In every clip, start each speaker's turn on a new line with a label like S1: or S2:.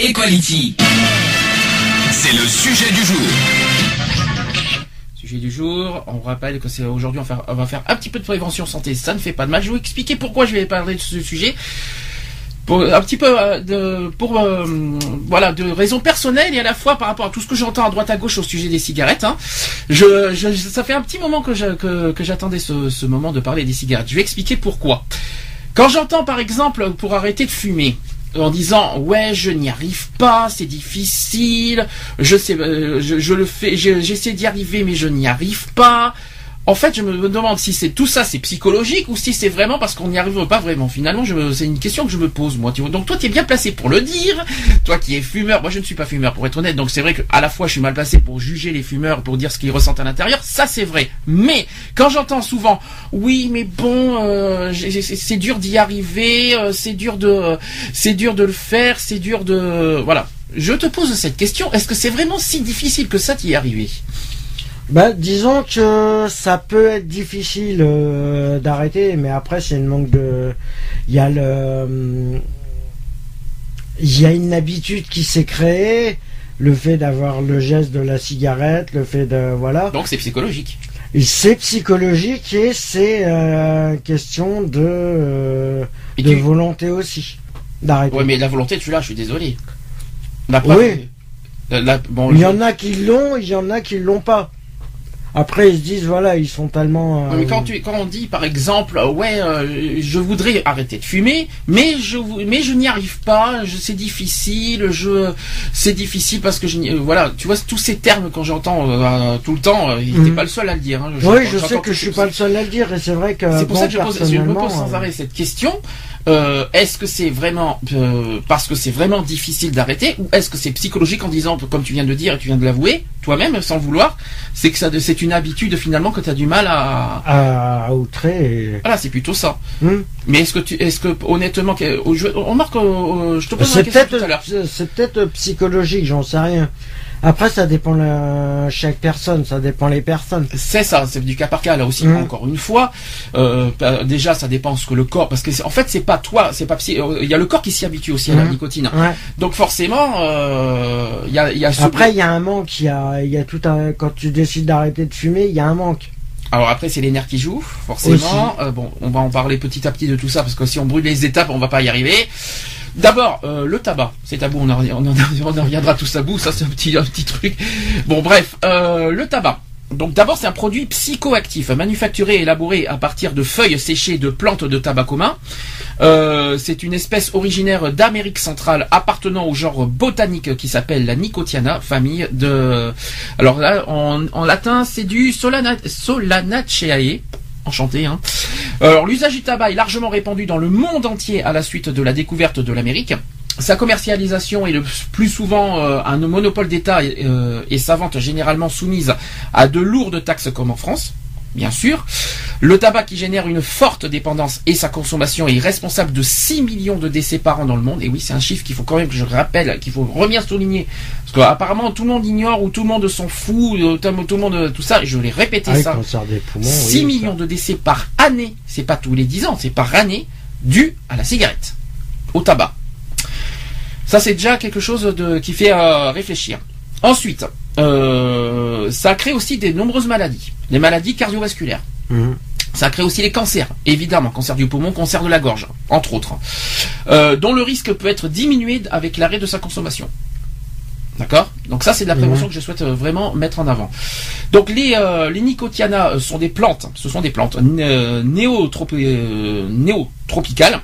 S1: Equality. C'est le sujet du jour.
S2: Sujet du jour, on rappelle que c'est aujourd'hui on, va faire- un petit peu de prévention santé, ça ne fait pas de mal. Je vais vous expliquer pourquoi je vais parler de ce sujet. Un petit peu euh, de pour euh, voilà de raisons personnelles et à la fois par rapport à tout ce que j'entends à droite à gauche au sujet des cigarettes. hein. Ça fait un petit moment que j'attendais ce moment de parler des cigarettes. Je vais expliquer pourquoi. Quand j'entends par exemple pour arrêter de fumer en disant ouais je n'y arrive pas c'est difficile je sais euh, je, je le fais je- j'essaie d'y arriver mais je n'y arrive pas en fait je me demande si c'est tout ça c'est psychologique ou si c'est vraiment parce qu'on n'y arrive pas vraiment. Finalement c'est une question que je me pose moi tu donc toi tu es bien placé pour le dire. Toi qui es fumeur moi je ne suis pas fumeur pour être honnête. Donc c'est vrai que à la fois je suis mal placé pour juger les fumeurs pour dire ce qu'ils ressentent à l'intérieur. Ça c'est vrai. Mais quand j'entends souvent oui mais bon euh, c'est dur d'y arriver euh, c'est dur de c'est dur de le faire c'est dur de voilà. Je te pose cette question. Est-ce que c'est vraiment si difficile que ça d'y arriver?
S3: Bah, disons que ça peut être difficile euh, d'arrêter, mais après c'est une manque de. Il y a le. Il y a une habitude qui s'est créée, le fait d'avoir le geste de la cigarette, le fait de voilà.
S2: donc c'est psychologique
S3: C'est psychologique et c'est euh, question de euh, de
S2: tu-
S3: volonté aussi d'arrêter.
S2: ouais mais la volonté tu l'as je suis désolé La
S3: Oui.
S2: preuve- la- la- bon,
S3: Il y
S2: je-
S3: en a qui l'ont, il y en a qui l'ont pas. Après ils se disent voilà ils sont tellement. euh,
S2: Mais quand, tu, quand on dit par exemple euh, ouais euh, je voudrais arrêter de fumer mais je mais je n'y arrive pas c'est difficile je c'est difficile parce que je n'y- euh, voilà tu vois tous ces termes quand j'entends euh, tout le temps euh, il n'était
S3: Mhm.
S2: pas le seul à le dire hein.
S3: Oui, je sais que je suis pas le seul à le dire et c'est vrai que.
S2: c'est pour
S3: bon,
S2: ça que je, pose, je me pose sans arrêt cette question Euh, est-ce que c'est vraiment euh, parce que c'est vraiment difficile d'arrêter ou est-ce que c'est psychologique en disant comme tu viens de dire et tu viens de l'avouer toi-même sans vouloir c'est que ça c'est une habitude finalement que tu as du mal à
S3: à, à outrer. et-
S2: voilà c'est plutôt ça
S3: Hmm.
S2: mais est-ce que tu, est-ce que honnêtement, on marque, euh, je te pose la question tout à l'heure.
S3: c'est peut-être psychologique, j'en sais rien. Après, ça dépend la, chaque personne, ça dépend les personnes.
S2: C'est ça, c'est du cas par cas là aussi.
S3: Mm.
S2: Encore une fois, euh, bah, déjà ça dépend ce que le corps, parce que en fait c'est pas toi, c'est pas psy- euh, il y a le corps qui s'y habitue aussi à la
S3: Mm.
S2: nicotine.
S3: Ouais.
S2: Donc forcément, euh, il y a, il y a ce-
S3: Après, il y a un manque, il y a, il y a tout un, quand tu décides d'arrêter de fumer, il y a un manque.
S2: Alors après c'est les nerfs qui jouent, forcément. Euh, bon, on va en parler petit à petit de tout ça parce que si on brûle les étapes, on va pas y arriver. D'abord, euh, le tabac, c'est tabou, on en, on en- reviendra tous à bout, ça c'est un petit, truc. Bon bref, euh, le tabac. Donc d'abord c'est un produit psychoactif, manufacturé et élaboré à partir de feuilles séchées de plantes de tabac commun. Euh, c'est une espèce originaire d'Amérique centrale appartenant au genre botanique qui s'appelle la Nicotiana, famille de... Alors là, en, latin, c'est du Solana, Solanaceae. Enchanté. Hein. Alors l'usage du tabac est largement répandu dans le monde entier à la suite de la découverte de l'Amérique. Sa commercialisation est le plus souvent euh, un monopole d'État euh, et sa vente généralement soumise à de lourdes taxes comme en France, bien sûr. Le tabac qui génère une forte dépendance et sa consommation est responsable de 6 millions de décès par an dans le monde. Et oui, c'est un chiffre qu'il faut quand même que je rappelle, qu'il faut revenir souligner. Parce qu'apparemment tout le monde ignore ou tout le monde s'en fout, euh, tout le monde, tout ça, et je l'ai répété
S3: Avec
S2: ça.
S3: cancer des poumons.
S2: 6
S3: oui,
S2: millions de décès par année, c'est pas tous les 10 ans, c'est par année, dû à la cigarette, au tabac. Ça, c'est déjà quelque chose de, qui fait euh, réfléchir. Ensuite, euh, ça crée aussi des nombreuses maladies. Les maladies cardiovasculaires.
S3: ça. Mhm.
S2: Ça crée aussi les cancers, évidemment, cancer du poumon, cancer de la gorge, entre autres, euh, dont le risque peut être diminué avec l'arrêt de sa consommation. D'accord? Donc ça, c'est de la prévention
S3: Mhm.
S2: que je souhaite euh, vraiment mettre en avant. Donc les, euh, les nicotiana euh, sont des plantes, ce sont des plantes néotropi- néotropicales,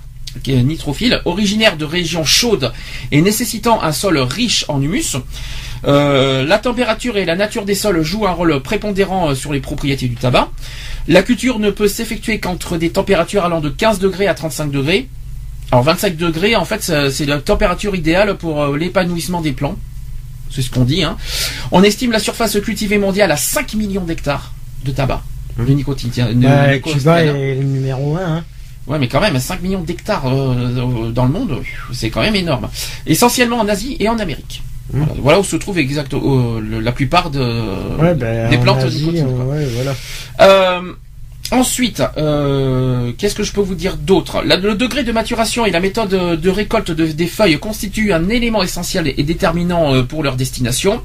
S2: nitrophiles, originaires de régions chaudes et nécessitant un sol riche en humus. Euh, la température et la nature des sols jouent un rôle prépondérant euh, sur les propriétés du tabac. La culture ne peut s'effectuer qu'entre des températures allant de 15 degrés à 35 degrés. Alors 25 degrés, en fait, c'est la température idéale pour euh, l'épanouissement des plants. C'est ce qu'on dit. Hein. On estime la surface cultivée mondiale à 5 millions d'hectares de tabac. Le nicotine.
S3: Bah, Cuba est le numéro 1. Hein.
S2: Ouais, mais quand même, 5 millions d'hectares euh, dans le monde, c'est quand même énorme. Essentiellement en Asie et en Amérique. Mmh. Voilà, où se trouve exactement la plupart de,
S3: ben,
S2: des plantes
S3: nicotine.
S2: voilà. euh, Ensuite, euh, qu'est-ce que je peux vous dire d'autre? Le degré de maturation et la méthode de récolte des feuilles constituent un élément essentiel et déterminant euh, pour leur destination.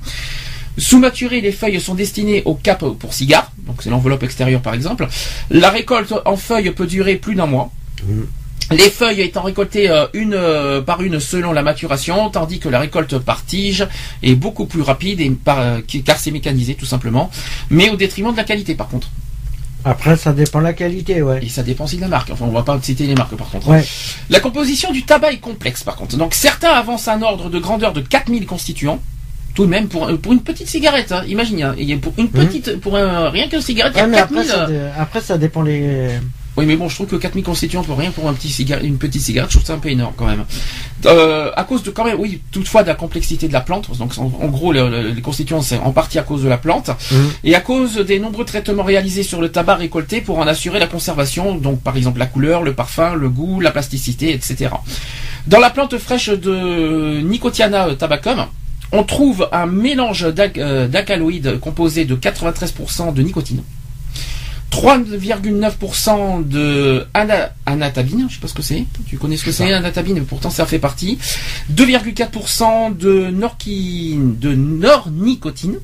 S2: Sous maturé, les feuilles sont destinées au cap pour cigare, donc c'est l'enveloppe extérieure par exemple. La récolte en feuilles peut durer plus d'un mois. Mmh. Les feuilles étant récoltées euh, une par une selon la maturation, tandis que la récolte par tige est beaucoup plus rapide et car c'est mécanisé tout simplement, mais au détriment de la qualité par contre.
S3: Après, ça dépend de la qualité, ouais.
S2: Et ça dépend aussi de la marque. Enfin, on va pas citer les marques, par contre.
S3: Ouais.
S2: La composition du tabac est complexe, par contre. Donc, certains avancent un ordre de grandeur de 4000 constituants. Tout de même, pour, pour une petite cigarette, hein. imagine, hein. pour une mhm. petite, pour un, rien qu'une cigarette, il y a 4000.
S3: Après, ça, après, ça dépend les,
S2: oui, mais bon, je trouve que 4000 constituants pour rien pour un petit cigare, une petite cigarette, je trouve ça un peu énorme quand même. Euh, à cause de quand même, oui, toutefois de la complexité de la plante. Donc en, gros, les constituants c'est en partie à cause de la plante mhm. et à cause des nombreux traitements réalisés sur le tabac récolté pour en assurer la conservation. Donc par exemple la couleur, le parfum, le goût, la plasticité, etc. Dans la plante fraîche de Nicotiana tabacum, on trouve un mélange euh, d'alcaloïdes composé de 93% de nicotine. 3,9% de anatabine, je sais pas ce que c'est. Tu connais ce que c'est anatabine, mais pourtant ça fait partie. 2,4% de de nornicotine.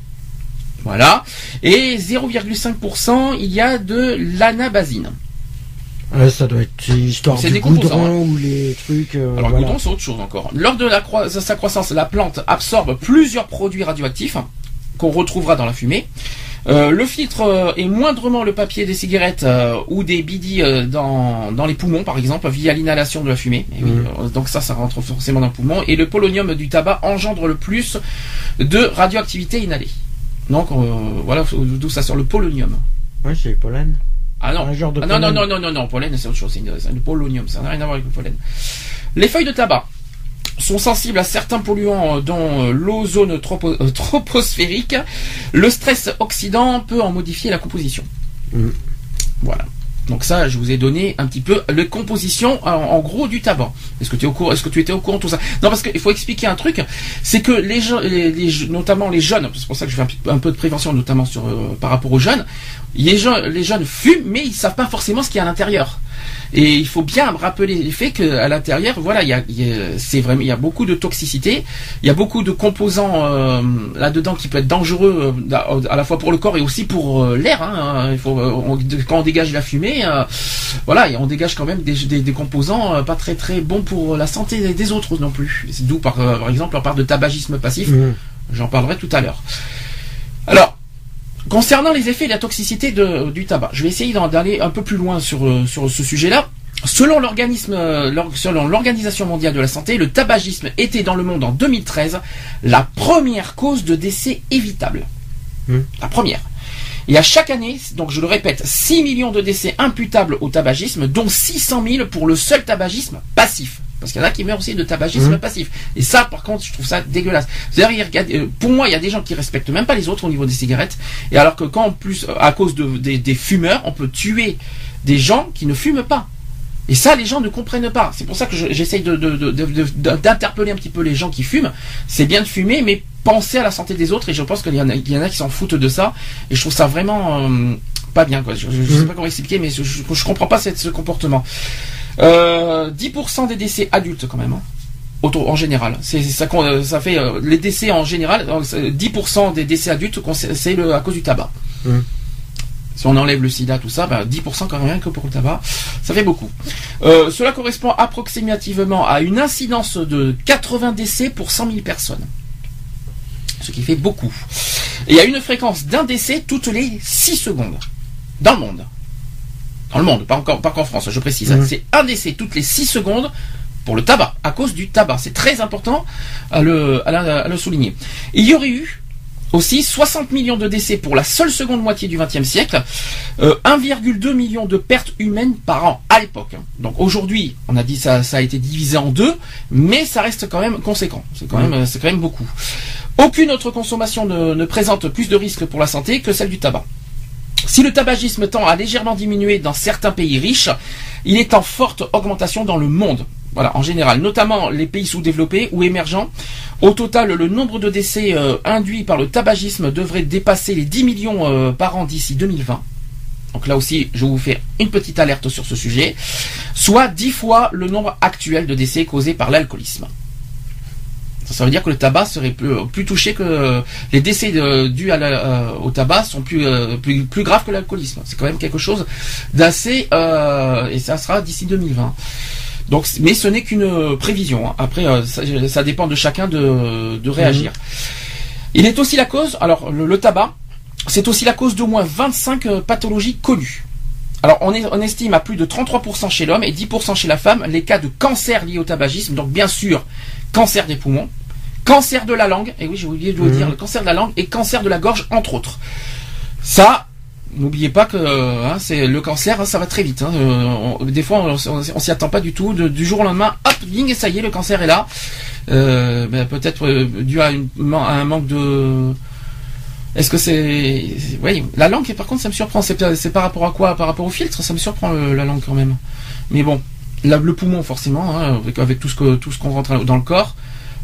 S2: Voilà. Et 0,5% il y a de l'anabazine.
S3: ça doit être histoire du goudron hein. ou les trucs.
S2: Euh, Alors le goudron c'est autre chose encore. Lors de la sa croissance, la plante absorbe plusieurs produits radioactifs qu'on retrouvera dans la fumée. Euh, le filtre euh, est moindrement le papier des cigarettes euh, ou des bidis dans, dans les poumons, par exemple, via l'inhalation de la fumée. Mmh. donc ça, ça rentre forcément dans le poumon. Et le polonium du tabac engendre le plus de radioactivité inhalée. Donc voilà d'où ça sort le polonium.
S3: Oui, c'est le pollen.
S2: Ah non. ah non, non, non, non, non, non, pollen c'est autre chose, c'est le polonium, ça n'a rien à voir avec le pollen. Les feuilles de tabac sont sensibles à certains polluants euh, dont euh, l'ozone euh, troposphérique, le stress oxydant peut en modifier la composition. Mm. Voilà. Donc ça, je vous ai donné un petit peu les compositions en, gros du tabac. Est-ce que tu es au courant Est-ce que tu étais au courant de tout ça? Non, parce qu'il faut expliquer un truc, c'est que les, les, notamment les jeunes, c'est pour ça que je fais un, peu de prévention, notamment sur par rapport aux jeunes. Les, jeunes, les jeunes fument, mais ils savent pas forcément ce qu'il y a à l'intérieur. Et il faut bien rappeler les faits qu'à l'intérieur, voilà, il y a, c'est vraiment, il y a beaucoup de toxicité, il y a beaucoup de composants euh, là-dedans qui peuvent être dangereux euh, à la fois pour le corps et aussi pour euh, l'air. Hein, il faut, quand on dégage la fumée, voilà, on dégage quand même des, des, composants pas très très bons pour la santé des autres non plus. D'où par, par exemple on parle de tabagisme passif. Mmh. J'en parlerai tout à l'heure. Alors, Concernant les effets et la toxicité du tabac, je vais essayer d'aller un peu plus loin sur, euh, sur ce sujet-là. Selon l'organisme, euh, selon l'Organisation mondiale de la santé, le tabagisme était dans le monde en 2013 la première cause de décès évitable. Hmm. La première. Et à chaque année, donc je le répète, 6 millions de décès imputables au tabagisme, dont 600 000 pour le seul tabagisme passif. Parce qu'il y en a qui meurent aussi de tabagisme mmh. passif. Et ça, par contre, je trouve ça dégueulasse. C'est-à-dire, euh, pour moi, il y a des gens qui respectent même pas les autres au niveau des cigarettes. Et alors que quand, en plus, à cause de, des, fumeurs, on peut tuer des gens qui ne fument pas. Et ça, les gens ne comprennent pas. C'est pour ça que j'essaye d'interpeller un petit peu les gens qui fument. C'est bien de fumer, mais pensez à la santé des autres. Et je pense qu'il y, en a, y en a qui s'en foutent de ça. Et je trouve ça vraiment euh, pas bien. Quoi. Je ne sais mmh. pas comment expliquer, mais je, ne comprends pas ce comportement. 10% euh, des décès adultes quand même. Hein. en général, c'est ça, ça fait euh, les décès en général. 10% des décès adultes, c'est à cause du tabac. Mmh. Si on enlève le sida, tout ça, 10% bah, quand même rien que pour le tabac, ça fait beaucoup. Euh, cela correspond approximativement à une incidence de 80 décès pour 100 000 personnes. Ce qui fait beaucoup. Et il y a une fréquence d'un décès toutes les 6 secondes. Dans le monde. Dans le monde, pas encore, pas qu'en France, je précise. Hein. Mhm. C'est un décès toutes les 6 secondes pour le tabac, à cause du tabac. C'est très important à le, à, le souligner. il y aurait eu Aussi, 60 millions de décès pour la seule seconde moitié du XXe siècle, 1,2 euh, million de pertes humaines par an à l'époque. Donc aujourd'hui, on a dit ça, ça a été divisé en deux, mais ça reste quand même conséquent. C'est quand même, c'est quand même beaucoup. Aucune autre consommation ne, présente plus de risques pour la santé que celle du tabac. Si le tabagisme tend à légèrement diminuer dans certains pays riches, il est en forte augmentation dans le monde. Voilà, en général, notamment les pays sous-développés ou émergents. Au total, le nombre de décès euh, induits par le tabagisme devrait dépasser les 10 millions euh, par an d'ici 2020. Donc là aussi, je vous fais une petite alerte sur ce sujet. Soit 10 fois le nombre actuel de décès causés par l'alcoolisme. Ça veut dire que le tabac serait plus, touché que les décès dus euh, au tabac sont plus, plus, graves que l'alcoolisme. C'est quand même quelque chose d'assez et ça sera d'ici 2020. Donc, mais ce n'est qu'une prévision. Hein. Après, euh, ça, dépend de chacun de, réagir. Mhm. Il est aussi la cause, alors le, tabac, c'est aussi la cause d'au moins 25 euh, pathologies connues. Alors on, on, estime à plus de 33% chez l'homme et 10% chez la femme les cas de cancer liés au tabagisme. Donc bien sûr, cancer des poumons, cancer de la langue, et oui j'ai oublié de vous mhm. dire, le cancer de la langue et cancer de la gorge entre autres. Ça, N'oubliez pas que hein, c'est le cancer, hein, ça va très vite. Hein. Euh, des fois, on, s'y attend pas du tout. du jour au lendemain, hop, bing, et ça y est, le cancer est là. Euh, ben, peut-être euh, dû à, un manque de. Est-ce que c'est, oui, la langue. Par contre, ça me surprend. C'est par rapport à quoi? Par rapport au filtre, ça me surprend la langue quand même. Mais bon, le poumon forcément, avec, avec, tout ce que tout ce qu'on rentre dans le corps.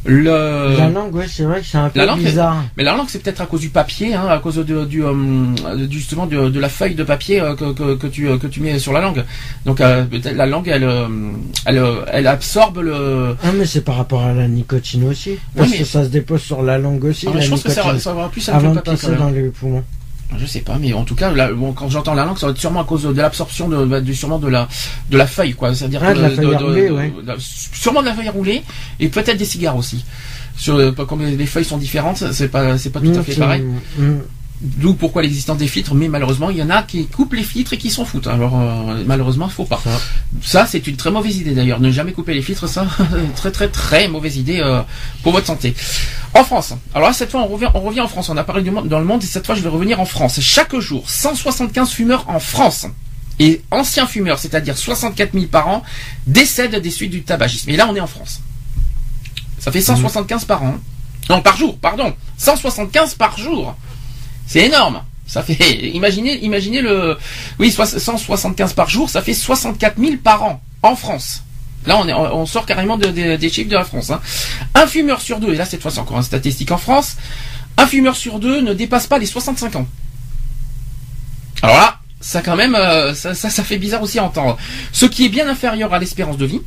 S3: La langue, ouais, c'est vrai que c'est un peu bizarre.
S2: Mais la langue, c'est peut-être à cause du papier, hein, à cause de, du, euh, justement de, la feuille de papier euh, que, que, tu, que tu mets sur la langue. Donc euh, la langue, elle, elle, elle absorbe le.
S3: Ah mais c'est par rapport à la nicotine aussi, parce que ça se dépose sur la langue aussi. Ah, je pense que ça,
S2: ça va plus
S3: avant de passer dans les poumons.
S2: Je sais pas, mais en tout cas, quand j'entends la langue, ça va être sûrement à cause de, l'absorption de, bah, sûrement de la, de la feuille, quoi. C'est-à-dire
S3: ah, de la feuille roulée, ouais.
S2: sûrement de la feuille roulée et peut-être des cigares aussi. Sur, euh, comme les feuilles sont différentes, c'est pas, c'est pas tout à mmh, fait pareil. Mmh. D'où pourquoi l'existence des filtres, mais malheureusement, il y en a qui coupent les filtres et qui s'en foutent. Alors, euh, malheureusement, il faut pas. Ça, c'est une très mauvaise idée d'ailleurs. Ne jamais couper les filtres, ça, très très très mauvaise idée euh, pour votre santé. En France, alors là, cette fois, on revient, on revient en France. On a parlé du monde, dans le monde et cette fois, je vais revenir en France. Chaque jour, 175 fumeurs en France et anciens fumeurs, c'est-à-dire 64 000 par an, décèdent des suites du tabagisme. Et là, on est en France. Ça fait 175 par an. Non, par jour, pardon. 175 par jour. C'est énorme. Ça fait, imaginez, imaginez le, oui, 175 par jour, ça fait 64 000 par an en France. Là, on, sort carrément des chiffres de la France. Hein. Un fumeur sur deux, et là cette fois c'est encore une statistique en France, un fumeur sur deux ne dépasse pas les 65 ans. Alors là, ça quand même, euh, ça, ça, ça, fait bizarre aussi à entendre. Ce qui est bien inférieur à l'espérance de vie.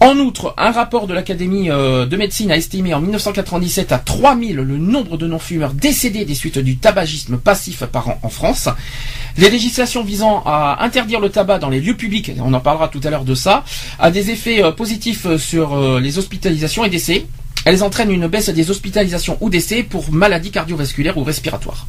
S2: En outre, un rapport de l'Académie euh, de médecine a estimé en 1997 à 3000 le nombre de non-fumeurs décédés des suites du tabagisme passif par an en France. Les législations visant à interdire le tabac dans les lieux publics, on en parlera tout à l'heure de ça, a des effets euh, positifs euh, sur les hospitalisations et décès. Elles entraînent une baisse des hospitalisations ou décès pour maladies cardiovasculaires ou respiratoires.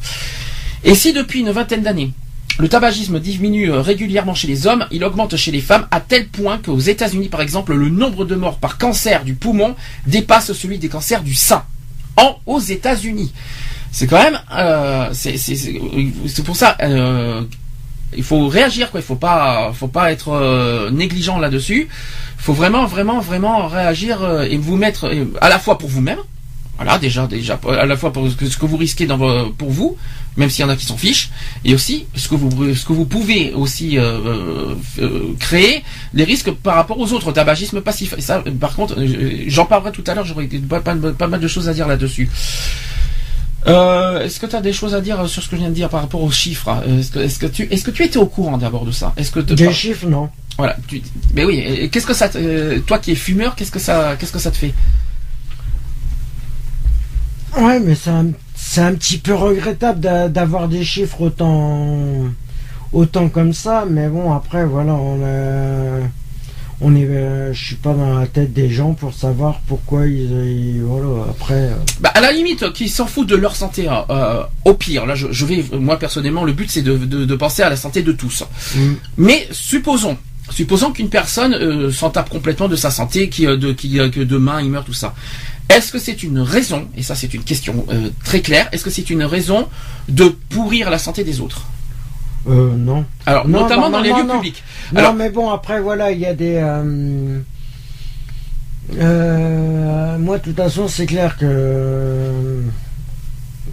S2: Et si depuis une vingtaine d'années, le tabagisme diminue euh, régulièrement chez les hommes, il augmente chez les femmes à tel point qu'aux États-Unis, par exemple, le nombre de morts par cancer du poumon dépasse celui des cancers du sein. En aux États-Unis. C'est quand même, euh, c'est pour ça, euh, il faut réagir quoi. Il faut pas, faut pas être négligent là-dessus. Il faut vraiment, vraiment, vraiment réagir et vous mettre à la fois pour vous-même. Voilà, déjà, déjà, à la fois pour ce que vous risquez pour vous, même s'il y en a qui s'en fichent, et aussi ce que vous, ce que vous pouvez aussi euh, euh, euh, créer, les risques par rapport aux autres, tabagisme passif. Et ça, par contre, j'en parlerai tout à l'heure, j'aurai pas, pas, mal de choses à dire là-dessus. est-ce que tu as des choses à dire sur ce que je viens de dire par rapport aux chiffres Est-ce que, tu, est-ce que tu étais au courant d'abord de ça? Est-ce que
S3: des chiffres, non.
S2: Voilà. mais oui. Qu'est-ce que ça, toi qui es fumeur, qu'est-ce que ça, qu'est-ce que ça te fait?
S3: Ouais, mais un, c'est un petit peu regrettable d'avoir des chiffres autant, autant comme ça. Mais bon, après, voilà, on, on est, euh, je suis pas dans la tête des gens pour savoir pourquoi ils, voilà. Après, euh.
S2: bah, à la limite, qu'ils s'en foutent de leur santé. Hein, euh, au pire, là, je, vais, moi personnellement, le but c'est de, de, penser à la santé de tous. Mm. Mais supposons, supposons qu'une personne s'en tape complètement de sa santé, qui, de, qui, que demain il meurt, tout ça. Est-ce que c'est une raison, et ça c'est une question euh, très claire, est-ce que c'est une raison de pourrir la santé des autres?
S3: Euh, non.
S2: Alors,
S3: Non,
S2: notamment
S3: non,
S2: dans
S3: non,
S2: les lieux
S3: non.
S2: publics.
S3: Non,
S2: Alors,
S3: mais bon, après, voilà, il y a des. euh, euh, moi, de toute façon, c'est clair que.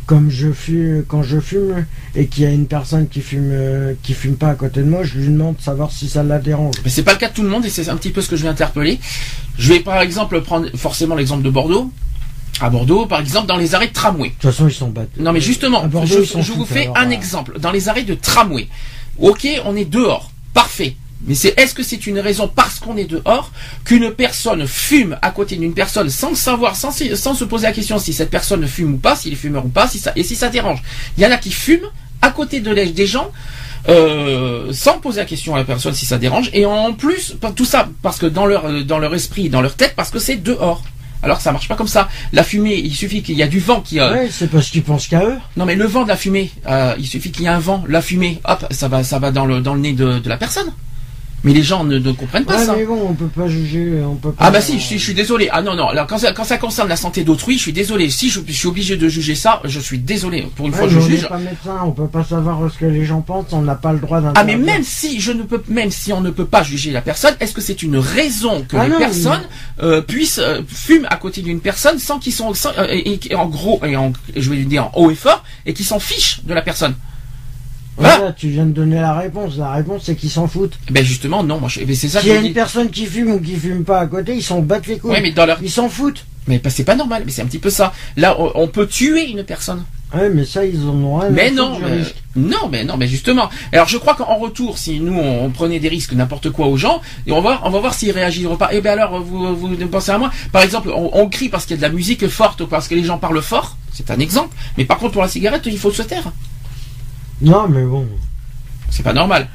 S3: Comme je fume, quand je fume et qu'il y a une personne qui fume, euh, qui fume pas à côté de moi, je lui demande de savoir si ça la dérange.
S2: mais c'est pas le cas de tout le monde et c'est un petit peu ce que je vais interpeller. Je vais par exemple prendre forcément l'exemple de Bordeaux. À Bordeaux, par exemple, dans les arrêts de tramway.
S3: De toute façon, ils sont battus.
S2: Non mais justement,
S3: Bordeaux,
S2: je, vous fais un exemple. Dans les arrêts de tramway, ok, on est dehors, parfait. Mais c'est est-ce que c'est une raison parce qu'on est dehors qu'une personne fume à côté d'une personne sans savoir, sans, se- sans se poser la question si cette personne fume ou pas, s'il est fumeur ou pas, si ça, et si ça dérange? Il y en a qui fument à côté de l'âge des gens. euh, sans poser la question à la personne si ça dérange et en plus tout ça parce que dans leur dans leur esprit dans leur tête parce que c'est dehors alors ça marche pas comme ça la fumée il suffit qu'il y a du vent qui euh,
S3: Ouais, c'est parce qu'ils pensent qu'à eux.
S2: non mais le vent de la fumée, euh, il suffit qu'il y ait un vent, la fumée, hop, ça va, ça va dans le dans le nez de, de la personne. Mais les gens ne, ne comprennent pas
S3: Ouais,
S2: ça.
S3: mais bon, on peut pas juger, on peut pas.
S2: Ah bah si, je, suis- je suis désolé. Ah non non, alors quand ça, quand ça concerne la santé d'autrui, je suis désolé. Si je, je suis obligé de juger ça, je suis désolé. Pour une
S3: Ouais,
S2: fois, je
S3: on n'est
S2: juge.
S3: pas médecin, on peut pas savoir ce que les gens pensent, on n'a pas le droit
S2: Ah mais même si je ne peux, même si on ne peut pas juger la personne, est-ce que c'est une raison que
S3: Ah
S2: les
S3: non,
S2: personnes euh, puissent euh, fument à côté d'une personne sans qu'ils sont sans- euh, et, et en gros et en, je vais dire en haut et fort et qui s'en fichent de la personne?
S3: Voilà, tu viens de donner la réponse. La réponse, c'est qu'ils s'en foutent.
S2: Ben justement non, moi je- mais c'est ça
S3: S'il y a
S2: dis.
S3: une personne qui fume ou qui fume pas à côté, ils s'en battent les couilles.
S2: Ouais mais dans leur
S3: Ils s'en foutent.
S2: Mais c'est pas normal, mais c'est un petit peu ça. Là, on, peut tuer une personne.
S3: Ouais, mais ça, ils en ont rien.
S2: Mais non, mais,
S3: risque.
S2: non, mais non, mais justement. Alors, je crois qu'en retour, si nous on, on prenait des risques n'importe quoi aux gens, et on va voir, on va voir s'ils réagiront pas. Eh ben alors, vous, vous pensez à moi? Par exemple, on, on crie parce qu'il y a de la musique forte ou parce que les gens parlent fort. C'est un exemple. Mais par contre, pour la cigarette, il faut se taire.
S3: Non, mais bon.
S2: C'est pas normal.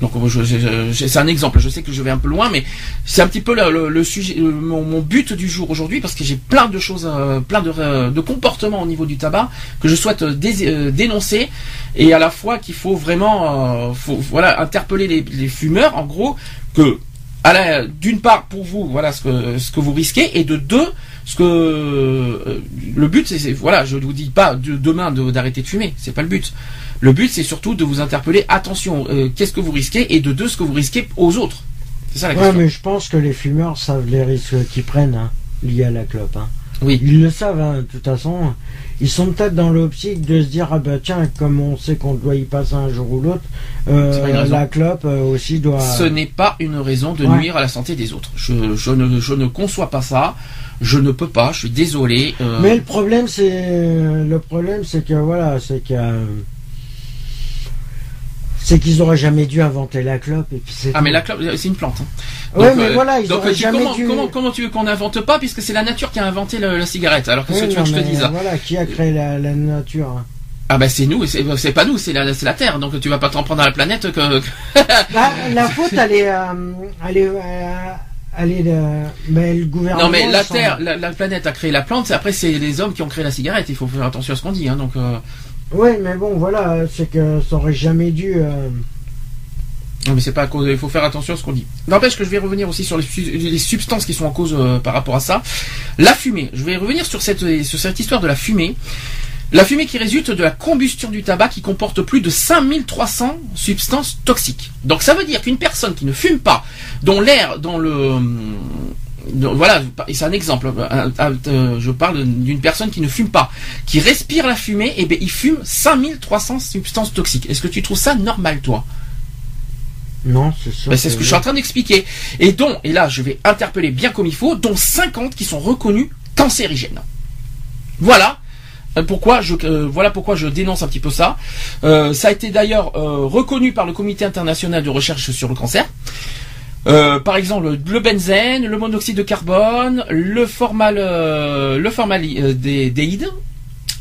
S2: Donc c'est un exemple. Je sais que je vais un peu loin, mais c'est un petit peu le, le- sujet, le- mon, but du jour aujourd'hui, parce que j'ai plein de choses, euh, plein de, euh, de comportements au niveau du tabac que je souhaite euh, dé- dénoncer, et à la fois qu'il faut vraiment, voilà, interpeller les, fumeurs, en gros, que d'une part pour vous, voilà ce que vous risquez, et de deux, ce que euh, le but, c'est voilà, je ne vous dis pas de, demain de- d'arrêter de fumer, c'est pas le but. Le but, c'est surtout de vous interpeller. Attention, euh, qu'est-ce que vous risquez et de deux, ce que vous risquez aux autres. C'est ça la
S3: Ouais,
S2: question.
S3: mais je pense que les fumeurs savent les risques qu'ils prennent hein, liés à la clope. hein.
S2: Oui.
S3: Ils le savent, hein, de toute façon. Ils sont peut-être dans l'optique de se dire ah bah tiens, comme on sait qu'on doit y passer un jour ou l'autre, euh, la clope euh, aussi doit.
S2: Ce n'est pas une raison de
S3: Ouais.
S2: nuire à la santé des autres. Je, je ne, je ne conçois pas ça. Je ne peux pas. Je suis désolé. euh,
S3: Mais le problème, c'est le problème, c'est que voilà, c'est que c'est qu'ils auraient jamais dû inventer la clope et puis c'est.
S2: Ah
S3: tout.
S2: mais la clope, c'est une plante. hein.
S3: Ouais,
S2: Donc,
S3: mais
S2: euh,
S3: voilà, ils
S2: donc,
S3: auraient
S2: tu-
S3: jamais
S2: comment,
S3: dû.
S2: comment, comment tu veux qu'on n'invente pas puisque c'est la nature qui a inventé le- la cigarette Alors qu'est-ce
S3: Ouais,
S2: que tu veux que je te dise
S3: Voilà, qui a créé la, la nature hein.
S2: Ah bah c'est nous, c'est pas nous, c'est la, c'est la Terre. Donc tu vas pas t'en prendre à la planète que. que-
S3: Bah, la faute, elle est, euh, elle est, euh, elle est, euh, mais le gouvernement.
S2: Non mais la Terre, la, la planète a créé la plante. Après c'est les hommes qui ont créé la cigarette. Il faut faire attention à ce qu'on dit. Hein, donc.
S3: Oui, mais bon, voilà, c'est que ça aurait jamais dû. euh,
S2: Non, mais c'est pas à cause. Il faut faire attention à ce qu'on dit. N'empêche que je vais revenir aussi sur les, su- les substances qui sont en cause euh, par rapport à ça. La fumée. Je vais revenir sur cette sur cette histoire de la fumée. La fumée qui résulte de la combustion du tabac qui comporte plus de 5300 substances toxiques. Donc ça veut dire qu'une personne qui ne fume pas, dont l'air, dont le voilà, c'est un exemple. euh, Je parle d'une personne qui ne fume pas, qui respire la fumée, et ben il fume 5300 substances toxiques. Est-ce que tu trouves ça normal, toi?
S3: Non, c'est sûr.
S2: ben, c'est ce que je suis en train d'expliquer. Et dont, et là je vais interpeller bien comme il faut, dont 50 qui sont reconnus cancérigènes. Voilà. euh, Pourquoi je euh, voilà pourquoi je dénonce un petit peu ça. Euh, ça a été d'ailleurs euh, reconnu par le Comité international de recherche sur le cancer. Euh, par exemple, le, benzène, le monoxyde de carbone, le formal, euh, le.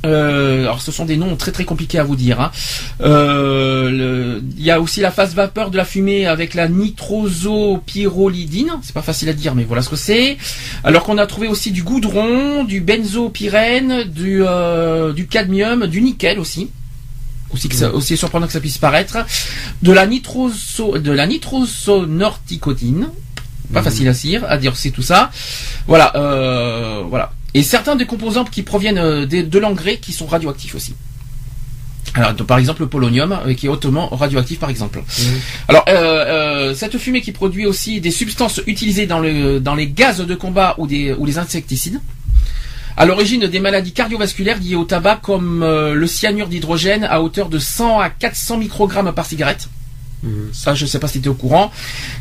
S2: Euh, alors, ce sont des noms très très compliqués à vous dire. hein. Il y a aussi la phase vapeur de la fumée avec la nitrosopyrrolidine. C'est pas facile à dire, mais voilà ce que c'est. Alors qu'on a trouvé aussi du goudron, du benzopyrène, du cadmium, du nickel aussi. Aussi, que ça- aussi surprenant que ça puisse paraître. De la nitroso, de la nitrosonorticotine. Pas facile à dire, à dire c'est tout ça. Voilà, euh, voilà. et certains des composants qui proviennent euh, de, l'engrais qui sont radioactifs aussi. Alors, par exemple, le polonium, qui est hautement radioactif, par exemple. Mmh. Alors, cette fumée qui produit aussi des substances utilisées dans, le, dans les gaz de combat ou, des, ou les insecticides, à l'origine des maladies cardiovasculaires liées au tabac comme euh, le cyanure d'hydrogène à hauteur de 100 à 400 microgrammes par cigarette. Mhm. Ça, je ne sais pas si tu es au courant.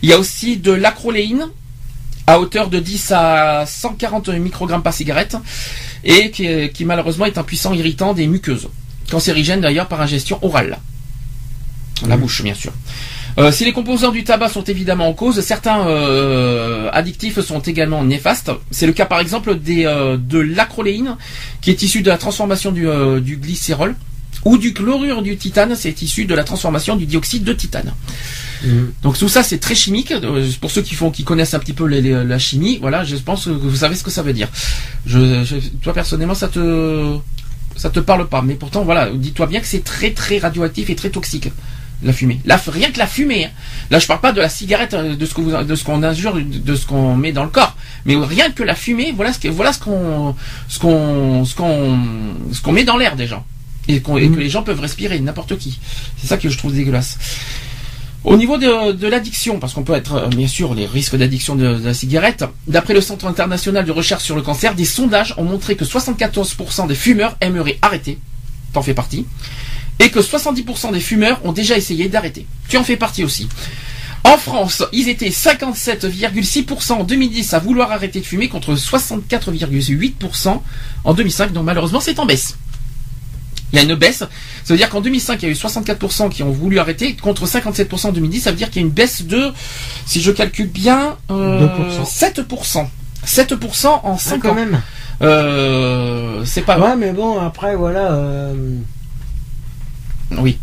S2: Il y a aussi de l'acroléine à hauteur de 10 à 140 microgrammes par cigarette et qui, malheureusement est un puissant irritant des muqueuses. Cancérigène d'ailleurs par ingestion orale. La mhm. bouche, bien sûr. Euh, si les composants du tabac sont évidemment en cause, certains euh, addictifs sont également néfastes. C'est le cas par exemple des, euh, de l'acroléine, qui est issu de la transformation du, du glycérol, ou du chlorure du titane, c'est issu de la transformation du dioxyde de titane. Mhm. Donc tout ça c'est très chimique. Pour ceux qui font, qui connaissent un petit peu la chimie, voilà, je pense que vous savez ce que ça veut dire. Je, toi personnellement, ça te ça te parle pas, mais pourtant voilà, dis-toi bien que c'est très très radioactif et très toxique la fumée. rien que la fumée. Hein. Là, je parle pas de la cigarette, euh, de ce que vous, de ce qu'on injure, de ce qu'on met dans le corps, mais rien que la fumée. Voilà ce que, voilà ce qu'on, ce qu'on, ce qu'on, ce qu'on met dans l'air des gens et, que mm. les gens peuvent respirer, n'importe qui. C'est ça que je trouve dégueulasse. Au niveau de, l'addiction, parce qu'on peut être, euh, bien sûr, les risques d'addiction de, de, la cigarette, d'après le Centre international de recherche sur le cancer, des sondages ont montré que 74% des fumeurs aimeraient arrêter. T'en fais partie et que 70% des fumeurs ont déjà essayé d'arrêter. Tu en fais partie aussi. En France, ils étaient 57,6% en 2010 à vouloir arrêter de fumer contre 64,8% en 2005. Donc malheureusement, c'est en baisse. Il y a une baisse. Ça veut dire qu'en 2005, il y a eu 64% qui ont voulu arrêter contre 57% en 2010. Ça veut dire qu'il y a une baisse de, si je calcule bien, 7%. 7% en 5
S3: ah, quand même.
S2: Euh, c'est pas.
S3: Ouais, mais bon, après, voilà. Euh,
S2: oui.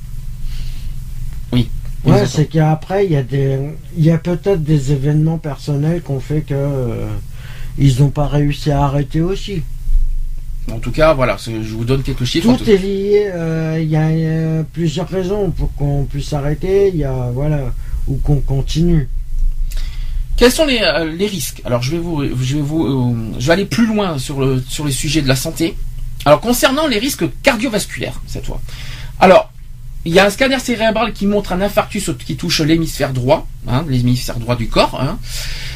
S2: Oui.
S3: Ouais, c'est qu'après, il y a des, il y a peut-être des événements personnels qui ont fait que euh, ils n'ont pas réussi à arrêter aussi.
S2: En tout cas, voilà, je vous donne quelques chiffres.
S3: Tout, est lié. Euh, il y a plusieurs raisons pour qu'on puisse arrêter. Il y a voilà ou qu'on continue.
S2: Quels sont les, euh, les, risques? Alors, je vais vous, je vais vous, je vais aller plus loin sur le sur les sujets de la santé. Alors, concernant les risques cardiovasculaires cette fois. Alors, il y a un scanner cérébral qui montre un infarctus qui touche l'hémisphère droit, hein, l'hémisphère droit du corps. Hein.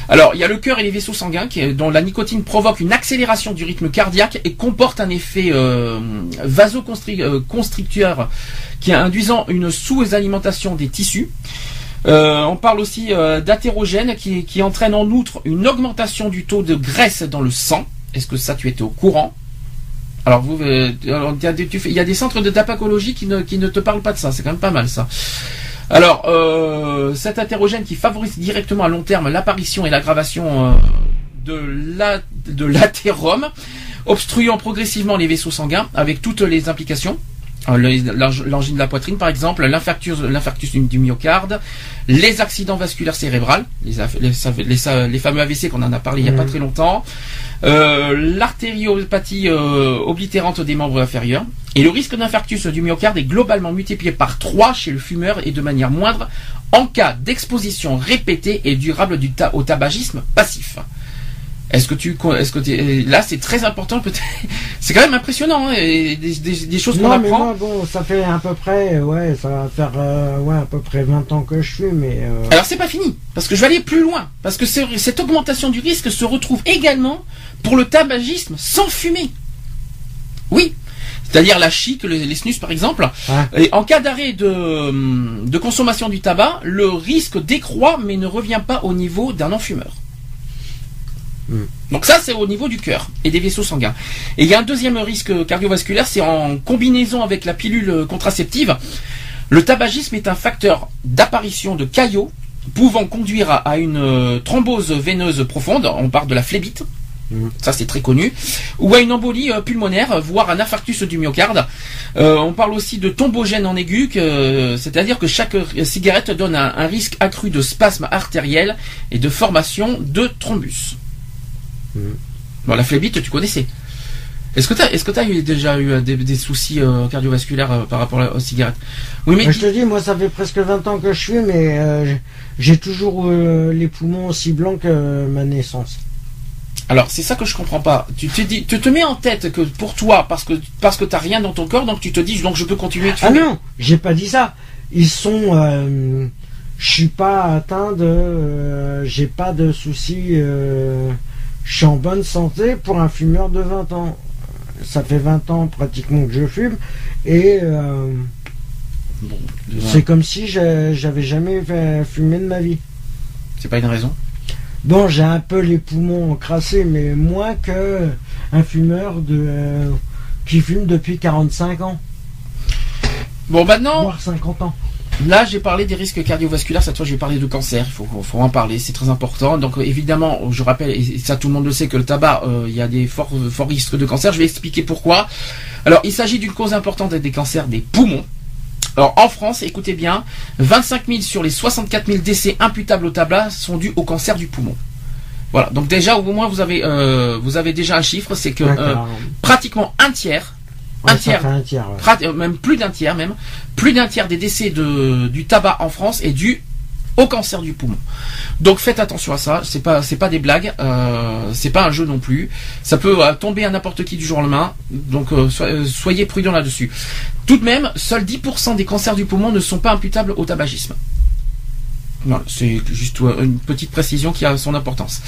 S2: Alors, il y a le cœur et les vaisseaux sanguins dont la nicotine provoque une accélération du rythme cardiaque et comporte un effet euh, vasoconstricteur euh, qui induisant une sous-alimentation des tissus. Euh, on parle aussi d'athérogène qui, qui entraîne en outre une augmentation du taux de graisse dans le sang. Est-ce que ça tu étais au courant? Alors, vous, euh, il y a des centres de tapacologie qui ne, qui ne te parlent pas de ça. C'est quand même pas mal ça. Alors, euh, cet hétérogène qui favorise directement à long terme l'apparition et l'aggravation euh, de l'athérome, obstruant progressivement les vaisseaux sanguins avec toutes les implications. L'angine de la poitrine, par exemple, l'infarctus, l'infarctus du myocarde, les accidents vasculaires cérébrales, les, les, fameux AVC qu'on en a parlé il n'y a pas mmh. très longtemps, euh, l'artériopathie euh, oblitérante des membres inférieurs. Et le risque d'infarctus du myocarde est globalement multiplié par 3 chez le fumeur et de manière moindre en cas d'exposition répétée et durable du au tabagisme passif. Est-ce que tu, est-ce que là c'est très important peut-être, c'est quand même impressionnant hein, des, choses qu'on apprend.
S3: Mais bon, ça fait à peu près, ouais, ça va faire euh, ouais à peu près 20 ans que je suis, mais. Euh,
S2: Alors c'est pas fini, parce que je vais aller plus loin, parce que cette augmentation du risque se retrouve également pour le tabagisme sans fumer. Oui, c'est-à-dire la chic, les, snus par exemple. Et en cas d'arrêt de, de consommation du tabac, le risque décroît mais ne revient pas au niveau d'un non-fumeur. Mm. Donc ça, c'est au niveau du cœur et des vaisseaux sanguins. Et il y a un deuxième risque cardiovasculaire, c'est en combinaison avec la pilule contraceptive. Le tabagisme est un facteur d'apparition de caillots pouvant conduire à, une euh, thrombose veineuse profonde, on parle de la phlébite, mm. ça c'est très connu, ou à une embolie euh, pulmonaire, voire un infarctus du myocarde. Euh, on parle aussi de tombogène en aigu, c'est-à-dire que chaque cigarette donne un risque accru de spasme artériel et de formation de thrombus. Bon, la phlébite, tu connaissais. Est-ce que tu as, est-ce que as eu, déjà eu euh, des, soucis euh, cardiovasculaires euh, par rapport aux cigarettes?
S3: Oui, mais je te dis, moi, ça fait presque 20 ans que je suis, mais j'ai toujours les poumons aussi blancs que ma naissance.
S2: Alors c'est ça que je comprends pas. Tu te dis, tu te mets en tête que pour toi, parce que parce que t'as rien dans ton corps, donc tu te dis donc je peux continuer de
S3: Ah non, j'ai pas dit ça. Ils sont, je suis pas atteint de, j'ai pas de soucis. Je suis en bonne santé pour un fumeur de 20 ans. Ça fait 20 ans pratiquement que je fume et euh,
S2: Bon,
S3: c'est comme si j'avais jamais fumé de ma vie.
S2: c'est pas une raison?
S3: Bon, j'ai un peu les poumons encrassés, mais moins que un fumeur de euh, qui fume depuis 45 ans,
S2: Bon maintenant,
S3: voire 50 ans.
S2: Là, j'ai parlé des risques cardiovasculaires. Cette fois, j'ai parlé de cancer. Il faut, faut en parler. C'est très important. Donc, euh, évidemment, je rappelle, et ça, tout le monde le sait, que le tabac, euh, il y a des forts, forts risques de cancer. Je vais expliquer pourquoi. Alors, il s'agit d'une cause importante des cancers des poumons. Alors, en France, écoutez bien, 25 000 sur les 64 000 décès imputables au tabac sont dus au cancer du poumon. Voilà. Donc déjà, au moins, vous avez, euh, vous avez déjà un chiffre, c'est que euh, pratiquement un tiers,
S3: Ouais,
S2: un tiers
S3: fait un tiers. ouais.
S2: Prat- euh, même plus d'un tiers même, plus d'un tiers des décès de, du tabac en France est dû au cancer du poumon. Donc faites attention à ça, c'est pas c'est pas des blagues, euh, c'est pas un jeu non plus. Ça peut euh, tomber à n'importe qui du jour au lendemain, donc euh, so- soyez prudents là-dessus. Tout de même, seuls 10% des cancers du poumon ne sont pas imputables au tabagisme. Voilà, c'est juste une petite précision qui a son importance.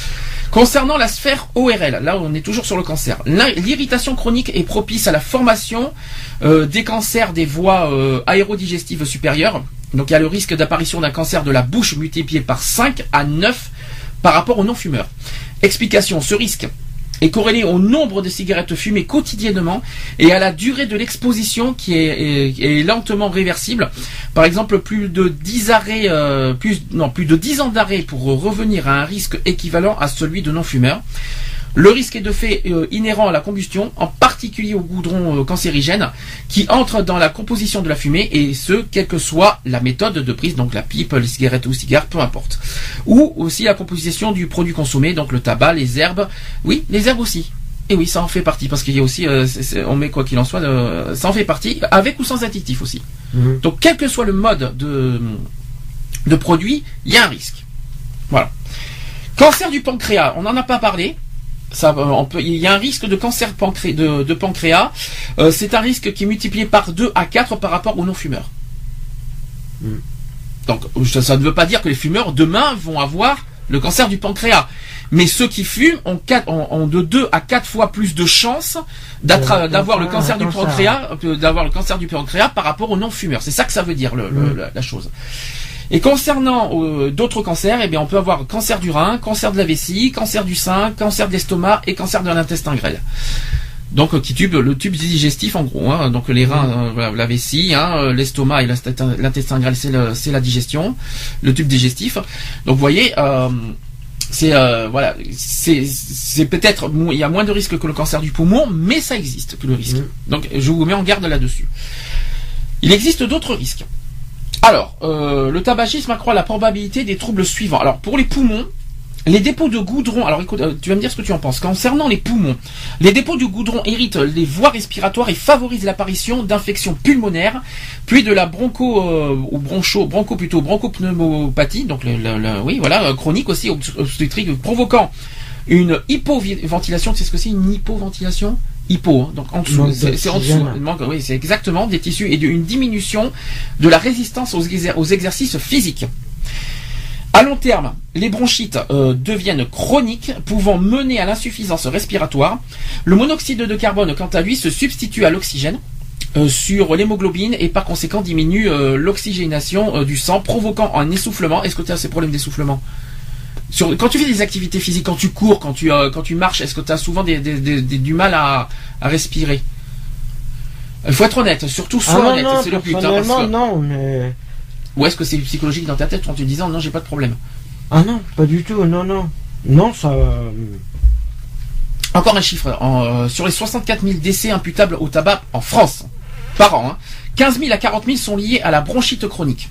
S2: Concernant la sphère ORL, là on est toujours sur le cancer. L'irritation chronique est propice à la formation euh, des cancers des voies euh, aérodigestives supérieures. Donc il y a le risque d'apparition d'un cancer de la bouche multiplié par 5 à 9 par rapport aux non-fumeurs. Explication, ce risque est corrélé au nombre de cigarettes fumées quotidiennement et à la durée de l'exposition qui est lentement réversible. Par exemple, plus de 10 arrêts, euh, plus, non, plus de 10 ans d'arrêt pour revenir à un risque équivalent à celui de non-fumeurs. Le risque est de fait euh, inhérent à la combustion, en particulier au goudron euh, cancérigène, qui entre dans la composition de la fumée, et ce, quelle que soit la méthode de prise, donc la pipe, les cigarettes ou cigare, peu importe. Ou aussi la composition du produit consommé, donc le tabac, les herbes, oui, les herbes aussi. Et oui, ça en fait partie, parce qu'il y a aussi, euh, on met quoi qu'il en soit, euh, ça en fait partie, avec ou sans additif aussi.
S3: Mhm.
S2: Donc quel que soit le mode de, de produit, il y a un risque. Voilà. Cancer du pancréas, on n'en a pas parlé. Ça, euh, on peut, il y a un risque de cancer pancré- de, de pancréas. Euh, c'est un risque qui est multiplié par 2 à 4 par rapport aux non-fumeurs.
S3: Mm.
S2: Donc ça, ça ne veut pas dire que les fumeurs demain vont avoir le cancer du pancréas. Mais ceux qui fument ont, quatre- ont- ont de 2 à 4 fois plus de chances
S3: Euh,
S2: d'avoir le
S3: cancer,
S2: cancer du pancréas d'avoir le cancer du pancréas par rapport aux non-fumeurs. C'est ça que ça veut dire le- le-
S3: Mm.
S2: la, la chose. Et concernant euh, d'autres cancers, eh bien, on peut avoir cancer du rein, cancer de la vessie, cancer du sein, cancer de l'estomac et cancer de l'intestin grêle. Donc euh, qui tube le tube digestif en gros. hein. donc les reins, euh, la vessie, hein, l'estomac et l'intestin grêle, c'est le- c'est la digestion, le tube digestif. Donc vous voyez. euh, c'est euh, voilà, c'est c'est peut-être il y a moins de risques que le cancer du poumon, mais ça existe que le risque.
S3: Mm.
S2: Donc je vous mets en garde là-dessus. Il existe d'autres risques. Alors, euh, le tabagisme accroît la probabilité des troubles suivants. Alors, pour les poumons, les dépôts de goudron, alors écoute, euh, tu vas me dire ce que tu en penses. Concernant les poumons, les dépôts de goudron irritent les voies respiratoires et favorisent l'apparition d'infections pulmonaires, puis de la broncho euh, ou broncho, broncho plutôt bronchopneumopathie, donc oui voilà, chronique aussi obst- obstétrique, provoquant une hypoventilation. Tu sais ce que c'est une hypoventilation? Hypo, hein, donc en dessous, c'est en dessous.
S3: d'oxygène.
S2: Manque- oui, c'est exactement des tissus et de- une diminution de la résistance aux, exer- aux exercices physiques. À long terme, les bronchites euh, deviennent chroniques, pouvant mener à l'insuffisance respiratoire. Le monoxyde de carbone, quant à lui, se substitue à l'oxygène euh, sur l'hémoglobine et par conséquent diminue euh, l'oxygénation du sang, provoquant un essoufflement. Est-ce que tu as ces problèmes d'essoufflement? Sur, quand tu fais des activités physiques, quand tu cours, quand tu, euh, quand tu marches, est-ce que tu as souvent des, des- des- des- du mal à, à respirer? Il faut être honnête, surtout
S3: Ah
S2: sois
S3: non,
S2: honnête, c'est le but. hein, parce
S3: personnellement,
S2: que-
S3: non, mais...
S2: ou est-ce que c'est psychologique dans ta tête en te disant non, j'ai pas de problème?
S3: Ah non, pas du tout, non, non. Non, ça... euh,
S2: Encore un chiffre. en, euh, sur les 64 000 décès imputables au tabac en France, par an, hein, 15 000 à 40 000 sont liés à la bronchite chronique.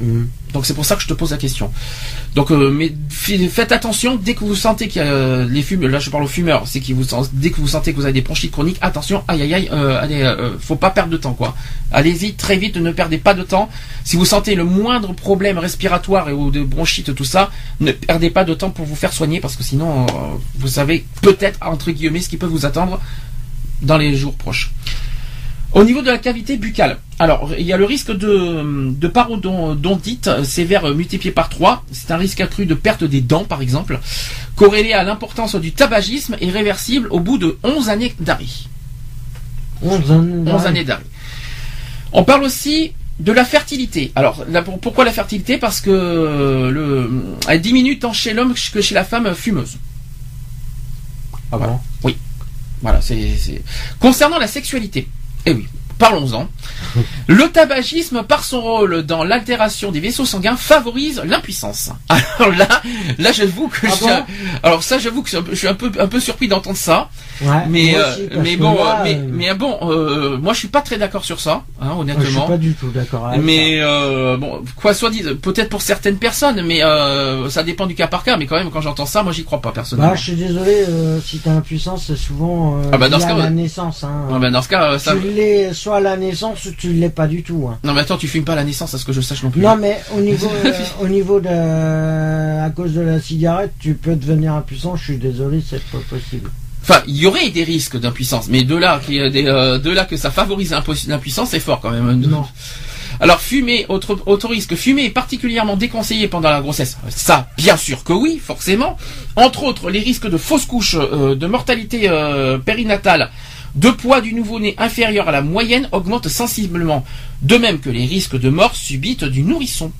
S3: Mhm.
S2: Donc c'est pour ça que je te pose la question. Donc euh, mais faites attention dès que vous sentez qu'il y a euh, les fumeurs, là je parle aux fumeurs, c'est que vous dès que vous sentez que vous avez des bronchites chroniques, attention, aïe aïe aïe, euh, allez, faut pas perdre de temps quoi. Allez-y très vite, ne perdez pas de temps. Si vous sentez le moindre problème respiratoire et ou de bronchite tout ça, ne perdez pas de temps pour vous faire soigner parce que sinon vous savez peut-être entre guillemets ce qui peut vous attendre dans les jours proches. Au niveau de la cavité buccale, alors il y a le risque de, de parodontite sévère multiplié par 3. C'est un risque accru de perte des dents, par exemple, corrélé à l'importance du tabagisme et réversible au bout de 11 années d'arrêt.
S3: 11 années
S2: d'arrêt. On parle aussi de la fertilité. Alors, pourquoi la fertilité? Parce que le, elle diminue tant chez l'homme que chez la femme fumeuse.
S3: Ah bon?
S2: Oui. Voilà, c'est. Concernant la sexualité, eh oui, parlons-en. Le tabagisme, par son rôle dans l'altération des vaisseaux sanguins, favorise l'impuissance. Alors là, là j'avoue que ah je, alors ça j'avoue que je suis un peu un peu surpris d'entendre ça. Mais euh, mais bon, mais, euh, mais bon, euh, moi je suis pas très d'accord sur ça, hein, honnêtement. Je suis
S3: pas du tout d'accord.
S2: Mais bon, quoi soit dit, peut-être pour certaines personnes, mais ça dépend du cas par cas. Mais quand même, quand j'entends ça, moi j'y crois pas personnellement.
S3: Bah, je suis désolé, si t'as impuissance, c'est souvent
S2: ah bah, dans ce
S3: cas,
S2: la
S3: naissance. Hein.
S2: Ah bah, dans ce cas, ça...
S3: tu l'es soit à la naissance, tu l'es pas du tout. Hein.
S2: Non mais attends, tu fumes pas à la naissance, à ce que je sache non plus.
S3: Non mais au niveau, au niveau de, à cause de la cigarette, tu peux devenir impuissant. Je suis désolé, c'est pas possible.
S2: Enfin, il y aurait des risques d'impuissance, mais de là, euh, de là que ça favorise l'impuissance, c'est fort quand même.
S3: Non.
S2: Alors fumer, autre, autre risque, fumer est particulièrement déconseillé pendant la grossesse. Ça, bien sûr que oui, forcément. Entre autres, les risques de fausses couches, euh, de mortalité euh, périnatale, de poids du nouveau-né inférieur à la moyenne augmentent sensiblement, de même que les risques de mort subite du nourrisson.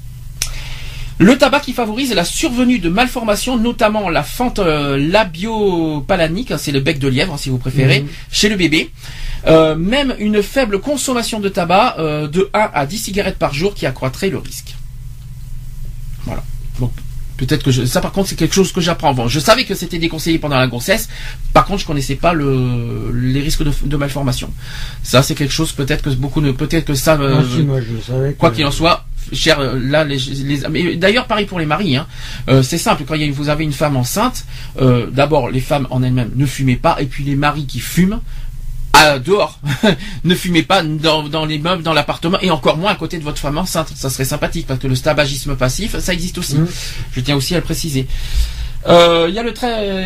S2: Le tabac qui favorise la survenue de malformations, notamment la fente euh, labiopalanique, hein, c'est le bec de lièvre si vous préférez, mhm. chez le bébé. Euh, même une faible consommation de tabac euh, de 1 à 10 cigarettes par jour qui accroîtrait le risque. Voilà. Donc peut-être que ça par contre c'est quelque chose que j'apprends. Bon, je savais que c'était déconseillé pendant la grossesse. Par contre, je connaissais pas le, les risques de, malformation. Ça c'est quelque chose peut-être que beaucoup ne peut-être que ça. quoi qu'il en soit, cher euh, là les, les d'ailleurs pareil pour les maris hein. Euh, c'est simple quand vous avez une femme enceinte euh, d'abord les femmes en elles-mêmes ne fumez pas et puis les maris qui fument à, dehors ne fumez pas dans, les meubles dans l'appartement et encore moins à côté de votre femme enceinte. Ça serait sympathique parce que le tabagisme passif ça existe aussi. Mmh. je tiens aussi à le préciser. Il y a le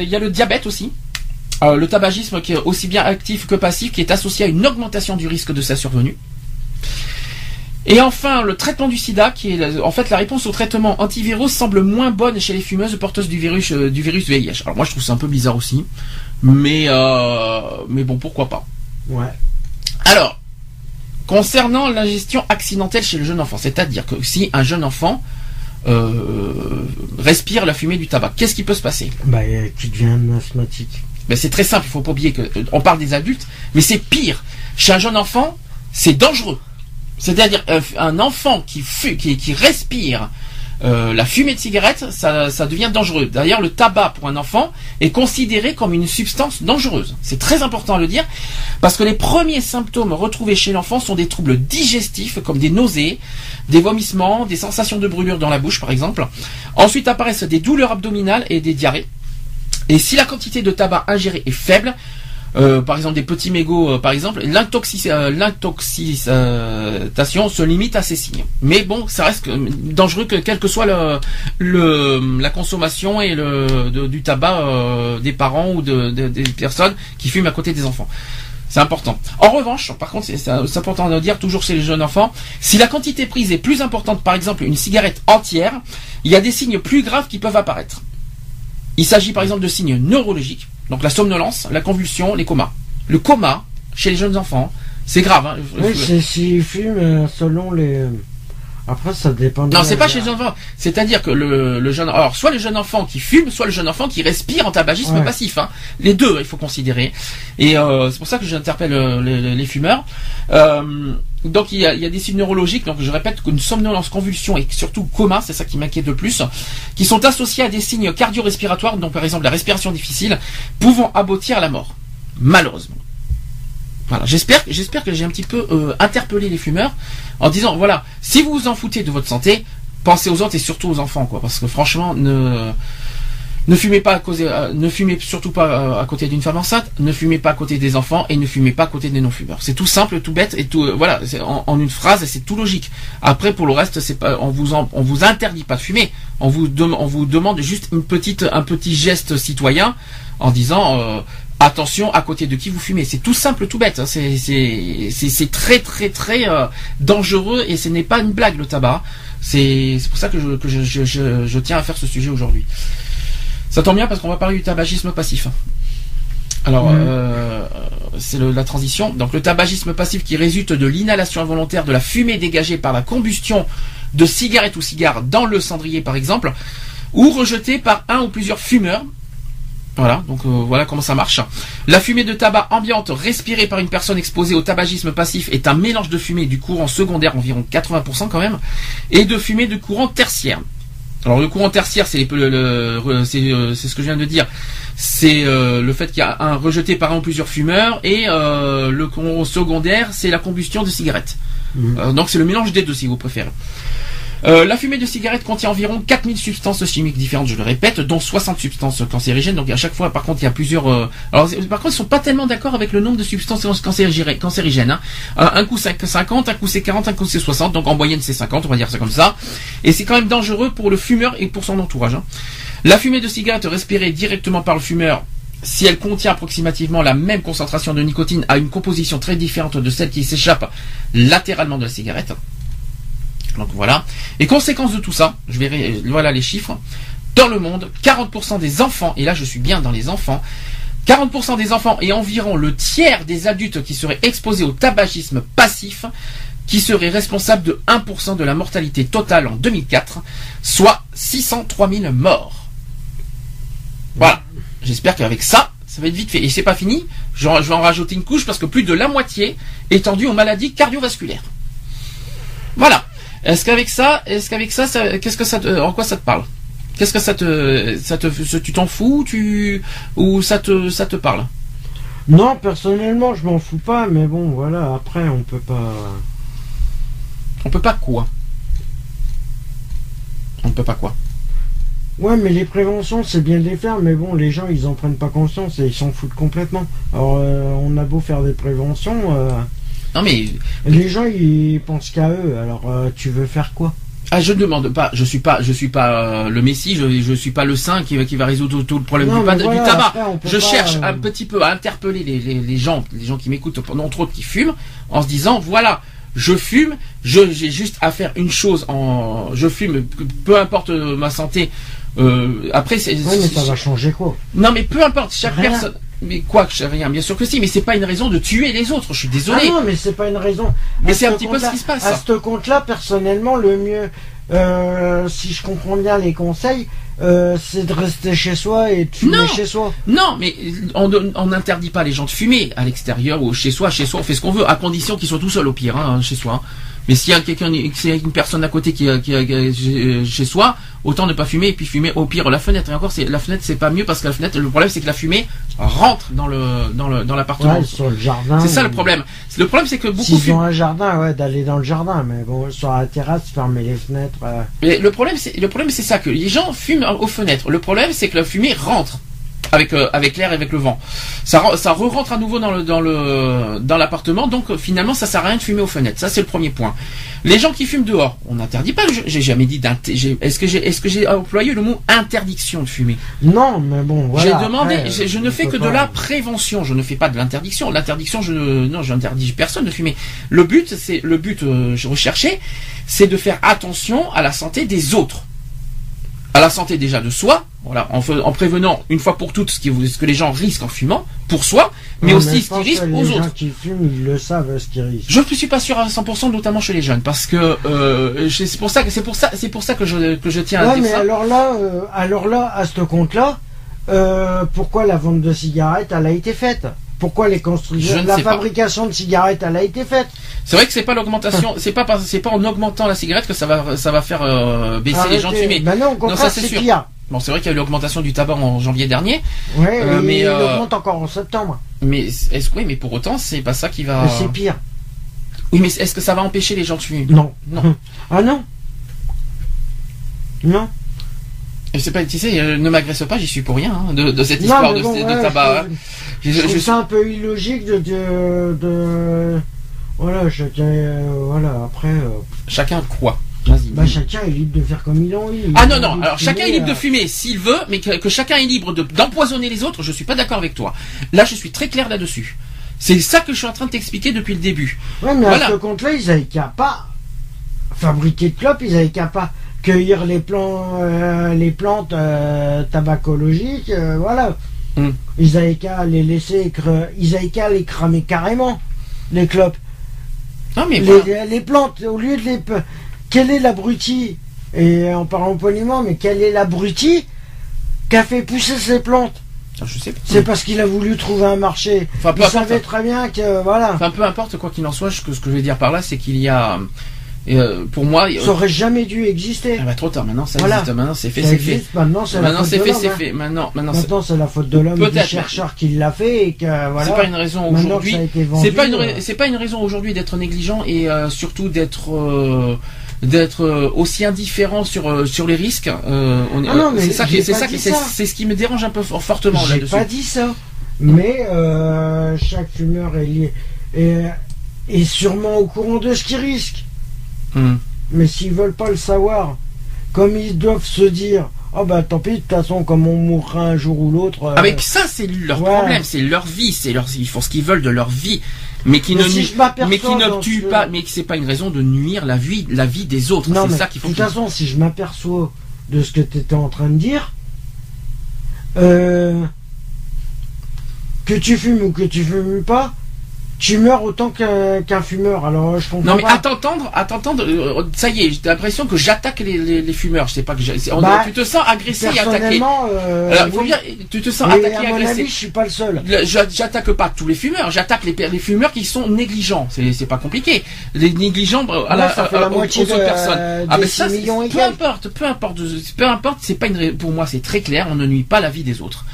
S2: il y a le diabète aussi. Le tabagisme qui est aussi bien actif que passif qui est associé à une augmentation du risque de sa survenue et enfin, le traitement du sida, qui est en fait la réponse au traitement antivirus semble moins bonne chez les fumeuses porteuses du virus euh, du virus VIH. Alors moi je trouve ça un peu bizarre aussi, mais euh, mais bon pourquoi pas.
S3: Ouais.
S2: Alors concernant l'ingestion accidentelle chez le jeune enfant, c'est-à-dire que si un jeune enfant euh, respire la fumée du tabac, qu'est-ce qui peut se passer?
S3: Bah qui devient asthmatique.
S2: Ben, c'est très simple, il faut pas oublier que on parle des adultes, mais c'est pire. Chez un jeune enfant, c'est dangereux. C'est-à-dire euh, un enfant qui, respire euh, la fumée de cigarette, ça, ça devient dangereux. D'ailleurs, le tabac pour un enfant est considéré comme une substance dangereuse. C'est très important à le dire parce que les premiers symptômes retrouvés chez l'enfant sont des troubles digestifs comme des nausées, des vomissements, des sensations de brûlure dans la bouche par exemple. Ensuite apparaissent des douleurs abdominales et des diarrhées. Et si la quantité de tabac ingéré est faible, euh, par exemple des petits mégots, euh, par exemple, euh, l'intoxication se limite à ces signes. Mais bon, ça reste dangereux que quelle que soit le, la consommation et le du tabac des parents ou de, des personnes qui fument à côté des enfants. C'est important. En revanche, par contre, c'est important de dire, toujours chez les jeunes enfants, si la quantité prise est plus importante, par exemple une cigarette entière, il y a des signes plus graves qui peuvent apparaître. Il s'agit par exemple de signes neurologiques, donc la somnolence, la convulsion, les comas. Le coma, chez les jeunes enfants, c'est grave. Hein.
S3: Oui, c'est s'ils fument euh, selon les... Après, ça dépend.
S2: Non, c'est pas chez les enfants. C'est-à-dire que le, jeune, alors soit le jeune enfant qui fume, soit le jeune enfant qui respire en tabagisme passif. Hein. Les deux, il faut considérer. Et euh, c'est pour ça que j'interpelle euh, les, fumeurs. donc il y, a, il y, a, des signes neurologiques. Donc je répète qu'une somnolence, convulsion et surtout coma, c'est ça qui m'inquiète le plus, qui sont associés à des signes cardio-respiratoires. Donc par exemple la respiration difficile, pouvant aboutir à la mort. Malheureusement. Voilà, j'espère, j'espère que j'ai un petit peu euh, interpellé les fumeurs en disant voilà, si vous vous en foutez de votre santé, pensez aux autres et surtout aux enfants, quoi. Parce que franchement, ne ne fumez pas à cause, euh, ne fumez surtout pas euh, à côté d'une femme enceinte, ne fumez pas à côté des enfants et ne fumez pas à côté des non-fumeurs. C'est tout simple, tout bête et tout, euh, voilà, en, en, une phrase c'est tout logique. Après, pour le reste, c'est pas, on vous on vous interdit pas de fumer. On vous, on vous demande juste une petite, un petit geste citoyen en disant, attention à côté de qui vous fumez. C'est tout simple, tout bête. Hein. C'est très très très dangereux et ce n'est pas une blague le tabac. C'est pour ça que, je, que je, je, je, tiens à faire ce sujet aujourd'hui. Ça tombe bien parce qu'on va parler du tabagisme passif. Alors, mhm. euh, c'est la transition. Donc, le tabagisme passif qui résulte de l'inhalation involontaire de la fumée dégagée par la combustion de cigarettes ou cigares dans le cendrier, par exemple, ou rejetée par un ou plusieurs fumeurs. Voilà, donc euh, voilà comment ça marche. La fumée de tabac ambiante respirée par une personne exposée au tabagisme passif est un mélange de fumée du courant secondaire, environ 80% quand même, et de fumée de courant tertiaire. Alors le courant tertiaire, c'est euh, ce que je viens de dire. C'est euh, le fait qu'il y a un rejeté par un ou plusieurs fumeurs et euh, le courant secondaire, c'est la combustion de cigarettes. Mmh. donc c'est le mélange des deux si vous préférez. Euh, la fumée de cigarette contient environ 4000 substances chimiques différentes, je le répète, dont 60 substances cancérigènes. Donc à chaque fois, par contre, il y a plusieurs. Euh, par contre, ils sont pas tellement d'accord avec le nombre de substances cancérigènes. Hein. Un coup c'est 50, un coup c'est 40, un coup c'est 60. Donc en moyenne c'est 50, on va dire ça comme ça. Et c'est quand même dangereux pour le fumeur et pour son entourage. Hein. La fumée de cigarette respirée directement par le fumeur si elle contient approximativement la même concentration de nicotine, a une composition très différente de celle qui s'échappe latéralement de la cigarette. Donc voilà. Et conséquence de tout ça, je vais voilà les chiffres. Dans le monde, 40% des enfants, et là je suis bien dans les enfants, 40% des enfants et environ le tiers des adultes qui seraient exposés au tabagisme passif, qui seraient responsables de 1% de la mortalité totale en 2004, soit 603 000 morts. Voilà. J'espère qu'avec ça, ça va être vite fait. Et c'est pas fini. Je vais en rajouter une couche parce que plus de la moitié est tendue aux maladies cardiovasculaires. Voilà. Est-ce qu'avec ça, est-ce qu'avec ça, qu'est-ce que ça, te, en quoi ça te parle? Qu'est-ce que ça te, ça te, tu t'en fous, tu, ou ça te, ça te parle?
S3: Non, personnellement, je m'en fous pas, mais bon, voilà. Après, on peut pas.
S2: On peut pas quoi? On peut pas quoi?
S3: Ouais, mais les préventions, c'est bien de les faire, mais bon, les gens, ils en prennent pas conscience et ils s'en foutent complètement. Alors, euh, on a beau faire des préventions. Euh,
S2: non mais
S3: les gens ils pensent qu'à eux. Alors euh, tu veux faire quoi?
S2: Ah, je ne demande pas, je suis pas, je suis pas euh, le Messie, je, je suis pas le saint qui, qui va résoudre tout, le problème du, tabac. je cherche euh, un petit peu à interpeller les, les, gens, les gens qui m'écoutent, entre autres qui fument, en se disant voilà, je fume, j'ai juste à faire une chose en, je fume, peu importe ma santé. Après, c'est.
S3: mais ça va changer quoi
S2: Non, mais peu importe, chaque personne. Mais quoi que rien, bien sûr que si, mais c'est pas une raison de tuer les autres. Je suis désolé.
S3: Ah non, mais c'est pas une raison.
S2: Mais c'est un petit peu ce qui se passe.
S3: À ce compte-là, personnellement, le mieux, euh, si je comprends bien les conseils, euh, c'est de rester chez soi et de fumer chez soi.
S2: Non, mais on n'interdit pas les gens de fumer à l'extérieur ou chez soi. Chez soi, on fait ce qu'on veut, à condition qu'ils soient tout seuls au pire, hein, chez soi. Mais s'il y a quelqu'un, une personne à côté qui, qui, chez soi, autant ne pas fumer et puis fumer au pire la fenêtre. Et encore, c'est la fenêtre, c'est pas mieux parce que la fenêtre, le problème c'est que la fumée rentre dans le dans le dans l'appartement.
S3: sur le jardin.
S2: C'est ça le problème. Le problème c'est que beaucoup.
S3: S'ils ont un jardin, ouais, d'aller dans le jardin, mais bon, sur la terrasse, fermer les fenêtres.
S2: Mais le problème, c'est le problème, c'est ça que les gens fument aux fenêtres. Le problème, c'est que la fumée rentre avec euh, avec l'air et avec le vent. Ça ça re rentre à nouveau dans le dans le dans l'appartement. Donc euh, finalement, ça sert à rien de fumer aux fenêtres. Ça c'est le premier point. Les gens qui fument dehors, on n'interdit pas. J'ai jamais dit Est-ce que j'ai est-ce que j'ai employé le mot interdiction de fumer?
S3: Non, mais bon. Voilà,
S2: j'ai demandé. je ne fais que de la prévention. Je ne fais pas de l'interdiction. L'interdiction, je non, j'interdis personne de fumer. Le but, c'est le but euh, recherché, c'est de faire attention à la santé des autres à la santé déjà de soi, voilà, en, en prévenant une fois pour toutes ce, qui, ce, que les gens risquent en fumant, pour soi, mais aussi ce qu'ils risquent aux
S3: les
S2: autres.
S3: Gens qui fument, ils le savent ce qu'ils risquent.
S2: Je ne suis pas sûr à 100%, notamment chez les jeunes, parce que euh, c'est pour ça que c'est pour ça c'est pour ça que je que je tiens
S3: à
S2: dire
S3: mais alors là, euh, alors là, à ce compte-là, euh, pourquoi la vente de cigarettes elle a été faite? Pourquoi les constructions, la fabrication de cigarettes, elle a été faite.
S2: C'est vrai que c'est pas l'augmentation, c'est pas c'est pas en augmentant la cigarette que ça va ça va faire euh, baisser les gens de fumer.
S3: Ben non, au contraire, c'est sûr.
S2: Bon, c'est vrai qu'il y a eu l'augmentation du tabac en janvier dernier.
S3: Oui, euh, mais il euh, augmente encore en septembre.
S2: Mais est-ce oui, mais pour autant, c'est pas ça qui va.
S3: C'est pire.
S2: Oui, mais est-ce que ça va empêcher les gens de fumer?
S3: Non, non. ah non? Non.
S2: Et c'est pas, tu sais, ne m'agresse pas, j'y suis pour rien hein, de, de cette histoire de, de tabac. hein.
S3: Je,
S2: Je-
S3: trouve
S2: je-
S3: ça un peu illogique de, de, de- voilà, chacun, euh, voilà, après, euh,
S2: Chacun quoi Vas-y.
S3: bah, chacun est libre de faire comme il a envie.
S2: Ah non, non, alors chacun est libre de
S3: euh,
S2: fumer s'il veut, mais que, que chacun est libre de- d'empoisonner les autres, je suis pas d'accord avec toi. Là, je suis très clair là-dessus. C'est ça que je suis en train de t'expliquer depuis le début.
S3: Ouais, mais
S2: Voilà.
S3: à ce compte-là, ils avaient qu'à pas fabriquer de clopes, ils avaient qu'à pas cueillir les euh, les plantes euh, tabacologiques, euh, voilà.
S2: Hmm.
S3: Ils avaient qu'à les laisser, cre- ils avaient qu'à les cramer carrément, les clopes.
S2: Non, mais
S3: les,
S2: voilà.
S3: les plantes, au lieu de les. Quel est l'abruti? Et en parlant poliment, mais quel est l'abruti qui a fait pousser ces plantes?
S2: Je sais pas.
S3: C'est parce qu'il a voulu trouver un marché.
S2: Enfin, peu
S3: Il
S2: importe.
S3: savait très bien que. Voilà.
S2: Enfin, peu importe quoi qu'il en soit, ce que, ce que je vais dire par là, c'est qu'il y a, euh, pour moi,
S3: Ça aurait jamais dû exister.
S2: ah bah, trop tard. Maintenant, ça
S3: Voilà.
S2: existe. Maintenant, c'est fait, c'est fait.
S3: maintenant c'est la faute
S2: c'est
S3: de
S2: fait,
S3: l'homme,
S2: c'est
S3: hein.
S2: fait. Maintenant, maintenant, c'est
S3: Maintenant, c'est la faute de l'homme, du chercheur qui l'a fait et que voilà.
S2: c'est pas une raison aujourd'hui. C'est pas une, c'est pas une raison aujourd'hui d'être négligent et euh, surtout d'être euh, d'être euh, aussi indifférent sur euh, sur les risques. Euh, on
S3: Ah non, mais
S2: c'est ça qui
S3: j'ai
S2: c'est ça qui c'est ce qui me dérange un peu for- fortement
S3: J'ai
S2: là-dessus.
S3: pas dit ça. Mais chaque fumeur est lié. Et, est sûrement au courant de ce qu'il risque.
S2: Hmm.
S3: Mais s'ils veulent pas le savoir, comme ils doivent se dire Oh bah tant pis, de toute façon, comme on mourra un jour ou l'autre. euh,
S2: Avec ça, c'est leur
S3: ouais.
S2: problème, c'est leur vie, c'est leur, ils font ce qu'ils veulent de leur vie, mais qui
S3: Mais
S2: ne,
S3: si
S2: mais qui ne
S3: ce-
S2: pas, mais que c'est pas une raison de nuire la vie, la vie des autres.
S3: Non,
S2: C'est ça qu'il
S3: de toute façon, si je m'aperçois de ce que tu étais en train de dire, euh, que tu fumes ou que tu fumes pas, tu meurs autant qu'un fumeur. Alors je comprends
S2: Non mais
S3: pas.
S2: à t'entendre, à t'entendre, euh, ça y est, j'ai l'impression que j'attaque les, les, les fumeurs. Je sais pas que on-
S3: Bah,
S2: tu te sens agressé et attaqué.
S3: Euh,
S2: Alors il faut
S3: oui.
S2: bien, tu te sens
S3: Mais
S2: attaqué,
S3: mon
S2: agressé.
S3: avis, je suis pas le seul.
S2: J'attaque pas tous les fumeurs, j'attaque les, les fumeurs qui sont négligents. C'est pas compliqué. Les négligents euh, à la,
S3: ça fait
S2: à-
S3: la
S2: aux-
S3: moitié
S2: aux autres
S3: de-
S2: personnes.
S3: des
S2: Ah
S3: 6
S2: ça,
S3: et
S2: peu importe, peu importe, peu importe. C'est pas une, pour moi c'est très clair. On ne nuit pas la vie des autres.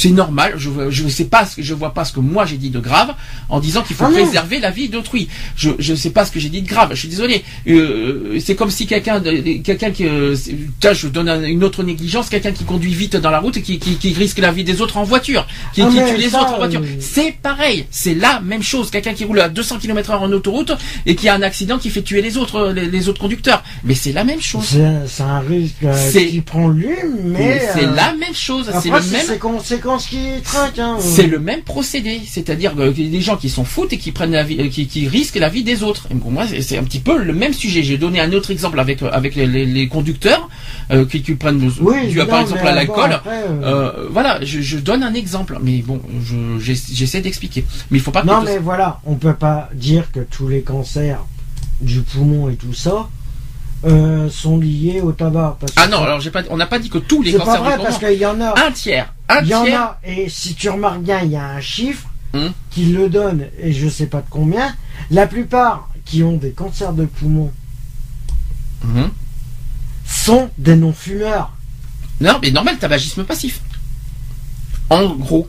S2: C'est normal. Je je sais pas, ce que- je vois pas ce que moi j'ai dit de grave en disant qu'il faut
S3: Ah
S2: préserver la vie d'autrui. Je je sais pas ce que j'ai dit de grave. Je suis désolé. Euh, c'est comme si quelqu'un quelqu'un qui euh, tiens, je donne un- une autre négligence, quelqu'un qui conduit vite dans la route et qui, qui, qui risque la vie des autres en voiture, qui,
S3: Ah,
S2: qui tue les
S3: ça,
S2: autres en voiture.
S3: euh,
S2: C'est pareil, c'est la même chose. Quelqu'un qui roule à 200 km heure en autoroute et qui a un accident qui fait tuer les autres, les, les autres conducteurs. Mais c'est la même chose.
S3: C'est un risque euh, qui prend lui, mais.
S2: c'est
S3: euh,
S2: la même chose. C'est
S3: Après,
S2: le
S3: c'est
S2: même.
S3: Qui trinquent. Hein.
S2: C'est le même procédé, c'est-à-dire que des gens qui s'en foutent et qui prennent la vie, euh, qui, qui risquent la vie des autres. Et pour moi, c'est- un petit peu le même sujet. J'ai donné un autre exemple avec euh, avec les, les- les conducteurs euh, qui, qui prennent
S3: Oui,
S2: dû par exemple à l'alcool.
S3: euh,
S2: Euh, voilà, je, je donne un exemple, mais bon, je- j'ess- j'essaie d'expliquer. Mais il faut pas. que
S3: Non,
S2: tout-
S3: mais voilà, on peut pas dire que tous les cancers du poumon et tout ça euh, sont liés au tabac. Parce
S2: Ah non, alors j'ai pas, on n'a pas dit que tous les
S3: c'est pas
S2: cancers
S3: vrai
S2: du
S3: parce qu'il y en a.
S2: Un tiers, un
S3: Il y en a, et si tu remarques bien, il y a un chiffre
S2: Hum.
S3: qui le donne, et je sais pas de combien. La plupart qui ont des cancers de poumon
S2: Mhm.
S3: sont des non-fumeurs.
S2: Non, mais normal, tabagisme passif. En gros.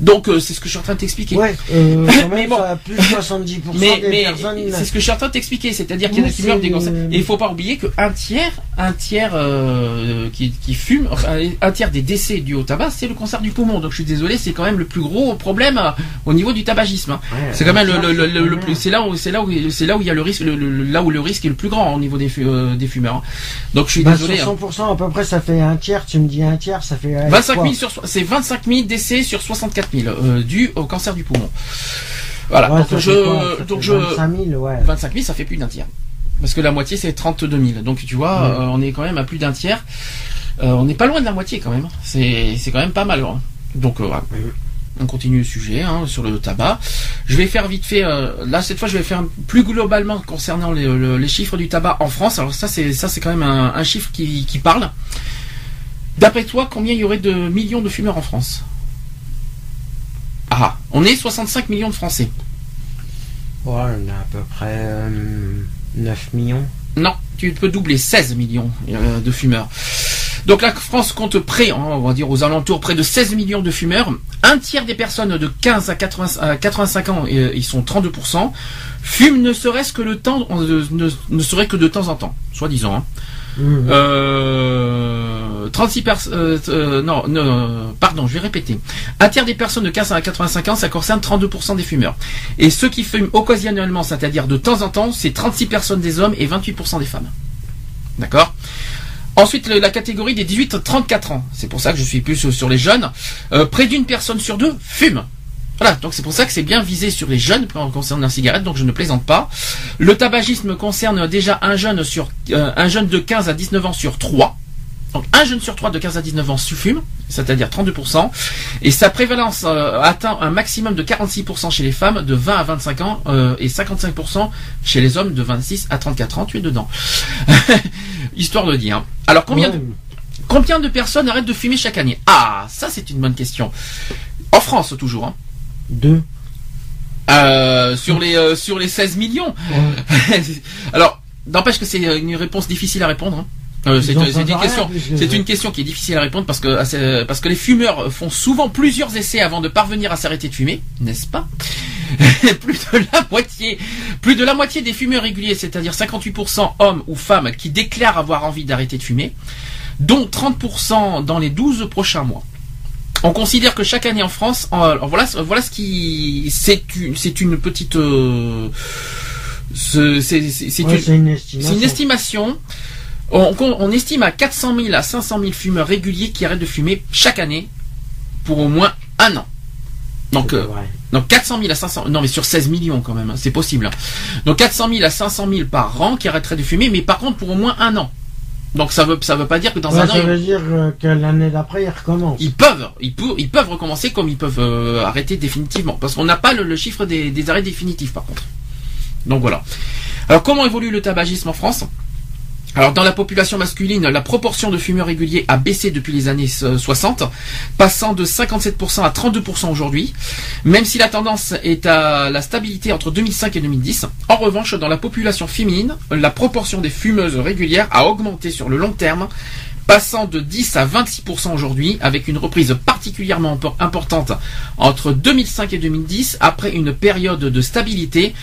S2: Donc euh, c'est ce que je suis en train de t'expliquer.
S3: Ouais, euh,
S2: Mais bon.
S3: ça plus de 70%
S2: Mais,
S3: des
S2: mais
S3: personnes.
S2: c'est ce que je suis en train de t'expliquer, c'est-à-dire qu'il y en a qui meurent des cancers. Et il faut pas oublier qu'un tiers, un tiers euh, qui, qui fume, enfin, un tiers des décès dus au tabac, c'est le cancer du poumon. Donc je suis désolé, c'est quand même le plus gros problème euh, au niveau du tabagisme. hein.
S3: Ouais,
S2: C'est quand même le, plus, c'est là où c'est là où c'est là où il y a le risque, là où le risque est le plus grand au niveau des, fu- des fumeurs. hein. Donc je suis
S3: Bah,
S2: désolé. hein.
S3: sur 100% à peu près, ça fait un tiers. Tu me dis un tiers, ça fait. euh,
S2: 25
S3: quoi
S2: 000 sur, c'est 25 000 décès sur 64 000 euh, dus au cancer du poumon. Voilà.
S3: Ouais,
S2: donc je, donc je,
S3: 25 000, ouais.
S2: 25 000, ça fait plus d'un tiers. Parce que la moitié, c'est 32 000. Donc tu vois,
S3: Ouais.
S2: euh, on est quand même à plus d'un tiers. Euh, on n'est pas loin de la moitié quand même. C'est, quand même pas mal. hein. Donc voilà. On continue le sujet hein, sur le tabac. Je vais faire vite fait. euh, là cette fois, je vais faire plus globalement concernant les, le- les chiffres du tabac en France. Alors ça, c'est ça, c'est quand même un, un chiffre qui, qui parle. D'après toi, combien il y aurait de millions de fumeurs en France? Ah, on est 65 millions de Français.
S3: Ouais, on a à peu près euh, 9 millions.
S2: Non, tu peux doubler 16 millions euh, de fumeurs. Donc la France compte près, hein, on va dire aux alentours, près de 16 millions de fumeurs. Un tiers des personnes de 15 à, 80 à 85 ans, euh, ils sont 32%, fument ne serait-ce que le temps, euh, ne, ne serait que de temps en temps, soi-disant. hein.
S3: Mhm.
S2: Euh, 36 personnes. Euh, euh, non, non, pardon, je vais répéter. Un tiers des personnes de 15 à 85 ans, ça concerne 32% des fumeurs. Et ceux qui fument occasionnellement, c'est-à-dire de temps en temps, c'est 36 personnes des hommes et 28% des femmes. D'accord? Ensuite, la catégorie des 18-34 ans. C'est pour ça que je suis plus sur les jeunes. Près d'une personne sur deux fume. Voilà, donc c'est pour ça que c'est bien visé sur les jeunes en concernant la cigarette, donc je ne plaisante pas. Le tabagisme concerne déjà un jeune sur euh, un jeune de 15 à 19 ans sur 3. Donc un jeune sur 3 de 15 à 19 ans fume, c'est-à-dire 32%, et sa prévalence euh, atteint un maximum de 46% chez les femmes de 20 à 25 ans euh, et 55% chez les hommes de 26 à 34 ans, tu es dedans. Histoire de dire. Alors combien de. Combien de personnes arrêtent de fumer chaque année? Ah, ça c'est une bonne question. En France toujours. Hein.
S3: Deux.
S2: Euh, sur les euh, sur les 16 millions. Alors, n'empêche que c'est une réponse difficile à répondre. hein. Euh, c'est une question,
S3: puisque-
S2: c'est une question qui est difficile à répondre parce que euh, parce que les fumeurs font souvent plusieurs essais avant de parvenir à s'arrêter de fumer, n'est-ce pas? Plus de la moitié, plus de la moitié des fumeurs réguliers, c'est-à-dire 58% hommes ou femmes qui déclarent avoir envie d'arrêter de fumer, dont 30% dans les 12 prochains mois. On considère que chaque année en France, en- alors voilà, voilà ce qui, c'est une, c'est une petite, euh, ce- c'est
S3: Ouais,
S2: une,
S3: estimation.
S2: On, estime à 400 000 à 500 000 fumeurs réguliers qui arrêtent de fumer chaque année pour au moins un an. Donc, euh, donc 400 000 à 500 non mais sur 16 millions quand même, hein, c'est possible. hein. Donc 400 000 à 500 000 par an qui arrêteraient de fumer, mais par contre pour au moins un an. Donc ça veut ça veut pas dire que dans
S3: Ouais,
S2: un an
S3: ça
S2: ils-
S3: veut dire euh, que l'année d'après,
S2: ils peuvent, ils peuvent, ils peuvent recommencer comme ils peuvent euh, arrêter définitivement. Parce qu'on n'a pas le, le chiffre des, des arrêts définitifs par contre. Donc voilà. Alors comment évolue le tabagisme en France? Alors dans la population masculine, la proportion de fumeurs réguliers a baissé depuis les années euh, 60, passant de 57% à 32% aujourd'hui, même si la tendance est à la stabilité entre 2005 et 2010. En revanche, dans la population féminine, la proportion des fumeuses régulières a augmenté sur le long terme, passant de 10 à 26% aujourd'hui, avec une reprise particulièrement impor- importante entre 2005 et 2010, après une période de stabilité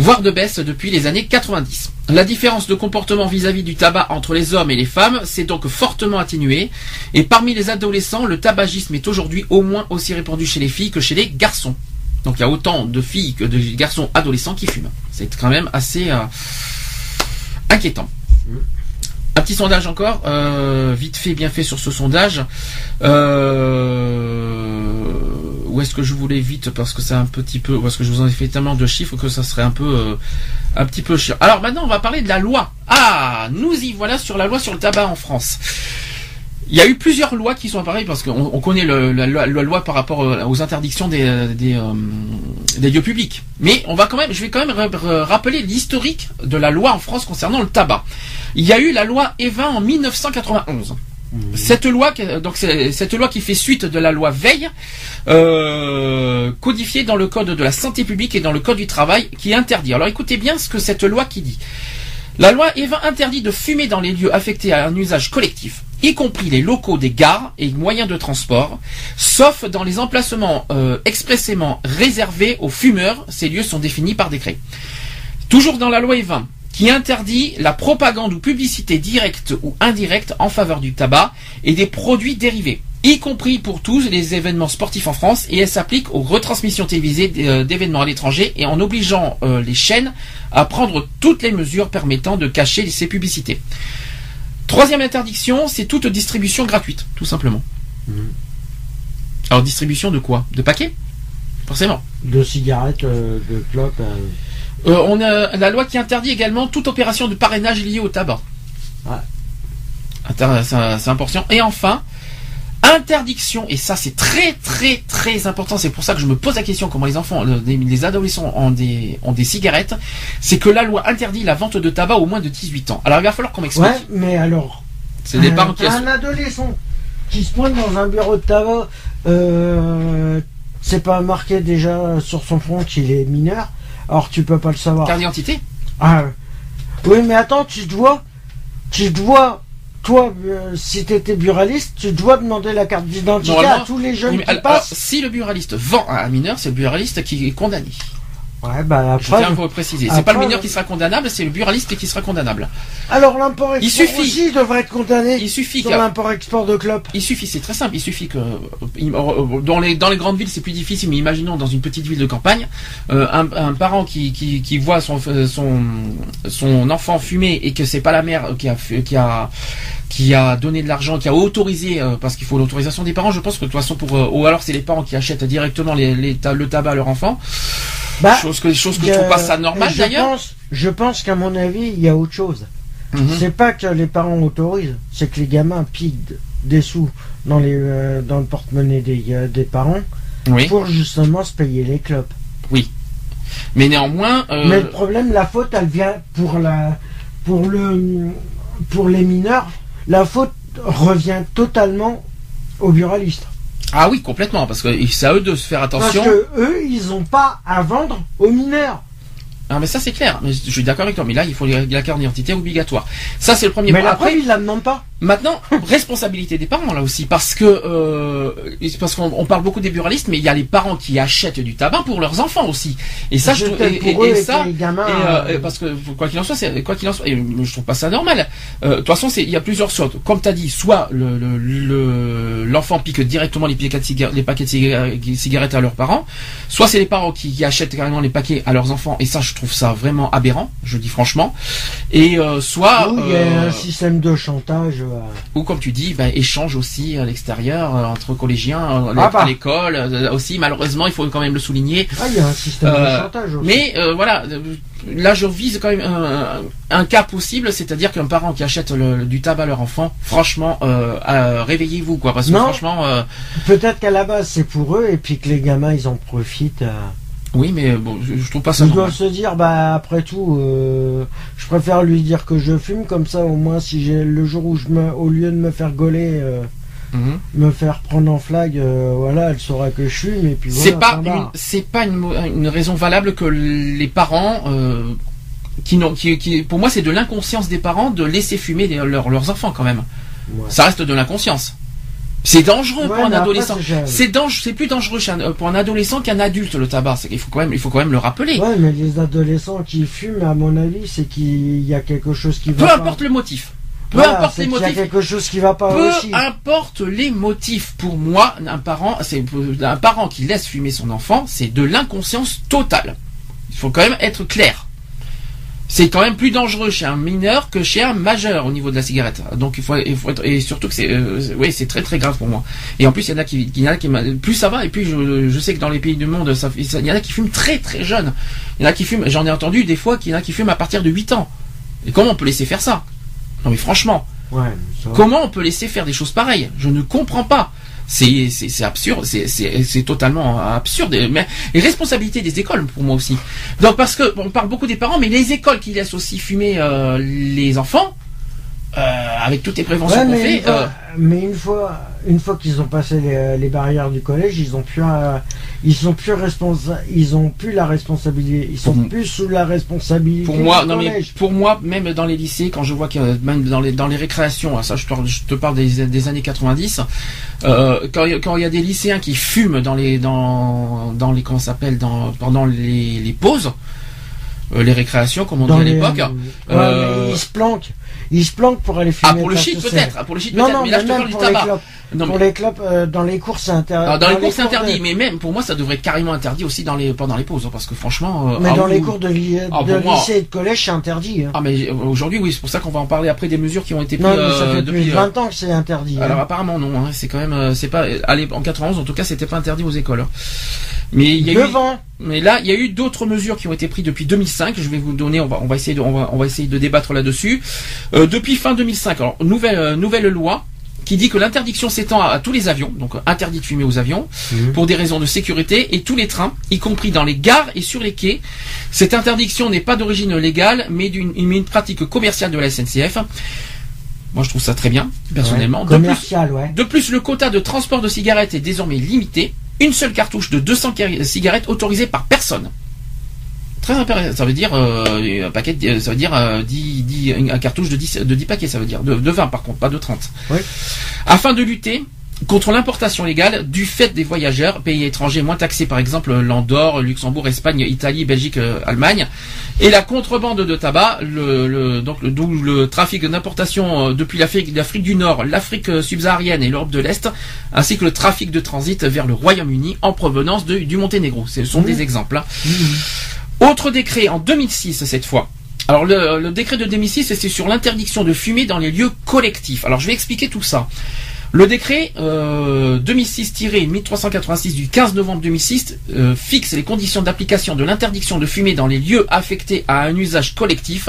S2: voire de baisse depuis les années 90. La différence de comportement vis-à-vis du tabac entre les hommes et les femmes s'est donc fortement atténuée, et parmi les adolescents, le tabagisme est aujourd'hui au moins aussi répandu chez les filles que chez les garçons. Donc il y a autant de filles que de garçons adolescents qui fument. C'est quand même assez euh, inquiétant. Un petit sondage encore, euh, vite fait, bien fait sur ce sondage. Euh, est-ce que je voulais vite parce que c'est un petit peu, parce que je vous en ai fait tellement de chiffres que ça serait un peu, euh, un petit peu chiant. Alors maintenant, on va parler de la loi. Ah, nous y voilà sur la loi sur le tabac en France. Il y a eu plusieurs lois qui sont apparues parce qu'on on connaît la, loi par rapport euh, aux interdictions des, euh, des, lieux publics. Mais on va quand même, je vais quand même ra- ra- rappeler l'historique de la loi en France concernant le tabac. Il y a eu la loi Evin en 1991. Cette loi, donc cette loi qui fait suite de la loi Veil, euh, codifiée dans le code de la santé publique et dans le code du travail, qui interdit. Alors écoutez bien ce que cette loi qui dit. La loi Evin interdit de fumer dans les lieux affectés à un usage collectif, y compris les locaux des gares et moyens de transport, sauf dans les emplacements euh, expressément réservés aux fumeurs. Ces lieux sont définis par décret. Toujours dans la loi Evin, qui interdit la propagande ou publicité directe ou indirecte en faveur du tabac et des produits dérivés, y compris pour tous les événements sportifs en France, et elle s'applique aux retransmissions télévisées euh, d'événements à l'étranger et en obligeant euh, les chaînes à prendre toutes les mesures permettant de cacher ces publicités. Troisième interdiction, c'est toute distribution gratuite, tout simplement. Alors distribution de quoi? De paquets? Forcément.
S3: De cigarettes, euh, de clopes. euh,
S2: Euh, on a la loi qui interdit également toute opération de parrainage liée au tabac.
S3: Ouais.
S2: C'est important. Et enfin, interdiction, et ça c'est très très très important, c'est pour ça que je me pose la question comment les enfants, le- les, les adolescents ont des, ont des cigarettes, c'est que la loi interdit la vente de tabac au moins de 18 ans. Alors il va falloir qu'on m'explique.
S3: Ouais, mais alors.
S2: C'est des
S3: un-
S2: parents qui...
S3: Un adolescent qui se pointe dans un bureau de tabac, euh, c'est pas marqué déjà sur son front qu'il est mineur, alors tu peux pas le savoir.
S2: Carte d'identité
S3: Ah, oui, mais attends, tu dois, tu dois, toi, euh, si t'étais buraliste, tu dois demander la carte d'identité à tous les jeunes
S2: mais
S3: qui
S2: alors, alors,
S3: passent.
S2: si le buraliste vend à un mineur, c'est le buraliste qui est condamné.
S3: Ouais, bah
S2: Je tiens à vous préciser. C'est pas le mineur qui sera condamnable, c'est le buraliste qui sera condamnable.
S3: Alors l'import
S2: Il
S3: export
S2: suffit.
S3: aussi devrait être condamné.
S2: Il suffit
S3: sur l'import export de clopes.
S2: Il suffit, c'est très simple. Il suffit que il- euh, dans les dans les grandes villes c'est plus difficile, mais imaginons dans une petite ville de campagne, euh, un, un parent qui, qui, qui voit son son son enfant fumer et que c'est pas la mère qui a fait- qui a qui a donné de l'argent, qui a autorisé euh, parce qu'il faut l'autorisation des parents. Je pense que de toute façon pour euh, ou alors c'est les parents qui achètent directement les, les ta- le tabac à leur enfant.
S3: Bah,
S2: chose que chose que je trouve pas ça normal d'ailleurs.
S3: Je pense qu'à mon avis, il y a autre chose.
S2: Mhm.
S3: C'est pas que les parents autorisent, c'est que les gamins piquent des sous dans les euh, dans le porte-monnaie des, euh, des parents
S2: Oui,
S3: pour justement se payer les clopes.
S2: mais néanmoins. euh,
S3: Mais le problème, la faute, elle vient pour la pour le pour les mineurs, la faute revient totalement aux buralistes.
S2: Ah oui, complètement, parce que c'est à eux de se faire attention.
S3: Parce que eux, ils ont pas à vendre aux mineurs.
S2: Ah mais ça c'est clair, mais je suis d'accord avec toi, mais là il faut la carte d'identité obligatoire. Ça c'est le premier
S3: Mais
S2: point.
S3: la
S2: Après,
S3: preuve, ils la demandent pas.
S2: Maintenant, responsabilité des parents là aussi, parce que euh, parce qu'on on parle beaucoup des buralistes, mais il y a les parents qui achètent du tabac pour leurs enfants aussi. Et ça je trouve- et,
S3: pour
S2: et-
S3: eux
S2: et
S3: et
S2: ça
S3: les gamins.
S2: euh,
S3: euh,
S2: parce que quoi qu'il en soit, c'est quoi qu'il en soit, et je trouve pas ça normal. Euh, De toute façon, il y a plusieurs sortes. Comme tu as dit, soit le le- le- l'enfant pique directement les paquets de cigarettes, les paquets de cigarettes, à leurs parents, soit c'est les parents qui, qui achètent carrément les paquets à leurs enfants. Et ça, je trouve ça vraiment aberrant. Je dis franchement. Et euh, soit
S3: il y a
S2: euh,
S3: un système de chantage. Euh,
S2: ou comme tu dis, ben, échange aussi à l'extérieur euh, entre collégiens, euh,
S3: Ah bah.
S2: à l'école aussi. Malheureusement, il faut quand même le souligner.
S3: Ah, il y a un système
S2: Euh,
S3: de chantage aussi.
S2: Mais euh, voilà, là je vise quand même un, un cas possible, c'est-à-dire qu'un parent qui achète le- du tabac à leur enfant, franchement, euh, réveillez-vous quoi, parce que
S3: Non.
S2: franchement,
S3: Peut-être qu'à la base c'est pour eux et puis que les gamins ils en profitent. Euh.
S2: oui, mais bon, je, je trouve pas ça
S3: Ils
S2: normal.
S3: doivent se dire bah après tout, euh, je préfère lui dire que je fume comme ça au moins si j'ai le jour où je me, au lieu de me faire gauler, euh,
S2: Mhm.
S3: me faire prendre en flag, euh, voilà, elle saura que je fume et puis voilà.
S2: C'est pas une,
S3: va.
S2: c'est pas une, mo- une raison valable que les parents euh, qui n'ont, qui, qui, pour moi, c'est de l'inconscience des parents de laisser fumer leurs, leurs enfants quand même.
S3: Ouais.
S2: Ça reste de l'inconscience. C'est dangereux
S3: Ouais,
S2: pour un adolescent.
S3: c'est
S2: C'est dangereux, c'est plus dangereux euh, pour un adolescent qu'un adulte le tabac. Il faut quand même, il faut quand même le rappeler.
S3: Ouais, mais les adolescents qui fument, à mon avis, c'est qu'il y a quelque chose qui
S2: Peu
S3: va
S2: importe le motif. Peu
S3: pas. Voilà,
S2: importe les
S3: qu'il y a
S2: motifs.
S3: quelque chose qui va pas
S2: Peu
S3: aussi.
S2: importe les motifs. Pour moi, un parent, c'est un parent qui laisse fumer son enfant, c'est de l'inconscience totale. Il faut quand même être clair. C'est quand même plus dangereux chez un mineur que chez un majeur au niveau de la cigarette. Donc il faut, il faut être, et surtout que c'est, euh, oui, c'est très très grave pour moi. Et en plus il y en a qui, il y en a qui, plus ça va. Et puis je, je sais que dans les pays du monde, ça, il y en a qui fument très très jeunes. Il y en a qui fument. J'en ai entendu des fois qu'il y en a qui fument à partir de 8 ans. Et comment on peut laisser faire ça? Non mais franchement.
S3: Ouais, ça va.
S2: Comment on peut laisser faire des choses pareilles? Je ne comprends pas. C'est absurde, c'est totalement absurde. Mais les responsabilités des écoles pour moi aussi. Donc parce que on parle beaucoup des parents, mais les écoles qui laissent aussi fumer euh, les enfants, euh, avec toutes les préventions
S3: Ouais,
S2: qu'on
S3: mais,
S2: fait.
S3: une fois,
S2: euh,
S3: mais une fois, une fois qu'ils ont passé les, les barrières du collège, ils ont plus, un- ils sont plus responsa- ils ont plus la responsabilité, ils sont
S2: Pour-
S3: plus sous la responsabilité
S2: pour moi,
S3: du
S2: non mais
S3: collège.
S2: pour moi, même dans les lycées, quand je vois que même dans les dans les récréations, ah, ça je te, je te parle des, des années 90, euh, quand il y a- quand il y a des lycéens qui fument dans les dans dans les comment ça s'appelle dans pendant les, les pauses, euh, les récréations comme on
S3: Dans
S2: dit à
S3: les-
S2: l'époque.
S3: Ouais,
S2: euh,
S3: mais ils se planquent, ils se planquent pour aller fumer.
S2: Ah pour le shit peut-être, ah, pour le shit
S3: Non,
S2: peut-être,
S3: non,
S2: mais là
S3: mais
S2: je te
S3: même
S2: parle du
S3: les
S2: tabac. Non,
S3: Pour
S2: mais-
S3: les clopes, euh, dans les cours, c'est interdit.
S2: alors, dans les cours c'est
S3: cours de-
S2: interdit, mais même pour moi ça devrait être carrément interdit aussi dans les pendant les pauses, hein, parce que franchement. euh,
S3: Mais
S2: ah,
S3: dans les cours de, li-
S2: Ah,
S3: de
S2: moi-
S3: lycée et de collège, c'est interdit. hein.
S2: Ah mais euh, aujourd'hui oui, c'est pour ça qu'on va en parler après des mesures qui ont été prises
S3: non, mais ça
S2: euh,
S3: fait
S2: depuis.
S3: plus de
S2: euh,
S3: 20 ans que c'est interdit. hein.
S2: Alors apparemment non, hein, c'est quand même, euh, c'est pas, allez, en 91 en tout cas c'était pas interdit aux écoles. Mais il y a eu, mais là il y a eu d'autres mesures qui ont été prises depuis 2005. Je vais vous donner, on va, on va essayer de, on va, on va essayer de débattre là-dessus. Euh, depuis fin 2005, alors nouvelle, euh, nouvelle loi qui dit que l'interdiction s'étend à, à tous les avions, donc interdit de fumer aux avions
S3: Mhm.
S2: pour des raisons de sécurité et tous les trains, y compris dans les gares et sur les quais. Cette interdiction n'est pas d'origine légale, mais d'une une pratique commerciale de la SNCF. Moi, je trouve ça très bien, personnellement.
S3: Ouais,
S2: de plus,
S3: commercial, ouais.
S2: de plus, le quota de transport de cigarettes est désormais limité. Une seule cartouche de 200 car- cigarettes autorisée par personne. Très intéressant. Ça veut dire euh, un paquet, de- ça veut dire euh, 10, 10 un cartouche de 10, de 10 paquets. Ça veut dire de, de 20 par contre, pas de 30.
S3: Oui.
S2: Afin de lutter contre l'importation légale du fait des voyageurs, pays étrangers moins taxés par exemple l'Andorre, Luxembourg, Espagne, Italie, Belgique, euh, Allemagne, et la contrebande de tabac, le, donc le, le trafic d'importation euh, depuis l'Afrique, l'Afrique du Nord, l'Afrique euh, subsaharienne et l'Europe de l'Est, ainsi que le trafic de transit vers le Royaume-Uni en provenance du Monténégro. Ce sont des exemples. Hein. Autre décret en 2006 cette fois. Alors le, décret de 2006 c'est sur l'interdiction de fumer dans les lieux collectifs. Alors je vais expliquer tout ça. Le décret euh, 2006-1386 du 15 novembre 2006 euh, fixe les conditions d'application de l'interdiction de fumer dans les lieux affectés à un usage collectif.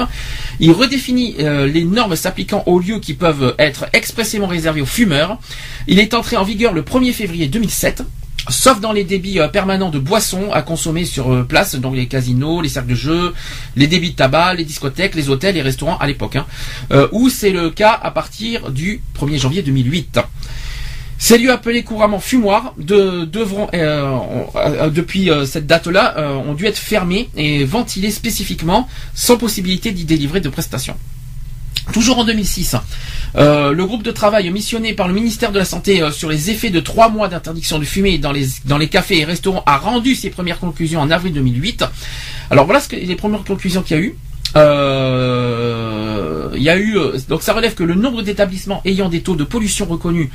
S2: Il redéfinit euh, les normes s'appliquant aux lieux qui peuvent être expressément réservés aux fumeurs. Il est entré en vigueur le 1er février 2007 sauf dans les débits euh, permanents de boissons à consommer sur euh, place, donc les casinos, les cercles de jeux, les débits de tabac, les discothèques, les hôtels, les restaurants à l'époque, hein, euh, où c'est le cas à partir du 1er janvier 2008. Ces lieux appelés couramment fumoirs depuis cette date-là, ont dû être fermés et ventilés spécifiquement, sans possibilité d'y délivrer de prestations. Toujours en 2006, euh, le groupe de travail missionné par le ministère de la Santé euh, sur les effets de trois mois d'interdiction de fumer dans les, cafés et restaurants a rendu ses premières conclusions en avril 2008. Alors voilà les premières conclusions qu'il y a eu. Euh, il y a eu donc ça relève que le nombre d'établissements ayant des taux de pollution reconnus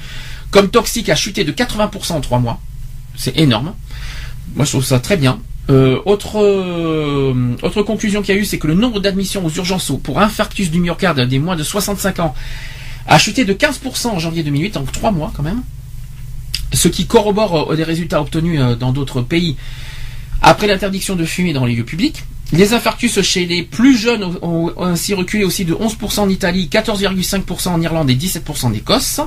S2: comme toxiques a chuté de 80% en trois mois. C'est énorme. Moi je trouve ça très bien. Euh, autre, euh, autre conclusion qu'il y a eu, c'est que le nombre d'admissions aux urgences pour infarctus du myocarde des moins de 65 ans a chuté de 15% en janvier 2008, en 3 mois quand même. Ce qui corrobore euh, des résultats obtenus dans d'autres pays après l'interdiction de fumer dans les lieux publics. Les infarctus chez les plus jeunes ont ainsi reculé aussi de 11% en Italie, 14,5% en Irlande et 17% en Écosse.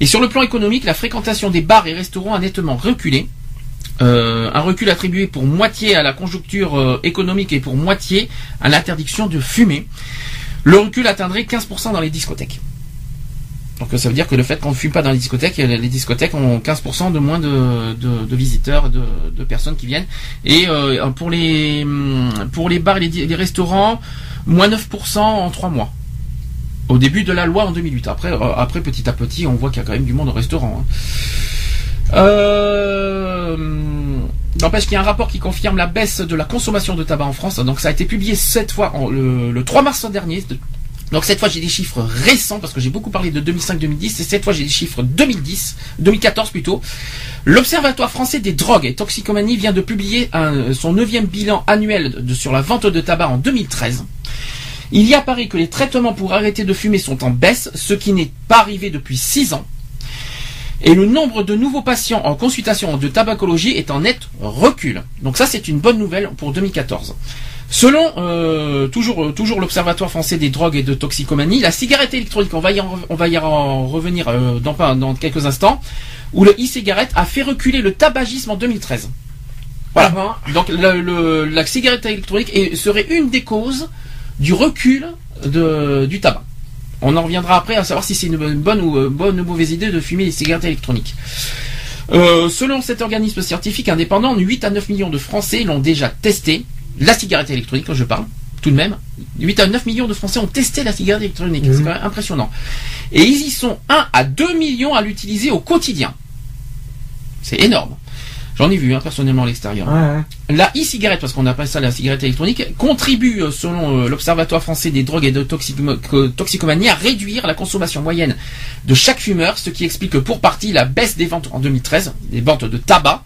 S2: Et sur le plan économique, la fréquentation des bars et restaurants a nettement reculé. Euh, un recul attribué pour moitié à la conjoncture euh, économique et pour moitié à l'interdiction de fumer. Le recul atteindrait 15% dans les discothèques. Donc ça veut dire que le fait qu'on ne fume pas dans les discothèques, les discothèques ont 15% de moins de, visiteurs, de, personnes qui viennent. Et euh, pour les hum, pour les bars et les, restaurants, moins 9% en 3 mois. Au début de la loi en 2008. Après, après petit à petit, on voit qu'il y a quand même du monde au restaurant. Hein. Euh, N'empêche qu'il y a un rapport qui confirme la baisse de la consommation de tabac en France. Donc ça a été publié cette fois le, 3 mars dernier. Donc cette fois j'ai des chiffres récents parce que j'ai beaucoup parlé de 2005-2010 et cette fois j'ai des chiffres 2010, 2014 plutôt. L'Observatoire français des drogues et toxicomanie vient de publier son neuvième bilan annuel sur la vente de tabac en 2013. Il y apparaît que les traitements pour arrêter de fumer sont en baisse, ce qui n'est pas arrivé depuis 6 ans et le nombre de nouveaux patients en consultation de tabacologie est en net recul. Donc ça c'est une bonne nouvelle pour 2014. Selon euh, toujours, euh, toujours l'Observatoire français des drogues et de toxicomanie, la cigarette électronique, on va y en, on va y en revenir euh, dans, dans quelques instants, où le e-cigarette a fait reculer le tabagisme en 2013. Voilà. Ah Donc la cigarette électronique serait une des causes du recul du tabac. On en reviendra après à savoir si c'est une bonne ou, euh, bonne ou mauvaise idée de fumer des cigarettes électroniques. Euh, selon cet organisme scientifique indépendant, 8 à 9 millions de Français l'ont déjà testé. La cigarette électronique, quand je parle, tout de même. 8 à 9 millions de Français ont testé la cigarette électronique. C'est mhm. quand même impressionnant. Et ils y sont 1 à 2 millions à l'utiliser au quotidien. C'est énorme. J'en ai vu hein, personnellement à l'extérieur. La e-cigarette, parce qu'on appelle ça la cigarette électronique, contribue, euh, selon euh, l'Observatoire français des drogues et de toxicomanie, à réduire la consommation moyenne de chaque fumeur, ce qui explique pour partie la baisse des ventes en 2013, des ventes de tabac.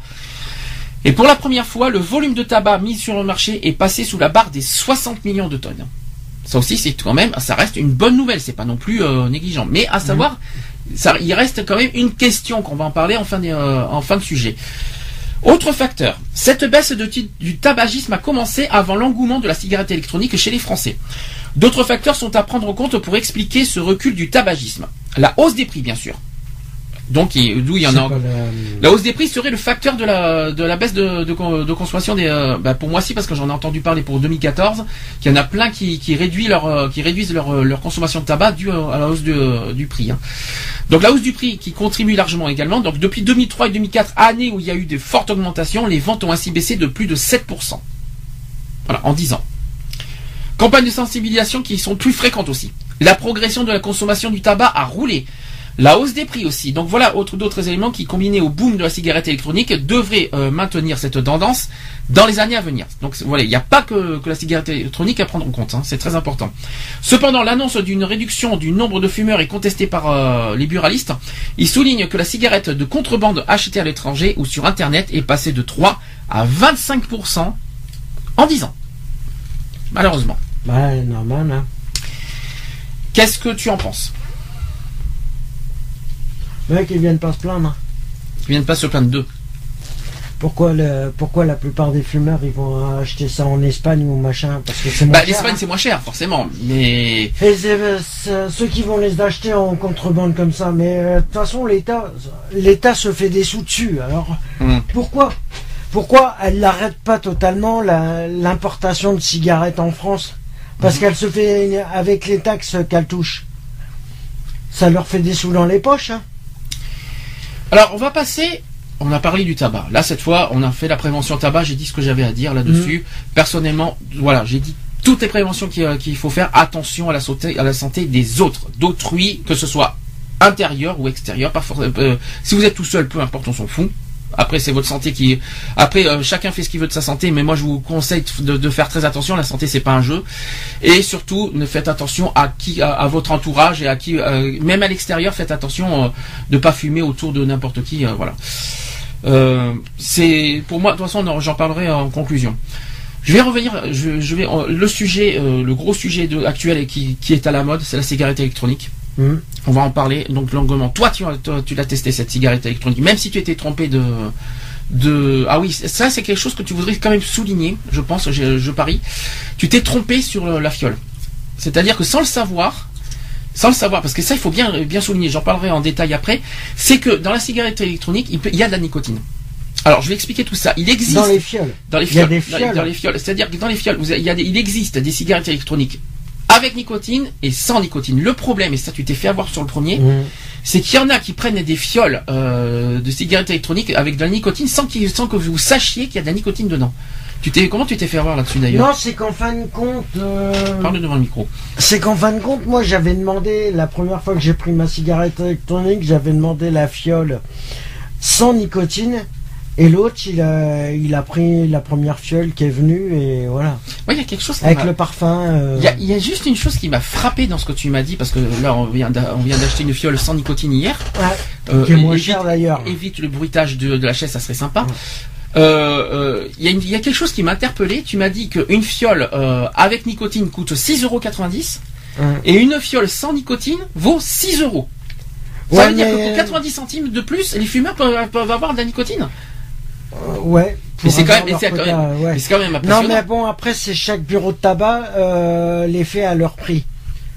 S2: Et pour la première fois, le volume de tabac mis sur le marché est passé sous la barre des 60 millions de tonnes. Ça aussi, c'est quand même, ça reste une bonne nouvelle, c'est pas non plus euh, négligent. Mais à savoir, ça, il reste quand même une question qu'on va en parler en fin de, en fin de sujet. Autre facteur, cette baisse du tabagisme a commencé avant l'engouement de la cigarette électronique chez les Français. D'autres facteurs sont à prendre en compte pour expliquer ce recul du tabagisme. La hausse des prix, bien sûr. Donc, d'où il y en a. La... hausse des prix serait le facteur de la, de la baisse de, de, consommation des. Euh, bah, pour moi, si, parce que j'en ai entendu parler pour 2014, qu'il y en a plein qui, qui, réduisent, leur, euh, qui réduisent leur, euh, leur consommation de tabac due à la hausse du prix. Hein. Donc, la hausse du prix qui contribue largement également. Donc, depuis 2003 et 2004, années où il y a eu des fortes augmentations, les ventes ont ainsi baissé de plus de 7%. Voilà, en 10 ans. Campagnes de sensibilisation qui sont plus fréquentes aussi. La progression de la consommation du tabac a roulé. La hausse des prix aussi. Donc voilà, autre d'autres éléments qui, combinés au boom de la cigarette électronique, devraient euh, maintenir cette tendance dans les années à venir. Donc voilà, il n'y a pas que, que, la cigarette électronique à prendre en compte. Hein, c'est très important. Cependant, l'annonce d'une réduction du nombre de fumeurs est contestée par euh, les buralistes. Ils soulignent que la cigarette de contrebande achetée à l'étranger ou sur Internet est passée de 3 à 25% en 10 ans. Malheureusement.
S3: Ouais, normal. Hein.
S2: Qu'est-ce que tu en penses?
S3: Mec, ils viennent pas se plaindre.
S2: Ils viennent pas se plaindre d'eux.
S3: Pourquoi, le, pourquoi la plupart des fumeurs ils vont acheter ça en Espagne ou machin Parce que c'est moins
S2: bah,
S3: cher.
S2: L'Espagne
S3: hein.
S2: c'est moins cher forcément, mais
S3: Et ceux qui vont les acheter en contrebande comme ça. Mais euh, de toute façon, l'État, l'État se fait des sous dessus. Alors
S2: Hmm.
S3: pourquoi Pourquoi elle n'arrête pas totalement l'importation de cigarettes en France? Parce
S2: Mhm.
S3: qu'elle se fait avec les taxes qu'elle touche. Ça leur fait des sous dans les poches. Hein.
S2: Alors, on va passer. On a parlé du tabac. Là, cette fois, on a fait la prévention tabac. J'ai dit ce que j'avais à dire là-dessus. Personnellement, voilà, j'ai dit toutes les préventions qu'il euh, qu'il faut faire. Attention à la, santé, à la santé des autres, d'autrui, que ce soit intérieur ou extérieur. Pas for- euh, si vous êtes tout seul, peu importe, on s'en fout. Après, c'est votre santé qui. Après, euh, chacun fait ce qu'il veut de sa santé, mais moi, je vous conseille de, faire très attention. La santé, c'est pas un jeu. Et surtout, ne faites attention à qui, à, votre entourage et à qui, euh, même à l'extérieur, faites attention euh, de pas fumer autour de n'importe qui. euh, voilà. C'est pour moi. De toute façon, on en- j'en parlerai en conclusion. Je vais revenir. Je, je vais le sujet, le gros sujet de, actuel et qui, qui est à la mode, c'est la cigarette électronique.
S3: Mhm.
S2: On va en parler donc longuement. Toi, tu, as- toi, tu l'as testé cette cigarette électronique, même si tu étais trompé de de ah oui ça c'est quelque chose que tu voudrais quand même souligner je pense je, je parie tu t'es trompé sur le- la fiole c'est-à-dire que sans le savoir sans le savoir parce que ça il faut bien bien souligner j'en parlerai en détail après c'est que dans la cigarette électronique il, peut- il y a de la nicotine alors je vais expliquer tout ça il existe
S3: Dans les fioles.
S2: dans les
S3: Il y a
S2: fioles.
S3: des
S2: Dans-
S3: fioles.
S2: Dans, les fioles. C'est-à-dire que dans les fioles, vous avez- il, y a des- il existe des cigarettes électroniques avec nicotine et sans nicotine. Le problème, et ça tu t'es fait avoir sur le premier,
S3: Mhm.
S2: c'est qu'il y en a qui prennent des fioles euh, de cigarettes électroniques avec de la nicotine sans, que vous sachiez qu'il y a de la nicotine dedans. Tu t'es, comment tu t'es fait avoir là-dessus d'ailleurs
S3: Non, c'est qu'en fin de compte, euh,
S2: Parle devant le micro.
S3: c'est qu'en fin de compte, moi j'avais demandé, la première fois que j'ai pris ma cigarette électronique, j'avais demandé la fiole sans nicotine. Et l'autre, il a, il a pris la première fiole qui est venue et voilà.
S2: Ouais, il y a quelque chose qui
S3: Avec le parfum. euh,
S2: Il y, a, il y a juste une chose qui m'a frappé dans ce que tu m'as dit, parce que là on vient d'acheter une fiole sans nicotine hier.
S3: ouais,
S2: Euh,
S3: qui est moins
S2: évite-
S3: cher d'ailleurs.
S2: évite le bruitage de, de la chaise, ça serait sympa. Euh, euh, Il y, a y quelque chose qui m'a interpellé. Tu m'as dit qu'une fiole euh, avec nicotine coûte 6,90€
S3: Ouais.
S2: et une fiole sans nicotine vaut 6 euros. Ça
S3: Ouais,
S2: veut dire que pour 90 centimes de plus, les fumeurs peuvent, peuvent avoir de la nicotine?
S3: Euh, ouais.
S2: Mais c'est quand même, mais quand
S3: quota,
S2: même,
S3: ouais.
S2: mais c'est quand même
S3: Non mais bon après c'est chaque bureau de tabac euh, les fait à leur prix.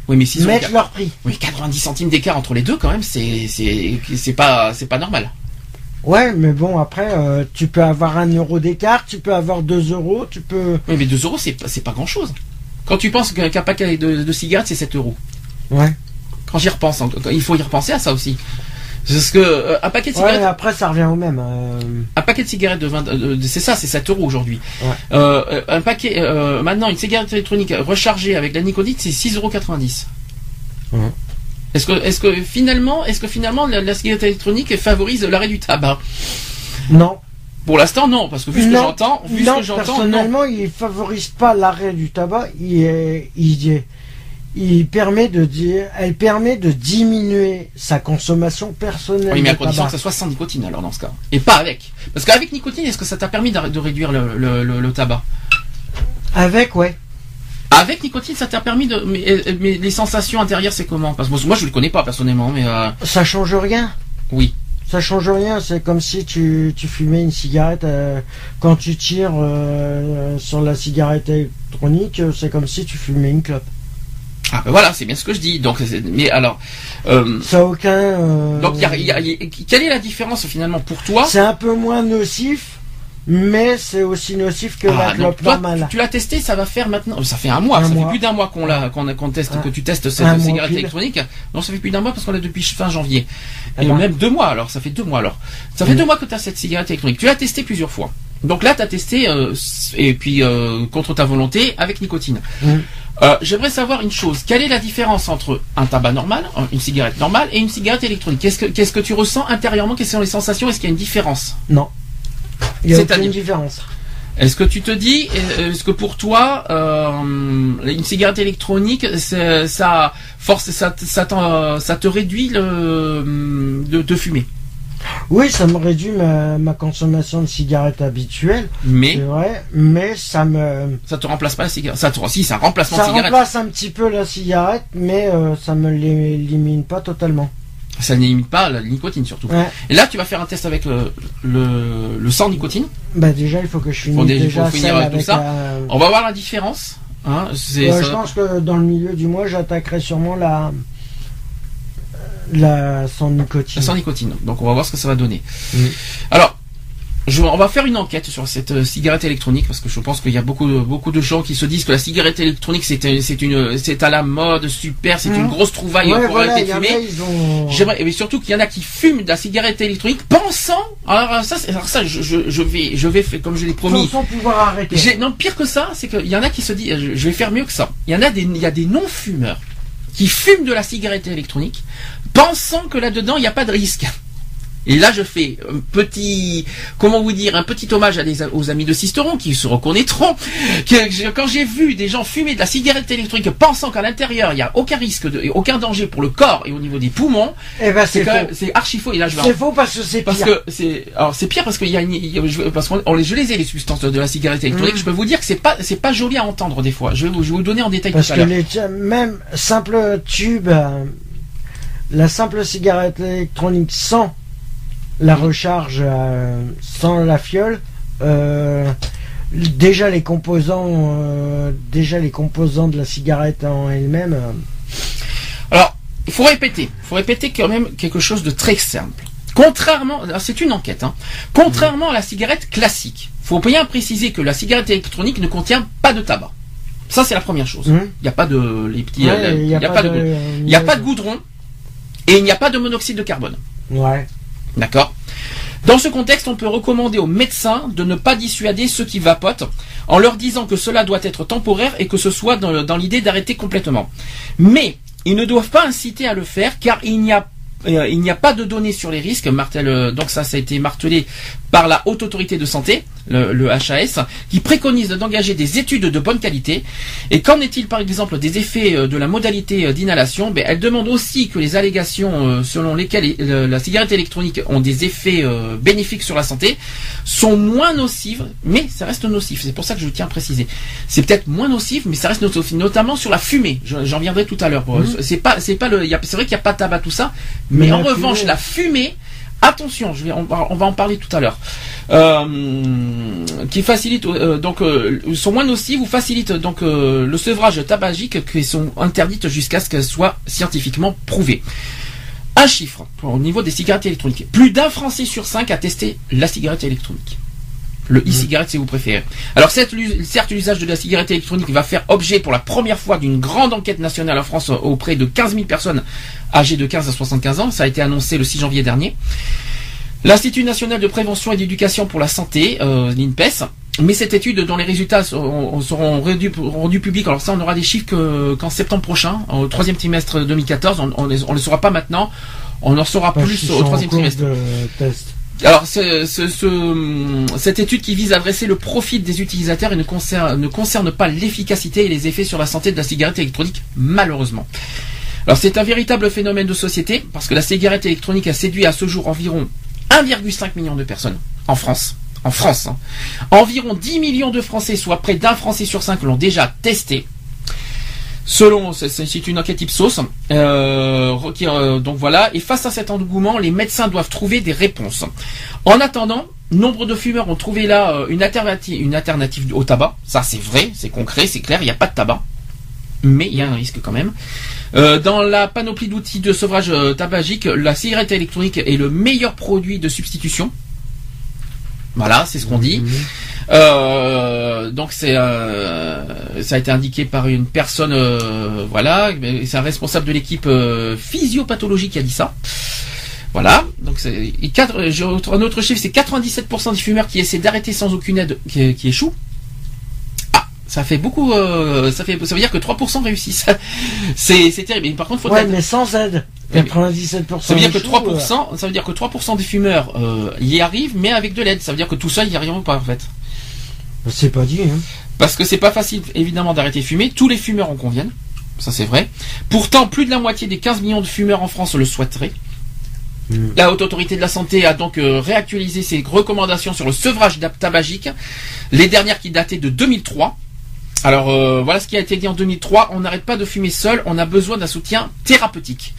S2: Oui, mais 6 euros,
S3: Mettre leur prix.
S2: oui, 90 centimes d'écart entre les deux, quand même, c'est, c'est, pas, c'est pas normal.
S3: Ouais mais bon après euh, tu peux avoir un euro d'écart, tu peux avoir deux euros, tu peux.
S2: Oui, mais 2 euros, c'est, pas- pas grand chose. Quand tu penses qu'un paquet de, de cigarettes, c'est 7 euros.
S3: Ouais.
S2: Quand j'y repense, en- il faut y repenser à ça aussi. Parce que euh, un paquet de cigarettes,
S3: après ça revient au même. euh,
S2: un paquet de cigarettes de 20, euh, c'est ça, c'est 7 euros aujourd'hui.
S3: Ouais.
S2: Un paquet, maintenant une cigarette électronique rechargée avec la nicotine, c'est 6,90 euros.
S3: Ouais.
S2: Est-ce que, est-ce que finalement, est-ce que finalement la, la cigarette électronique favorise l'arrêt du tabac?
S3: Non.
S2: Pour l'instant, non, parce que vu ce que j'entends, vu
S3: non,
S2: ce que j'entends, non.
S3: personnellement il favorise pas l'arrêt du tabac, il est, il est- il permet de dire, elle permet de diminuer sa consommation personnelle
S2: Oui, mais à condition
S3: tabac.
S2: que ça soit sans nicotine alors dans ce cas. Et pas avec. Parce qu'avec nicotine, est-ce que ça t'a permis de réduire le, le- le- le tabac?
S3: Avec ouais.
S2: Avec nicotine, ça t'a permis de. Mais, euh, mais les sensations intérieures, c'est comment? Parce que moi, je le connais pas personnellement, mais euh,
S3: Ça change rien?
S2: oui.
S3: Ça change rien, c'est comme si tu, tu fumais une cigarette euh, quand tu tires euh, sur la cigarette électronique, euh, c'est comme si tu fumais une clope.
S2: Ah ben voilà, c'est bien ce que je dis. Donc, mais alors, euh,
S3: Ça a aucun. euh,
S2: donc, y a- y a- y a- quelle est la différence finalement pour toi?
S3: C'est un peu moins nocif, mais c'est aussi nocif que
S2: Ah,
S3: la clope
S2: toi,
S3: normale.
S2: tu l'as testé, ça va faire maintenant. Ça fait un mois,
S3: Un
S2: ça
S3: mois.
S2: fait plus d'un mois qu'on l'a, qu'on qu'on teste,
S3: Un-
S2: que tu testes cette cigarette
S3: pile.
S2: électronique. Non, ça fait plus d'un mois parce qu'on l'a depuis fin janvier.
S3: Eh
S2: Et
S3: ben.
S2: même deux mois alors, ça fait deux mois alors. Ça fait
S3: Mm.
S2: deux mois que tu as cette cigarette électronique. Tu l'as testé plusieurs fois. Donc là, tu as testé, euh, et puis euh, contre ta volonté, avec nicotine.
S3: Mm.
S2: Euh, J'aimerais savoir une chose. Quelle est la différence entre un tabac normal, une cigarette normale et une cigarette électronique Qu'est-ce que qu'est-ce que tu ressens intérieurement Quelles sont les sensations Est-ce qu'il y a une différence
S3: Non. Il y a aucune différence.
S2: Est-ce que tu te dis, euh, est-ce que pour toi, euh, une cigarette électronique, ça force, ça, ça, t'en- ça te réduit le, de, de fumer
S3: Oui, ça me réduit ma, ma consommation de cigarettes habituelle,
S2: Mais
S3: c'est vrai, mais ça me
S2: ça te remplace pas la cigarette. Ça te, si, ça remplace la
S3: ça
S2: cigarette.
S3: remplace un petit peu la cigarette, mais euh, ça me l'élimine pas totalement.
S2: Ça n'élimine pas la nicotine surtout.
S3: Ouais.
S2: Et là, tu vas faire un test avec le, le, le sans nicotine.
S3: Bah déjà, il faut que je finisse
S2: Faut
S3: déjà
S2: faut finir
S3: celle
S2: avec tout
S3: avec
S2: ça.
S3: un-
S2: On va voir la différence. Hein, ça-
S3: je pense que dans le milieu du mois, j'attaquerai sûrement la la sans nicotine.
S2: sans nicotine. Donc on va voir ce que ça va donner. Alors, je, on va faire une enquête sur cette euh, cigarette électronique parce que je pense qu'il y a beaucoup de, beaucoup de gens qui se disent que la cigarette électronique c'est c'est une c'est à la mode super, c'est une grosse trouvaille
S3: Ouais,
S2: pour
S3: voilà,
S2: arrêter de fumer.
S3: ont.
S2: J'aimerais, mais surtout qu'il y en a qui fument de la cigarette électronique pensant. Alors ça, c'est- alors ça, je, je, je vais, je vais faire comme je l'ai promis.
S3: sans, pouvoir arrêter.
S2: Non, pire que ça, c'est qu'il y en a qui se disent, je, je vais faire mieux que ça. Il y en a des, il y a des non-fumeurs qui fument de la cigarette électronique, pensant que là-dedans il n'y a pas de risque. Et là, je fais un petit, comment vous dire, un petit hommage à des, aux amis de Sisteron qui se reconnaîtront. Que, quand j'ai vu des gens fumer de la cigarette électronique, pensant qu'à l'intérieur il n'y a aucun risque, de, et aucun danger pour le corps et au niveau des poumons,
S3: Eh ben
S2: c'est archi faux. Et là, je
S3: C'est faux parce que c'est
S2: parce
S3: pire.
S2: que c'est alors c'est pire parce qu'il y a une y a- je- parce qu'on on les je les ai les substances de, de la cigarette électronique.
S3: Mm.
S2: Je peux vous dire que c'est pas c'est pas joli à entendre des fois. Je vais vous, je vais vous donner en détail
S3: Parce
S2: tout à
S3: que les même simple tube, euh, la simple cigarette électronique sans la recharge, euh, sans la fiole, euh, déjà les composants, euh, déjà les composants de la cigarette en elle-même.
S2: Alors il faut répéter, il faut répéter quand même quelque chose de très simple. Contrairement, c'est une enquête, hein. contrairement à la cigarette classique, faut bien préciser que la cigarette électronique ne contient pas de tabac. Ça c'est la première chose. Il n'y a pas de les petits,
S3: ouais,
S2: il n'y a, pas de,
S3: de-
S2: il n'y a pas de goudron et il n'y a pas de monoxyde de carbone.
S3: Ouais.
S2: D'accord Dans ce contexte, on peut recommander aux médecins de ne pas dissuader ceux qui vapotent en leur disant que cela doit être temporaire et que ce soit dans, dans l'idée d'arrêter complètement. Mais ils ne doivent pas inciter à le faire car il n'y a euh, il n'y a pas de données sur les risques. Martel, euh, donc ça, ça a été martelé par la Haute Autorité de Santé, le, le HAS, qui préconise d'engager des études de bonne qualité. Et qu'en est-il par exemple des effets euh, de la modalité d'inhalation? Ben, Elle demande aussi que les allégations selon lesquelles la cigarette électronique ont des effets bénéfiques sur la santé sont moins nocives, mais ça reste nocif. C'est pour ça que je tiens à préciser. C'est peut-être moins nocif, mais ça reste nocif, notamment sur la fumée. Je- J'en viendrai tout à l'heure. pour- C'est pas, c'est pas le. C'est vrai qu'il n'y a pas de tabac tout ça, mais,
S3: Mais
S2: en revanche
S3: fumée-
S2: la fumée. Attention, je vais, on, va, on va en parler tout à l'heure. Euh, qui facilite euh, donc euh, sont moins nocives ou facilitent donc euh, le sevrage tabagique qui sont interdites jusqu'à ce qu'elles soient scientifiquement prouvées. Un chiffre au niveau des cigarettes électroniques. Plus d'un Français sur cinq a testé la cigarette électronique. Le e-cigarette si vous préférez. Alors certes, l'us- certes, l'usage de la cigarette électronique va faire objet pour la première fois d'une grande enquête nationale en France auprès de 15 000 personnes âgées de 15 à 75 ans. Ça a été annoncé le 6 janvier dernier. L'Institut national de prévention et d'éducation pour la santé, euh, l'INPES, mais cette étude dont les résultats seront, seront rendus, rendus publics, alors ça on aura des chiffres que- qu'en septembre prochain, au troisième trimestre 2014, on, on les saura pas maintenant, on en saura
S3: Parce
S2: plus au troisième trimestre.
S3: de test.
S2: Alors, ce- ce- ce- cette étude qui vise à adresser le profit des utilisateurs et ne concerne, ne concerne pas l'efficacité et les effets sur la santé de la cigarette électronique, malheureusement. Alors, c'est un véritable phénomène de société, parce que la cigarette électronique a séduit à ce jour environ 1,5 million de personnes en France. En France. hein. Environ 10 millions de Français, soit près d'un Français sur cinq, l'ont déjà testé. Selon, c'est- une enquête Ipsos, euh, euh, donc voilà. Et face à cet engouement, les médecins doivent trouver des réponses. En attendant, nombre de fumeurs ont trouvé là euh, une alternative, au tabac. Ça, c'est vrai, c'est concret, c'est clair. Il n'y a pas de tabac, mais il y a un risque quand même. Euh, dans la panoplie d'outils de sevrage tabagique, la cigarette électronique est le meilleur produit de substitution. Voilà, c'est ce qu'on dit. Euh, donc c'est euh, ça a été indiqué par une personne, euh, voilà, c'est un responsable de l'équipe euh, physiopathologie qui a dit ça. Voilà, donc c'est un autre chiffre, c'est 97% des fumeurs qui essaient d'arrêter sans aucune aide qui, qui échouent. Ça fait beaucoup. euh, ça fait. Ça veut dire que 3% réussissent. c'est terrible. Par contre, faut
S3: Ouais,
S2: être-
S3: mais sans aide.
S2: Ouais, mais
S3: 97%.
S2: ça veut dire que
S3: échouent,
S2: 3%, ça veut dire que 3% des fumeurs euh, y arrivent, mais avec de l'aide. Ça veut dire que tout seul, y arriveront pas en fait.
S3: C'est pas dit, hein.
S2: Parce que c'est pas facile, évidemment, d'arrêter de fumer. Tous les fumeurs en conviennent. Ça, c'est vrai. Pourtant, plus de la moitié des 15 millions de fumeurs en France le souhaiteraient.
S3: Mm.
S2: La Haute Autorité de la Santé a donc euh, réactualisé ses recommandations sur le sevrage tabagique. Les dernières qui dataient de 2003. Alors, euh, voilà ce qui a été dit en 2003. On n'arrête pas de fumer seul. On a besoin d'un soutien thérapeutique.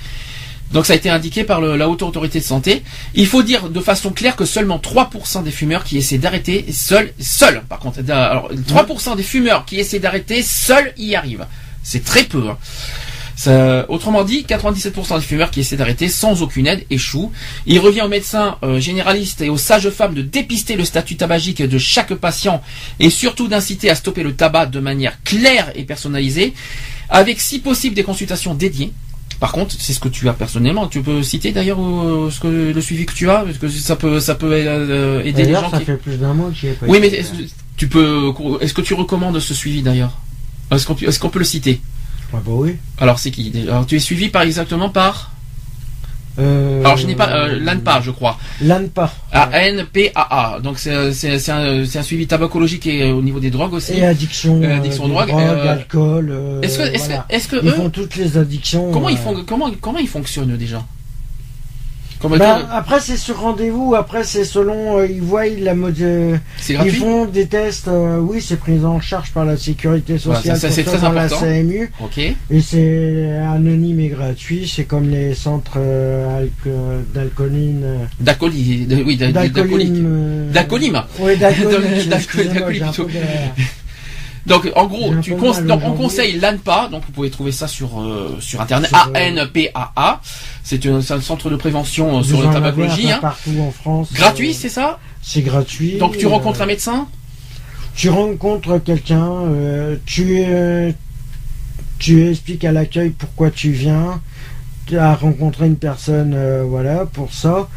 S2: Donc ça a été indiqué par la Haute Autorité de Santé. Il faut dire de façon claire que seulement 3% des fumeurs qui essaient d'arrêter seuls, seuls par contre, alors 3% des fumeurs qui essaient d'arrêter seuls y arrivent. C'est très peu. hein. Ça- autrement dit, 97% des fumeurs qui essaient d'arrêter sans aucune aide échouent. Il revient aux médecins euh, généralistes et aux sages-femmes de dépister le statut tabagique de chaque patient et surtout d'inciter à stopper le tabac de manière claire et personnalisée, avec si possible des consultations dédiées. Par contre, c'est ce que tu as personnellement. Tu peux citer d'ailleurs euh, ce que le suivi que tu as, parce que ça peut ça peut euh, aider les gens
S3: ça
S2: qui.
S3: fait plus d'un mois que j'y ai pas
S2: Oui, mais est-ce que tu peux est-ce que tu recommandes ce suivi d'ailleurs? Est-ce qu'on peut- est-ce qu'on peut le citer?
S3: Ouais, bah oui.
S2: Alors c'est qui Alors tu es suivi par exactement par
S3: Euh,
S2: Alors je n'ai pas euh, l'ANPA, je crois.
S3: L'ANPA.
S2: A-N-P-A-A. Donc c'est c'est c'est un, un suivi tabacologique et euh, au niveau des drogues aussi.
S3: Et addiction.
S2: Euh, addiction
S3: euh,
S2: drogue,
S3: drogue,
S2: euh,
S3: alcool. euh,
S2: Est-ce que est-ce
S3: voilà.
S2: que est-ce que
S3: Ils
S2: eux
S3: font toutes les addictions.
S2: comment ils
S3: euh,
S2: font comment comment ils fonctionnent déjà?
S3: Bah, après c'est sur rendez-vous, après c'est selon euh, ils voient la mode euh, ils font des tests euh, oui, c'est pris en charge par la sécurité
S2: Voilà,
S3: sociale
S2: ça, ça, c'est
S3: pour
S2: très
S3: dans la. CMU
S2: OK.
S3: et c'est anonyme et gratuit, c'est comme les centres alco- d'alcooline
S2: D'alcooli, de- oui,
S3: d'alcooline
S2: D'alcoolim.
S3: Oui, d'alcooline.
S2: Donc en gros, tu cons- donc, on conseille l'ANPA, donc vous pouvez trouver ça sur euh, sur internet
S3: Sur, euh,
S2: A N P A A. C'est un, centre de prévention euh, sur la tabacologie hein.
S3: partout en France.
S2: Gratuit, c'est ça?
S3: c'est gratuit.
S2: Donc tu rencontres un médecin?
S3: Tu rencontres quelqu'un, tu, tu expliques à l'accueil pourquoi tu viens, tu as rencontré une personne, euh, voilà, pour ça.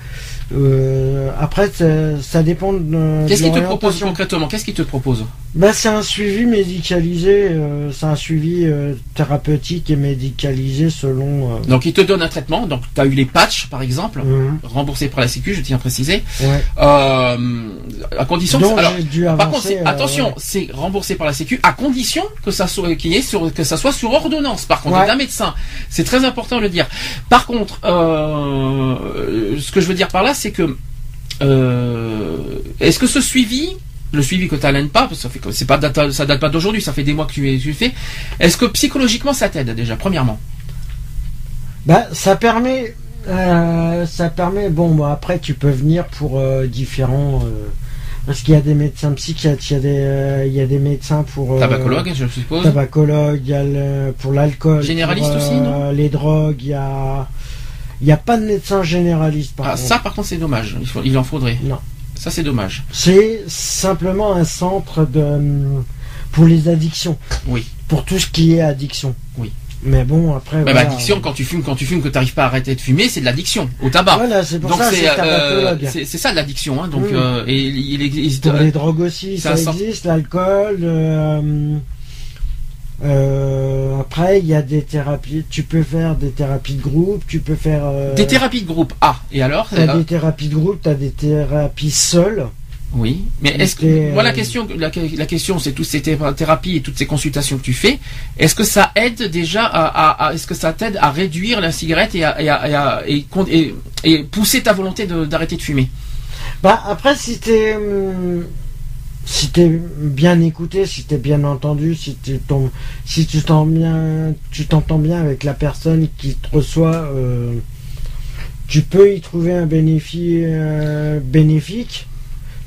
S3: Euh, après, ça, ça dépend de.
S2: Qu'est-ce qu'il te propose concrètement? Qu'est-ce qu'il te propose?
S3: Bah, c'est un suivi médicalisé, euh, c'est un suivi euh, thérapeutique et médicalisé selon. euh,
S2: Donc il te donne un traitement. Donc tu as eu les patchs par exemple,
S3: euh,
S2: remboursés par la Sécu, je tiens à préciser.
S3: ouais.
S2: À condition.
S3: Donc,
S2: alors,
S3: j'ai dû
S2: par
S3: avancer,
S2: contre, c'est-
S3: euh,
S2: attention,
S3: ouais.
S2: c'est remboursé par la Sécu à condition que ça soit y ait sur que ça soit sur ordonnance. Par contre,
S3: Ouais.
S2: d'un médecin, c'est très important de le dire. Par contre, ce que je veux dire par là, c'est que est-ce que ce suivi le suivi que tu n'as pas, parce que ça fait c'est pas date, ça date pas d'aujourd'hui, ça fait des mois que tu, le fais. Est-ce que psychologiquement ça t'aide déjà, premièrement?
S3: Bah, ça permet, euh, ça permet. Bon, bah, après, tu peux venir pour euh, différents. euh, parce qu'il y a des médecins psychiatres, il y a des, euh, il y a des médecins pour.
S2: Tabacologue, je suppose.
S3: Tabacologue, il y a le- pour l'alcool.
S2: Généraliste
S3: pour,
S2: aussi, non
S3: Les drogues, il y a. Il n'y a pas de médecin généraliste par
S2: Ah,
S3: contre.
S2: ça par contre c'est dommage. Il, faut- il en faudrait.
S3: Non.
S2: Ça c'est dommage.
S3: C'est simplement un centre de hum, pour les addictions.
S2: Oui.
S3: Pour tout ce qui est addiction.
S2: Oui.
S3: Mais bon, après.
S2: Bah,
S3: voilà.
S2: addiction, quand tu fumes, quand tu fumes, que tu n'arrives pas à arrêter de fumer, c'est de l'addiction au tabac.
S3: Voilà, c'est pour
S2: Donc
S3: ça que
S2: c'est euh, ça l'addiction. Hein. Donc euh, et il existe.
S3: Pour les drogues aussi, ça existe, l'alcool. euh, euh, après, il y a des thérapies. Tu peux faire des thérapies de groupe, tu peux faire. euh,
S2: Des thérapies de groupe. Ah et alors
S3: T'as
S2: euh,
S3: des thérapies de groupe, t'as des thérapies seules.
S2: Oui. Mais est-ce que moi la question la, la question c'est toutes ces thé- thérapies et toutes ces consultations que tu fais. Est-ce que ça aide déjà à, à- à- est-ce que ça t'aide à réduire la cigarette et à, et pousser ta volonté d'arrêter de fumer?
S3: Bah après, si t'es hum, si t'es bien écouté, si t'es bien entendu, si tu tombes, si tu t'entends bien, tu t'entends bien avec la personne qui te reçoit, euh, tu peux y trouver un bénéfice euh, bénéfique.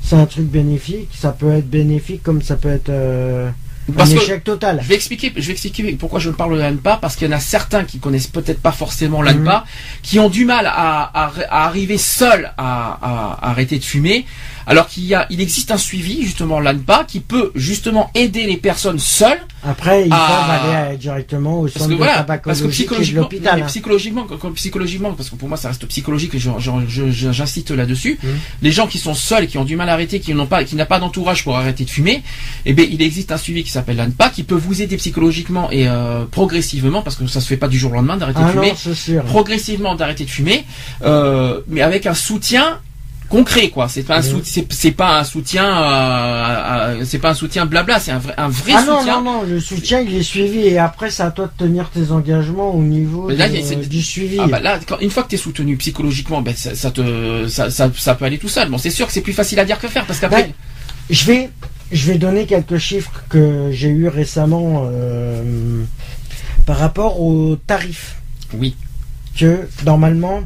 S3: C'est un truc bénéfique. Ça peut être bénéfique comme ça peut être euh,
S2: Parce
S3: un
S2: que-
S3: échec total.
S2: Je vais expliquer, je vais expliquer pourquoi je parle de l'ANPA, parce qu'il y en a certains qui connaissent peut-être pas forcément l'ANPA, qui ont du mal à, à- à arriver seuls à arrêter de fumer. Alors qu'il y a, il existe un suivi justement l'ANPA qui peut justement aider les personnes seules.
S3: Après, ils
S2: Ah.
S3: peuvent aller euh, directement au centre
S2: que
S3: de
S2: voilà, parce que
S3: est de
S2: psychologiquement,
S3: hein.
S2: psychologiquement, psychologiquement, parce que pour moi ça reste psychologique j'insiste là-dessus.
S3: Mhm.
S2: Les gens qui sont seuls qui ont du mal à arrêter, qui n'ont pas, qui n'a pas d'entourage pour arrêter de fumer, eh bien il existe un suivi qui s'appelle l'ANPA qui peut vous aider psychologiquement et euh, progressivement, parce que ça se fait pas du jour au lendemain d'arrêter de
S3: Ah
S2: fumer,
S3: non,
S2: progressivement d'arrêter de fumer, euh, mais avec un soutien concret quoi. C'est pas un c'est pas un soutien, euh, c'est pas un soutien blabla, c'est un vrai, un vrai
S3: Ah non,
S2: soutien.
S3: non, non, le soutien il est suivi et après c'est à toi de tenir tes engagements au niveau
S2: là,
S3: de- du suivi.
S2: Ah bah là, quand- une fois que tu es soutenu psychologiquement, ben ça, ça te, ça, ça, ça peut aller tout seul. Bon, c'est sûr que c'est plus facile à dire que faire parce qu'après,
S3: Ben, Je vais, je vais donner quelques chiffres que j'ai eu récemment euh, par rapport aux tarifs.
S2: oui,
S3: Que normalement,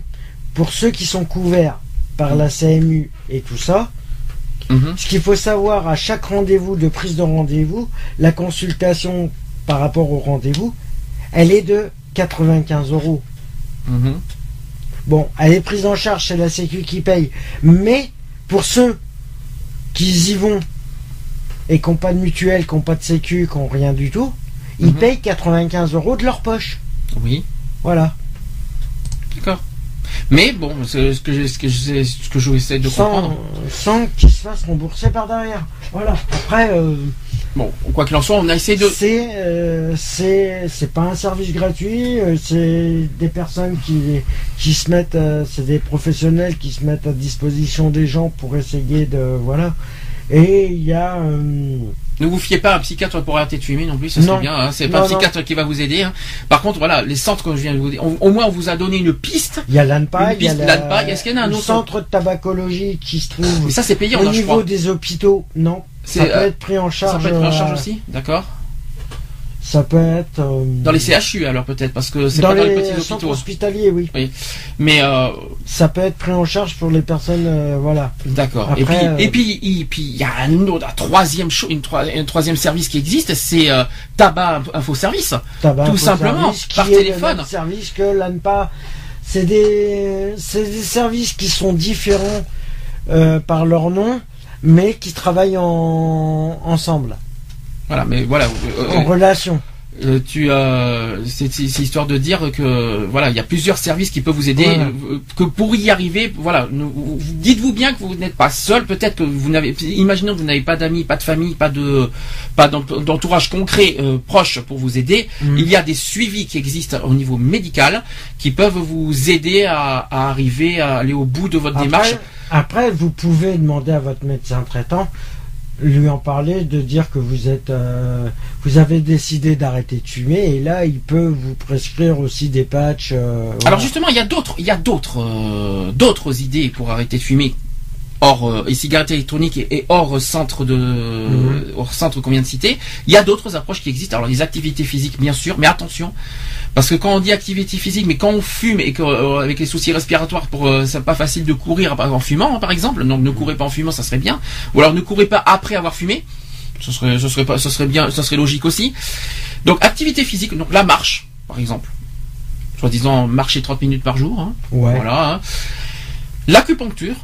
S3: pour ceux qui sont couverts par la CMU et tout ça,
S2: Mhm.
S3: ce qu'il faut savoir à chaque rendez-vous de prise de rendez-vous, la consultation par rapport au rendez-vous, elle est de 95 euros.
S2: Mhm.
S3: Bon, elle est prise en charge, c'est la Sécu qui paye. Mais pour ceux qui y vont et qui n'ont pas de mutuelle, qui n'ont pas de Sécu, qui n'ont rien du tout, ils
S2: Mhm.
S3: payent 95 euros de leur poche.
S2: oui,
S3: Voilà.
S2: d'accord. Mais bon, c'est ce que je, ce que ce essaie de
S3: Sans,
S2: comprendre.
S3: sans qu'ils se fassent rembourser par derrière. Voilà. Après, euh,
S2: Bon, quoi qu'il en soit, on a essayé de.
S3: c'est euh, c'est c'est pas un service gratuit. euh, c'est des personnes qui qui se mettent, c'est des professionnels qui se mettent à disposition des gens pour essayer de voilà. Et il y a euh,
S2: Ne vous fiez pas à un psychiatre pour arrêter de fumer non plus, ça serait bien. Hein. C'est pas
S3: Non,
S2: un psychiatre qui va vous aider. hein. Par contre, voilà, les centres que je viens de vous dire, au, au moins on vous a donné une piste.
S3: Il y a l'ANPA, il y a
S2: l'ANPA, est-ce qu'il y en a un autre
S3: centre de tabacologie qui se trouve
S2: Mais ça, c'est payant,
S3: au
S2: je
S3: niveau
S2: crois.
S3: des hôpitaux. Non,
S2: C'est,
S3: ça peut
S2: euh,
S3: être pris en
S2: Ça
S3: charge.
S2: peut être pris en charge
S3: euh,
S2: aussi, d'accord.
S3: Ça peut être euh,
S2: Dans les CHU alors peut-être parce que c'est pas dans les
S3: les
S2: petits hôpitaux.
S3: hospitaliers, oui.
S2: Mais euh,
S3: Ça peut être pris en charge pour les personnes, euh, voilà.
S2: D'accord. Et puis,
S3: euh,
S2: et puis, et puis, il y a un autre, un troisième, une, un troisième service qui existe, c'est euh, Tabac Info Service.
S3: Tabac
S2: Tout
S3: Info
S2: simplement,
S3: Service,
S2: par téléphone.
S3: même service que l'ANPA. C'est des, c'est des services qui sont différents euh, par leur nom, mais qui travaillent en, ensemble,
S2: Voilà, mais voilà. euh,
S3: en relation.
S2: euh, tu, euh, c'est histoire de dire que voilà, il y a plusieurs services qui peuvent vous aider.
S3: Voilà.
S2: euh, Que pour y arriver, voilà, dites-vous bien que vous n'êtes pas seul. Peut-être que vous n'avez, imaginons que vous n'avez pas d'amis, pas de famille, pas de, pas d'ent- d'entourage concret euh, proche pour vous aider.
S3: Mhm.
S2: Il y a des suivis qui existent au niveau médical qui peuvent vous aider à, à arriver à aller au bout de votre démarche.
S3: Après, après, vous pouvez demander à votre médecin traitant, lui en parler, de dire que vous êtes, euh, vous avez décidé d'arrêter de fumer, et là, il peut vous prescrire aussi des patchs. euh, voilà.
S2: Alors justement, il y a d'autres, il y a d'autres, euh, d'autres idées pour arrêter de fumer hors et cigarettes électroniques et, et hors centre de,
S3: Mhm.
S2: hors centre qu'on vient de citer. Il y a d'autres approches qui existent. Alors les activités physiques, bien sûr, mais attention, parce que quand on dit activité physique, mais quand on fume et qu'avec les soucis respiratoires, pour euh, c'est pas facile de courir en fumant, hein, par exemple. Donc ne courez pas en fumant, ça serait bien. Ou alors ne courez pas après avoir fumé. Ce serait, ce serait pas, ce serait bien, ça serait logique aussi. Donc activité physique, donc la marche, par exemple. Soi-disant marcher 30 minutes par jour. hein.
S3: Ouais.
S2: Voilà. hein. L'acupuncture.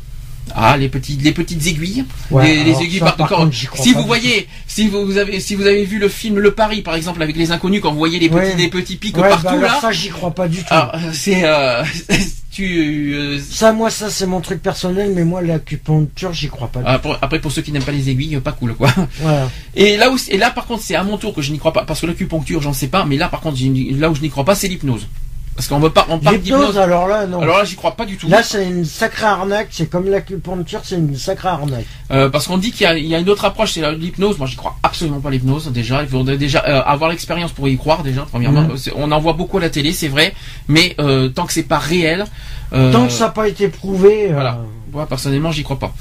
S2: Ah, les petites, les petites aiguilles.
S3: Ouais,
S2: les, aiguilles
S3: ça,
S2: par,
S3: contre, crois
S2: Si vous voyez, si vous, vous avez, si vous avez vu le film Le Paris, par exemple, avec les inconnus, quand vous voyez les petits,
S3: Ouais.
S2: les petits pics
S3: Ouais,
S2: partout
S3: bah alors
S2: là.
S3: ça, j'y crois pas du tout.
S2: Alors, c'est, euh, tu, euh,
S3: Ça, moi, ça, c'est mon truc personnel, mais moi, l'acupuncture, j'y crois pas. du
S2: ah, pour- après, pour ceux qui n'aiment pas les aiguilles, pas cool, quoi.
S3: tout.
S2: Et là où, et là, par contre, c'est à mon tour que je n'y crois pas, parce que l'acupuncture, j'en sais pas, mais là, par contre, là où je n'y crois pas, c'est l'hypnose. Parce qu'on veut pas, on parle
S3: L'hypnose,
S2: d'hypnose.
S3: alors là, non.
S2: Alors là, j'y crois pas du tout.
S3: Là, c'est une sacrée arnaque. C'est comme l'acupuncture, c'est une sacrée arnaque.
S2: Euh, parce qu'on dit qu'il y, a- il y a une autre approche, c'est l'hypnose. Moi, j'y crois absolument pas l'hypnose. Déjà, il faudrait déjà euh, avoir l'expérience pour y croire. Déjà, premièrement,
S3: Mhm.
S2: On en voit beaucoup à la télé, c'est vrai, mais euh, tant que c'est pas réel, euh,
S3: Tant que ça n'a pas été prouvé. euh,
S2: voilà. moi personnellement, j'y crois pas.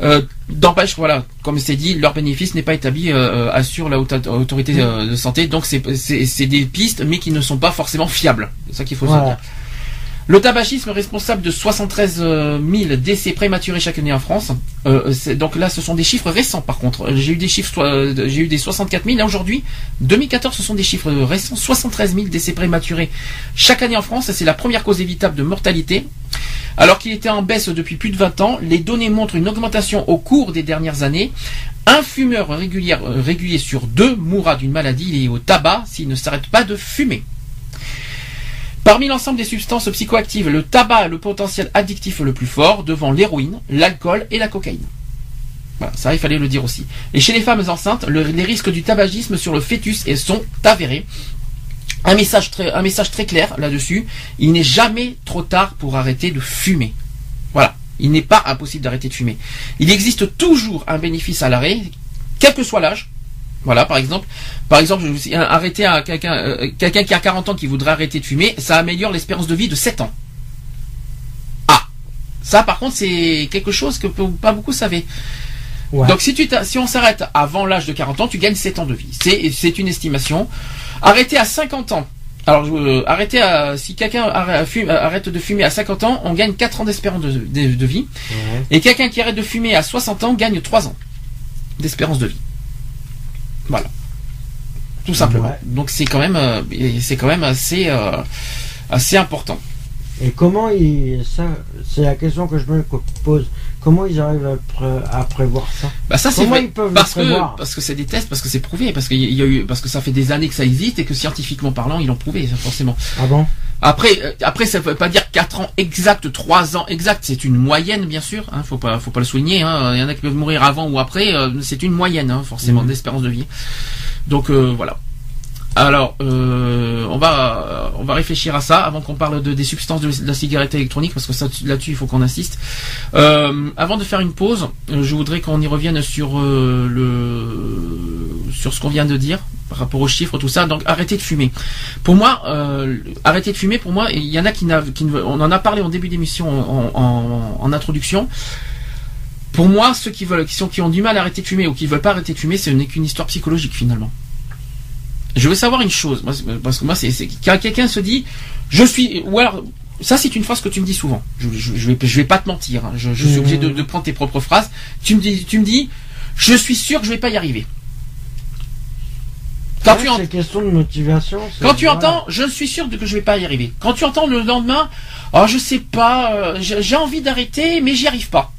S2: Euh, D'empêche, voilà, comme c'est dit, leur bénéfice n'est pas établi, euh, euh, assure la haute autorité euh, de santé. Donc, c'est des pistes, mais qui ne sont pas forcément fiables. C'est ça qu'il faut se
S3: Voilà.
S2: dire. Le tabagisme est responsable de 73 000 décès prématurés chaque année en France. Euh, c'est- donc là, ce sont des chiffres récents par contre. Euh, J'ai eu des chiffres, euh, j'ai eu des 64 000. Là aujourd'hui, 2014, ce sont des chiffres récents. 73 000 décès prématurés chaque année en France. C'est la première cause évitable de mortalité. Alors qu'il était en baisse depuis plus de 20 ans, les données montrent une augmentation au cours des dernières années. Un fumeur euh, régulier sur deux mourra d'une maladie liée au tabac s'il ne s'arrête pas de fumer. Parmi l'ensemble des substances psychoactives, le tabac a le potentiel addictif le plus fort devant l'héroïne, l'alcool et la cocaïne. Voilà, ça il fallait le dire aussi. Et chez les femmes enceintes, le- les risques du tabagisme sur le fœtus sont avérés. Un message très, un message très clair là-dessus. Il n'est jamais trop tard pour arrêter de fumer. Voilà. Il n'est pas impossible d'arrêter de fumer. Il existe toujours un bénéfice à l'arrêt, quel que soit l'âge. Voilà, par exemple, par exemple, je arrêter à quelqu'un, euh, quelqu'un qui a 40 ans qui voudrait arrêter de fumer, ça améliore l'espérance de vie de 7 ans. Ah, ça par contre c'est quelque chose que pas beaucoup savaient.
S3: Ouais.
S2: Donc si tu si on s'arrête avant l'âge de 40 ans, tu gagnes 7 ans de vie. C'est c'est une estimation. Arrêter à 50 ans. Alors euh, arrêter à si quelqu'un arrête, fume- arrête de fumer à 50 ans, on gagne 4 ans d'espérance de, de- de vie.
S3: Ouais.
S2: Et quelqu'un qui arrête de fumer à 60 ans gagne 3 ans d'espérance de vie. Voilà. Tout simplement.
S3: Ouais.
S2: Donc c'est quand même euh, c'est quand même assez euh, assez important.
S3: Et comment ils. Ça, c'est la question que je me pose. Comment ils arrivent à, pré- à prévoir ça?
S2: Bah ça c'est vrai
S3: ils peuvent
S2: parce que parce que c'est des tests parce que c'est prouvé parce qu'il y a- eu parce que ça fait des années que ça existe et que scientifiquement parlant ils l'ont prouvé forcément.
S3: Ah bon?
S2: Après euh, après ça veut pas dire 4 ans exact, 3 ans exact, c'est une moyenne bien sûr, hein, faut pas faut pas le souligner hein, il y en a qui peuvent mourir avant ou après, euh, c'est une moyenne hein, forcément
S3: Mhm.
S2: d'espérance de vie. Donc euh, voilà. Alors, euh, on va on va réfléchir à ça avant qu'on parle de, des substances de, la cigarette électronique parce que là-dessus il faut qu'on insiste. Euh, avant de faire une pause, euh, je voudrais qu'on y revienne sur le sur ce qu'on vient de dire par rapport aux chiffres tout ça. Donc arrêtez de fumer. Pour moi, arrêter de fumer. Pour moi, il y en a qui, qui on en a parlé en début d'émission en, introduction. Pour moi, ceux qui veulent, qui sont qui ont du mal à arrêter de fumer ou qui veulent pas arrêter de fumer, ce n'est qu'une histoire psychologique finalement. Je veux savoir une chose, parce que moi, c'est quand quelqu'un se dit, je suis, ou alors, ça c'est une phrase que tu me dis souvent. Je, je, je vais, je vais pas te mentir. hein. Je, suis
S3: Mhm.
S2: obligé de, de prendre tes propres phrases. Tu me dis, tu me dis, je suis sûr que je vais pas y arriver. Quand tu, en-
S3: C'est question de motivation. c'est-
S2: quand tu entends, je suis sûr que je vais pas y arriver. Quand tu entends le lendemain, oh je sais pas, euh, j'ai j'ai envie d'arrêter, mais j'y arrive pas.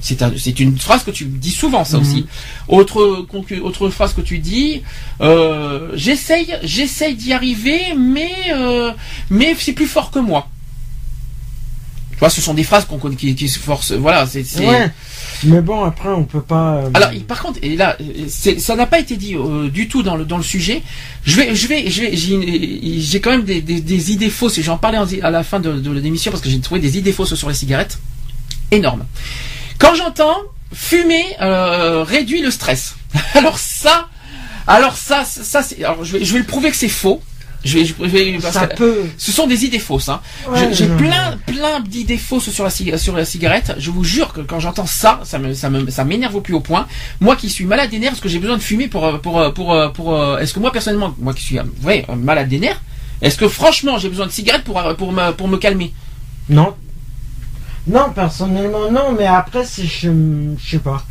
S2: C'est un- c'est une phrase que tu dis souvent, ça
S3: Mhm.
S2: aussi. Autre, phrase que tu dis, euh, j'essaye, j'essaye d'y arriver, mais, euh, mais c'est plus fort que moi. Tu vois, ce sont des phrases qu'on qui, qui se forcent. Voilà, c'est.
S3: Ouais. Mais bon, après, on peut pas. euh,
S2: alors, par contre, et là, ça n'a pas été dit euh, du tout dans le dans le sujet. Je vais, je vais, je vais, j'ai j'ai quand même des, des, des idées fausses. et J'en parlais en- à la fin de, de l'émission parce que j'ai trouvé des idées fausses sur les cigarettes énormes. Quand j'entends fumer euh, réduit le stress. Alors ça, alors ça, ça, c'est, alors je vais, je vais le prouver que c'est faux. Je vais, je vais parce
S3: ça
S2: que-
S3: peut.
S2: ce sont des idées fausses. Hein.
S3: Ouais,
S2: J'ai plein, plein d'idées fausses sur la, sur la cigarette. Je vous jure que quand j'entends ça, ça me, ça me, ça m'énerve au plus haut point. Moi qui suis malade des nerfs, parce que j'ai besoin de fumer pour, euh, pour, euh, pour, pour, est-ce que moi personnellement, moi qui suis, ouais, malade des nerfs, est-ce que franchement j'ai besoin de cigarette pour, pour me, pour me calmer?
S3: Non. Non, personnellement, non, mais après, c'est. Je, je sais pas.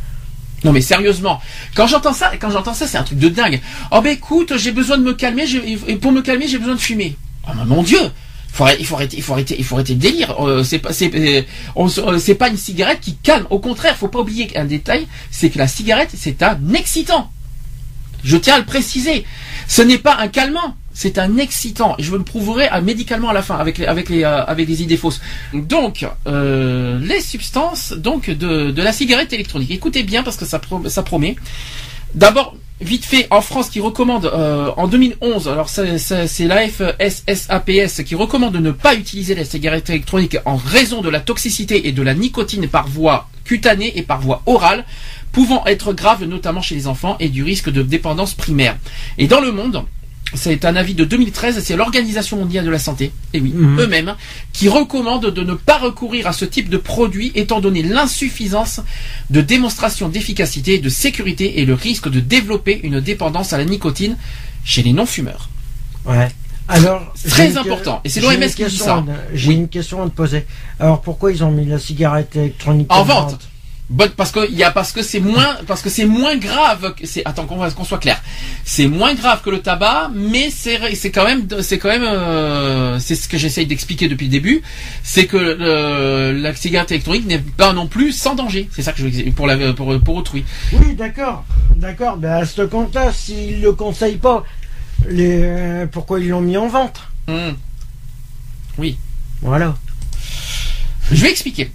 S2: Non mais sérieusement, quand j'entends ça, quand j'entends ça, c'est un truc de dingue. Oh ben écoute, j'ai besoin de me calmer, et pour me calmer, j'ai besoin de fumer. Oh mon Dieu, il faut arrêter, il faut arrêter, il faut arrêter le délire. Euh, c'est pas, euh, euh, c'est pas une cigarette qui calme. Au contraire, faut pas oublier un détail, c'est que la cigarette, c'est un excitant. Je tiens à le préciser. Ce n'est pas un calmant, c'est un excitant. Et je vous le prouverai à- médicalement à la fin avec les, euh, idées fausses. Donc, euh, les substances de, la cigarette électronique. Écoutez bien parce que ça, pro- ça promet. D'abord, vite fait, en France, qui recommande euh, en 2011, alors c'est l'AFSSAPS qui recommande de ne pas utiliser la cigarette électronique en raison de la toxicité et de la nicotine par voie cutanée et par voie orale, pouvant être grave notamment chez les enfants et du risque de dépendance primaire. Et dans le monde, c'est un avis de 2013, c'est l'Organisation mondiale de la santé, et oui,
S3: Mhm.
S2: eux-mêmes, qui recommandent de ne pas recourir à ce type de produit étant donné l'insuffisance de démonstration d'efficacité et de sécurité et le risque de développer une dépendance à la nicotine chez les non-fumeurs.
S3: Ouais. Alors.
S2: Très important. Et c'est l'OMS qui dit ça.
S3: J'ai
S2: Oui.
S3: une question à te poser. Alors, pourquoi ils ont mis la cigarette électronique
S2: En
S3: en
S2: vente? Bonne, parce que il y a parce que c'est moins parce que c'est moins grave que c'est attends qu'on soit clair C'est moins grave que le tabac, mais c'est c'est quand même c'est quand même euh, c'est ce que j'essaye d'expliquer depuis le début, c'est que euh, la cigarette électronique n'est pas non plus sans danger. C'est ça que je pour la pour pour autrui.
S3: Oui, d'accord, d'accord. Ben à ce compte-là, s'ils le conseillent pas, les pourquoi ils l'ont mis en vente?
S2: Hmm. Oui.
S3: Voilà.
S2: Je vais expliquer.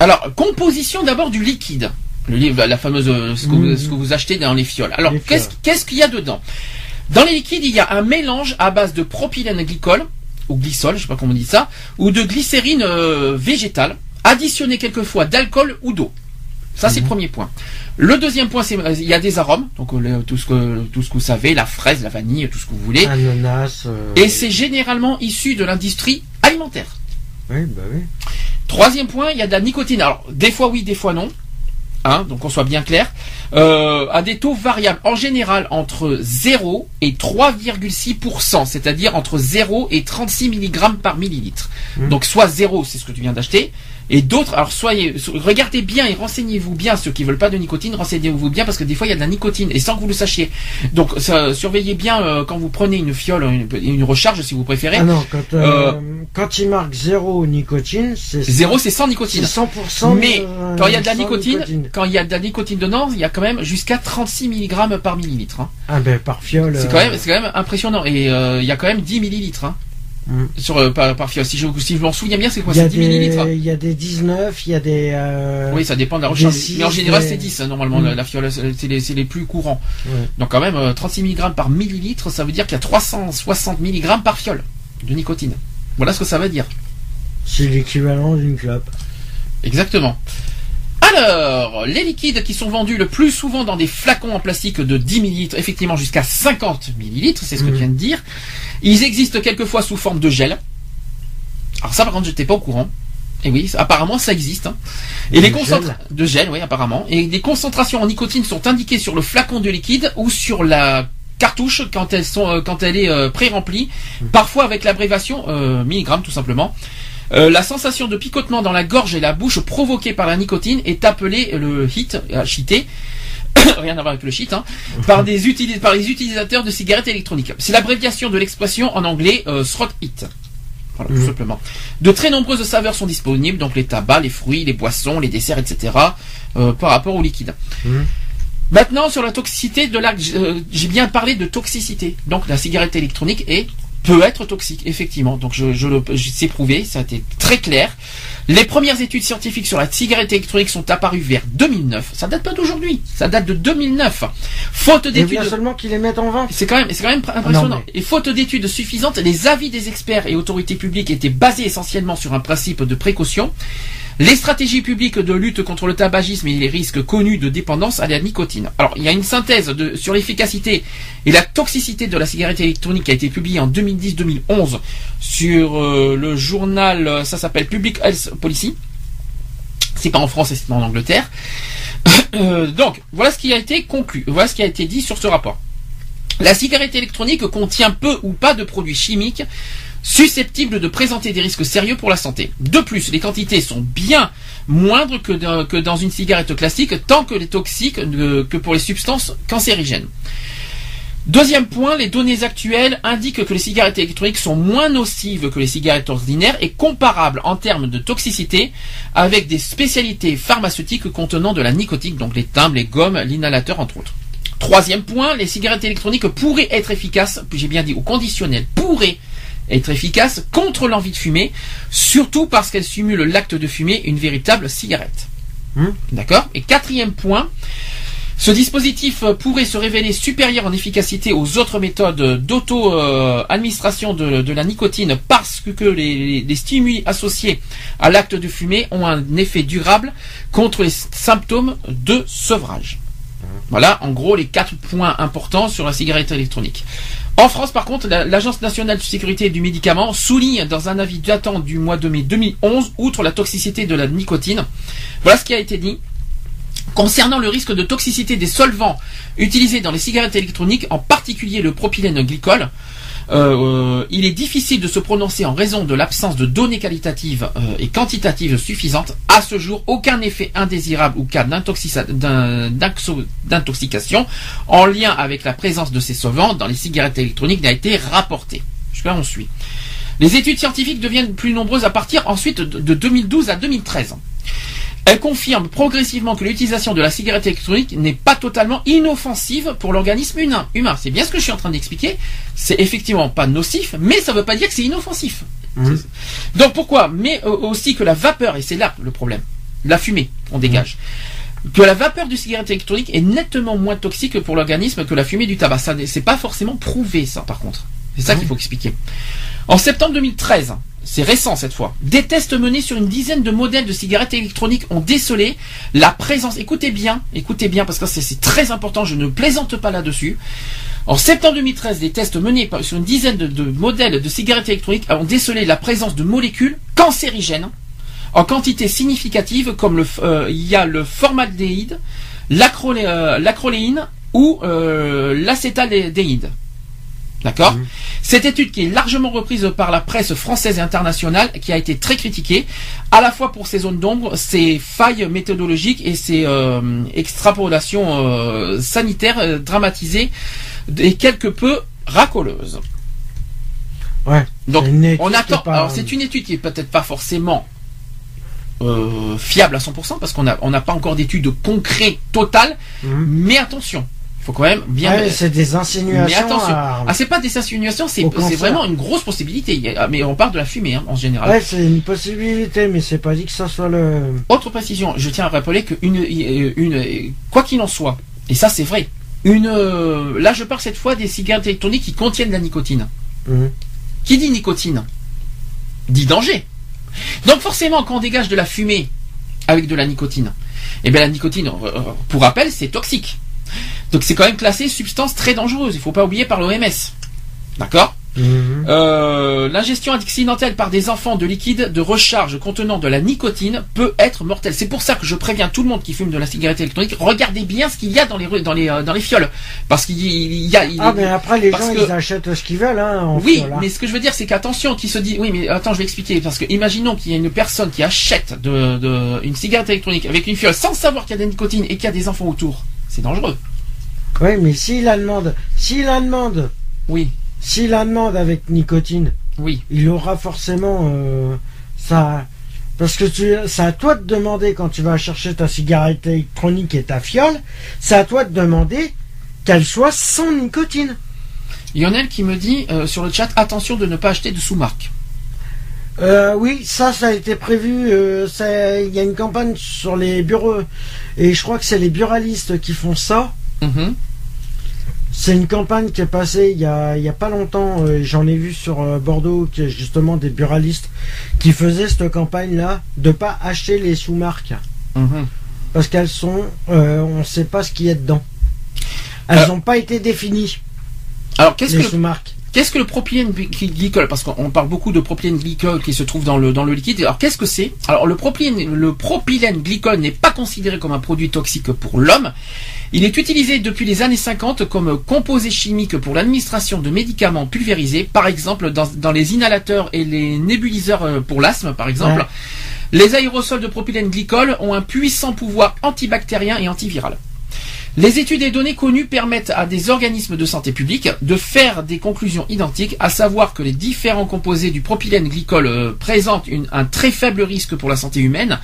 S2: Alors, composition d'abord du liquide. Le livre, la fameuse, euh, ce que, vous,
S3: Mhm.
S2: ce que vous achetez dans les fioles. Alors, qu'est-ce qu'il y a dedans? Dans les liquides, il y a un mélange à base de propylène glycol, ou glycol, je sais pas comment on dit ça, ou de glycérine euh, végétale, additionné quelquefois d'alcool ou d'eau. Ça, c'est le premier point. Le deuxième point, c'est euh, il y a des arômes, donc le- tout ce que tout ce que vous savez, la fraise, la vanille, tout ce que vous voulez.
S3: Ananas. euh,
S2: Et c'est généralement issu de l'industrie alimentaire.
S3: Oui, bah oui.
S2: Troisième point, il y a de la nicotine. Alors, des fois oui, des fois non. Hein, donc on soit bien clair. Euh, à des taux variables, en général entre 0 et 3,6%, c'est-à-dire entre 0 et 36 mg par millilitre.
S3: Mhm.
S2: Donc soit 0, c'est ce que tu viens d'acheter, et d'autres, alors soyez, so- regardez bien et renseignez-vous bien, ceux qui veulent pas de nicotine, renseignez-vous bien parce que des fois il y a de la nicotine et sans que vous le sachiez. Donc ça, surveillez bien euh, quand vous prenez une fiole, une, une recharge si vous préférez.
S3: Ah non, quand, euh,
S2: Euh,
S3: quand il marque zéro nicotine, c'est
S2: Zéro, c'est sans nicotine.
S3: 100%.
S2: Mais quand il y a de la nicotine, quand il y a de la nicotine dedans, il y a quand même jusqu'à 36 mg par millilitre. hein.
S3: Ah ben par fiole.
S2: C'est quand même, c'est quand même impressionnant. Et il y a quand même 10 millilitres hein,
S3: Mm.
S2: sur euh, par, par fiole. Si je, si je m'en souviens bien, c'est quoi
S3: Il y, a
S2: C'est 10 millilitres.
S3: il y a des 19, il y a des. euh,
S2: Oui, ça dépend de la recharge.
S3: six,
S2: Mais en général,
S3: des-
S2: c'est 10 hein, normalement
S3: Mm.
S2: la, la fiole. C'est les, plus courants. Donc quand même, euh, 36 mg par millilitre, ça veut dire qu'il y a 360 mg par fiole de nicotine. Voilà ce que ça veut dire.
S3: C'est l'équivalent d'une clope.
S2: Exactement. Alors, les liquides qui sont vendus le plus souvent dans des flacons en plastique de 10 ml, effectivement jusqu'à 50 ml, c'est ce que tu viens de dire. Ils existent quelquefois sous forme de gel. Alors ça par contre j'étais pas au courant. Et oui, apparemment ça existe. hein. Et
S3: De
S2: les
S3: gel
S2: concentrations de gel, oui apparemment. Et les concentrations en nicotine sont indiquées sur le flacon de liquide ou sur la cartouche quand elles sont euh, quand elle est euh, pré-remplie, parfois avec l'abréviation euh, milligrammes tout simplement. Euh, la sensation de picotement dans la gorge et la bouche provoquée par la nicotine est appelée le hit, cheaté, rien à voir avec le shit, hein, par, des utilis- par les utilisateurs de cigarettes électroniques. C'est l'abréviation de l'expression en anglais euh, throat hit. Voilà, tout
S3: Mhm.
S2: simplement. De très nombreuses saveurs sont disponibles, donc les tabacs, les fruits, les boissons, les desserts, etc. euh, par rapport au liquide.
S3: Mhm.
S2: Maintenant, sur la toxicité de la, euh, j'ai bien parlé de toxicité. Donc la cigarette électronique est peut être toxique, effectivement. Donc je, je le, je- c'est prouvé, ça a été très clair. Les premières études scientifiques sur la cigarette électronique sont apparues vers 2009. Ça date pas d'aujourd'hui, ça date de 2009. Faute
S3: Il
S2: d'études.
S3: seulement qu'ils les mettent en vente.
S2: C'est quand même, c'est quand même impressionnant.
S3: Non,
S2: Et faute d'études suffisantes, les avis des experts et autorités publiques étaient basés essentiellement sur un principe de précaution. Les stratégies publiques de lutte contre le tabagisme et les risques connus de dépendance à la nicotine. Alors, il y a une synthèse sur l'efficacité et la toxicité de la cigarette électronique qui a été publiée en 2010-2011 sur euh, le journal, euh, ça s'appelle Public Health Policy. C'est pas en France, c'est en Angleterre. Euh, donc, voilà ce qui a été conclu. Voilà ce qui a été dit sur ce rapport. La cigarette électronique contient peu ou pas de produits chimiques susceptibles de présenter des risques sérieux pour la santé. De plus, les quantités sont bien moindres que dans, une cigarette classique, tant que les toxiques que pour les substances cancérigènes. Deuxième point, les données actuelles indiquent que les cigarettes électroniques sont moins nocives que les cigarettes ordinaires et comparables en termes de toxicité avec des spécialités pharmaceutiques contenant de la nicotine, donc les timbres, les gommes, l'inhalateur entre autres. Troisième point, les cigarettes électroniques pourraient être efficaces, puis j'ai bien dit au conditionnel, pourraient être efficaces contre l'envie de fumer, surtout parce qu'elles simulent l'acte de fumer une véritable cigarette.
S3: Hmm.
S2: D'accord? Et quatrième point, ce dispositif pourrait se révéler supérieur en efficacité aux autres méthodes d'auto-administration de, de la nicotine parce que les, les- les stimuli associés à l'acte de fumer ont un effet durable contre les symptômes de sevrage. Voilà, en gros, les quatre points importants sur la cigarette électronique. En France, par contre, la- l'Agence nationale de sécurité du médicament souligne dans un avis datant du mois de mai 2011, outre la toxicité de la nicotine, voilà ce qui a été dit. Concernant le risque de toxicité des solvants utilisés dans les cigarettes électroniques, en particulier le propylène glycol, Euh, il est difficile de se prononcer en raison de l'absence de données qualitatives euh, et quantitatives suffisantes. À ce jour, aucun effet indésirable ou cas d'intoxication en lien avec la présence de ces solvants dans les cigarettes électroniques n'a été rapporté. Je on suit. Les études scientifiques deviennent plus nombreuses à partir ensuite de 2012 à 2013. Elle confirme progressivement que l'utilisation de la cigarette électronique n'est pas totalement inoffensive pour l'organisme humain. C'est bien ce que je suis en train d'expliquer. C'est effectivement pas nocif, mais ça ne veut pas dire que c'est inoffensif. Mmh. Donc pourquoi? Mais euh, aussi que la vapeur, et c'est là le problème, la fumée, on dégage. Que la vapeur du cigarette électronique est nettement moins toxique pour l'organisme que la fumée du tabac. Ça, c'est pas forcément prouvé, ça, par contre. C'est ça mmh. qu'il faut expliquer. En septembre 2013, c'est récent cette fois, des tests menés sur une dizaine de modèles de cigarettes électroniques ont décelé la présence, écoutez bien, écoutez bien parce que c'est très important, je ne plaisante pas là-dessus. En septembre 2013, des tests menés sur une dizaine de, modèles de cigarettes électroniques ont décelé la présence de molécules cancérigènes en quantité significative comme le, euh, il y a le formaldéhyde, euh, l'acroléine ou euh, l'acétaldéhyde. D'accord mmh. Cette étude qui est largement reprise par la presse française et internationale, qui a été très critiquée, à la fois pour ses zones d'ombre, ses failles méthodologiques et ses euh, extrapolations euh, sanitaires euh, dramatisées et quelque peu racoleuses.
S3: Ouais.
S2: Donc on attend. Alors c'est une étude qui est peut-être pas forcément fiable à 100% parce qu'on n'a on pas encore d'études concrètes totales, mmh. mais attention faut quand même bien.
S3: c'est des insinuations. Mais
S2: attention, ah, c'est pas des insinuations, c'est vraiment une grosse possibilité. Mais on parle de la fumée hein, en général.
S3: Ouais, c'est une possibilité, mais c'est pas dit que ça soit le.
S2: Autre précision, je tiens à rappeler que une, une quoi qu'il en soit, et ça c'est vrai, une, là je parle cette fois des cigarettes électroniques qui contiennent de la nicotine. Mhm. Qui dit nicotine dit danger. Donc forcément, quand on dégage de la fumée avec de la nicotine, eh bien la nicotine, euh, pour rappel, c'est toxique. Donc c'est quand même classé substance très dangereuse. Il faut pas oublier par l'OMS. D'accord mhm. euh, L'ingestion accidentelle par des enfants de liquide de recharge contenant de la nicotine peut être mortelle. C'est pour ça que je préviens tout le monde qui fume de la cigarette électronique, regardez bien ce qu'il y a dans les dans les euh, dans les fioles, parce qu'il y a.
S3: ah mais après les gens ils achètent ce qu'ils veulent hein.
S2: oui, hein. mais ce que je veux dire c'est qu'attention, qui se dit oui mais attends je vais expliquer parce que imaginons qu'il y a une personne qui achète de, une cigarette électronique avec une fiole sans savoir qu'il y a de la nicotine et qu'il y a des enfants autour, c'est dangereux.
S3: Oui, mais s'il la demande, s'il la demande,
S2: oui,
S3: s'il la demande avec nicotine,
S2: oui,
S3: il aura forcément euh, ça. Parce que tu, c'est à toi de demander quand tu vas chercher ta cigarette électronique et ta fiole, c'est à toi de demander qu'elle soit sans nicotine.
S2: Il y en a qui me dit euh, sur le chat attention de ne pas acheter de sous-marque.
S3: Euh, oui, ça, ça a été prévu. Il y a une campagne sur les bureaux et je crois que c'est les buralistes qui font ça. Mhm. C'est une campagne qui est passée il y a, il y a pas longtemps. Euh, j'en ai vu sur euh, Bordeaux, qui est justement des buralistes qui faisaient cette campagne-là de pas acheter les sous-marques. Mhm. Parce qu'elles sont, euh, on ne sait pas ce qu'il y a dedans. Elles n'ont pas été définies.
S2: Alors qu'est-ce que Qu'est-ce que le propylène glycol Parce qu'on parle beaucoup de propylène glycol qui se trouve dans le, dans le liquide. Alors qu'est-ce que c'est? Alors le propylène, le propylène glycol n'est pas considéré comme un produit toxique pour l'homme. Il est utilisé depuis les années 50 comme composé chimique pour l'administration de médicaments pulvérisés, par exemple dans, les inhalateurs et les nébuliseurs euh, pour l'asthme, par exemple. Les aérosols de propylène glycol ont un puissant pouvoir antibactérien et antiviral. Les études et données connues permettent à des organismes de santé publique de faire des conclusions identiques, à savoir que les différents composés du propylène glycol euh, présentent un très faible risque pour la santé humaine.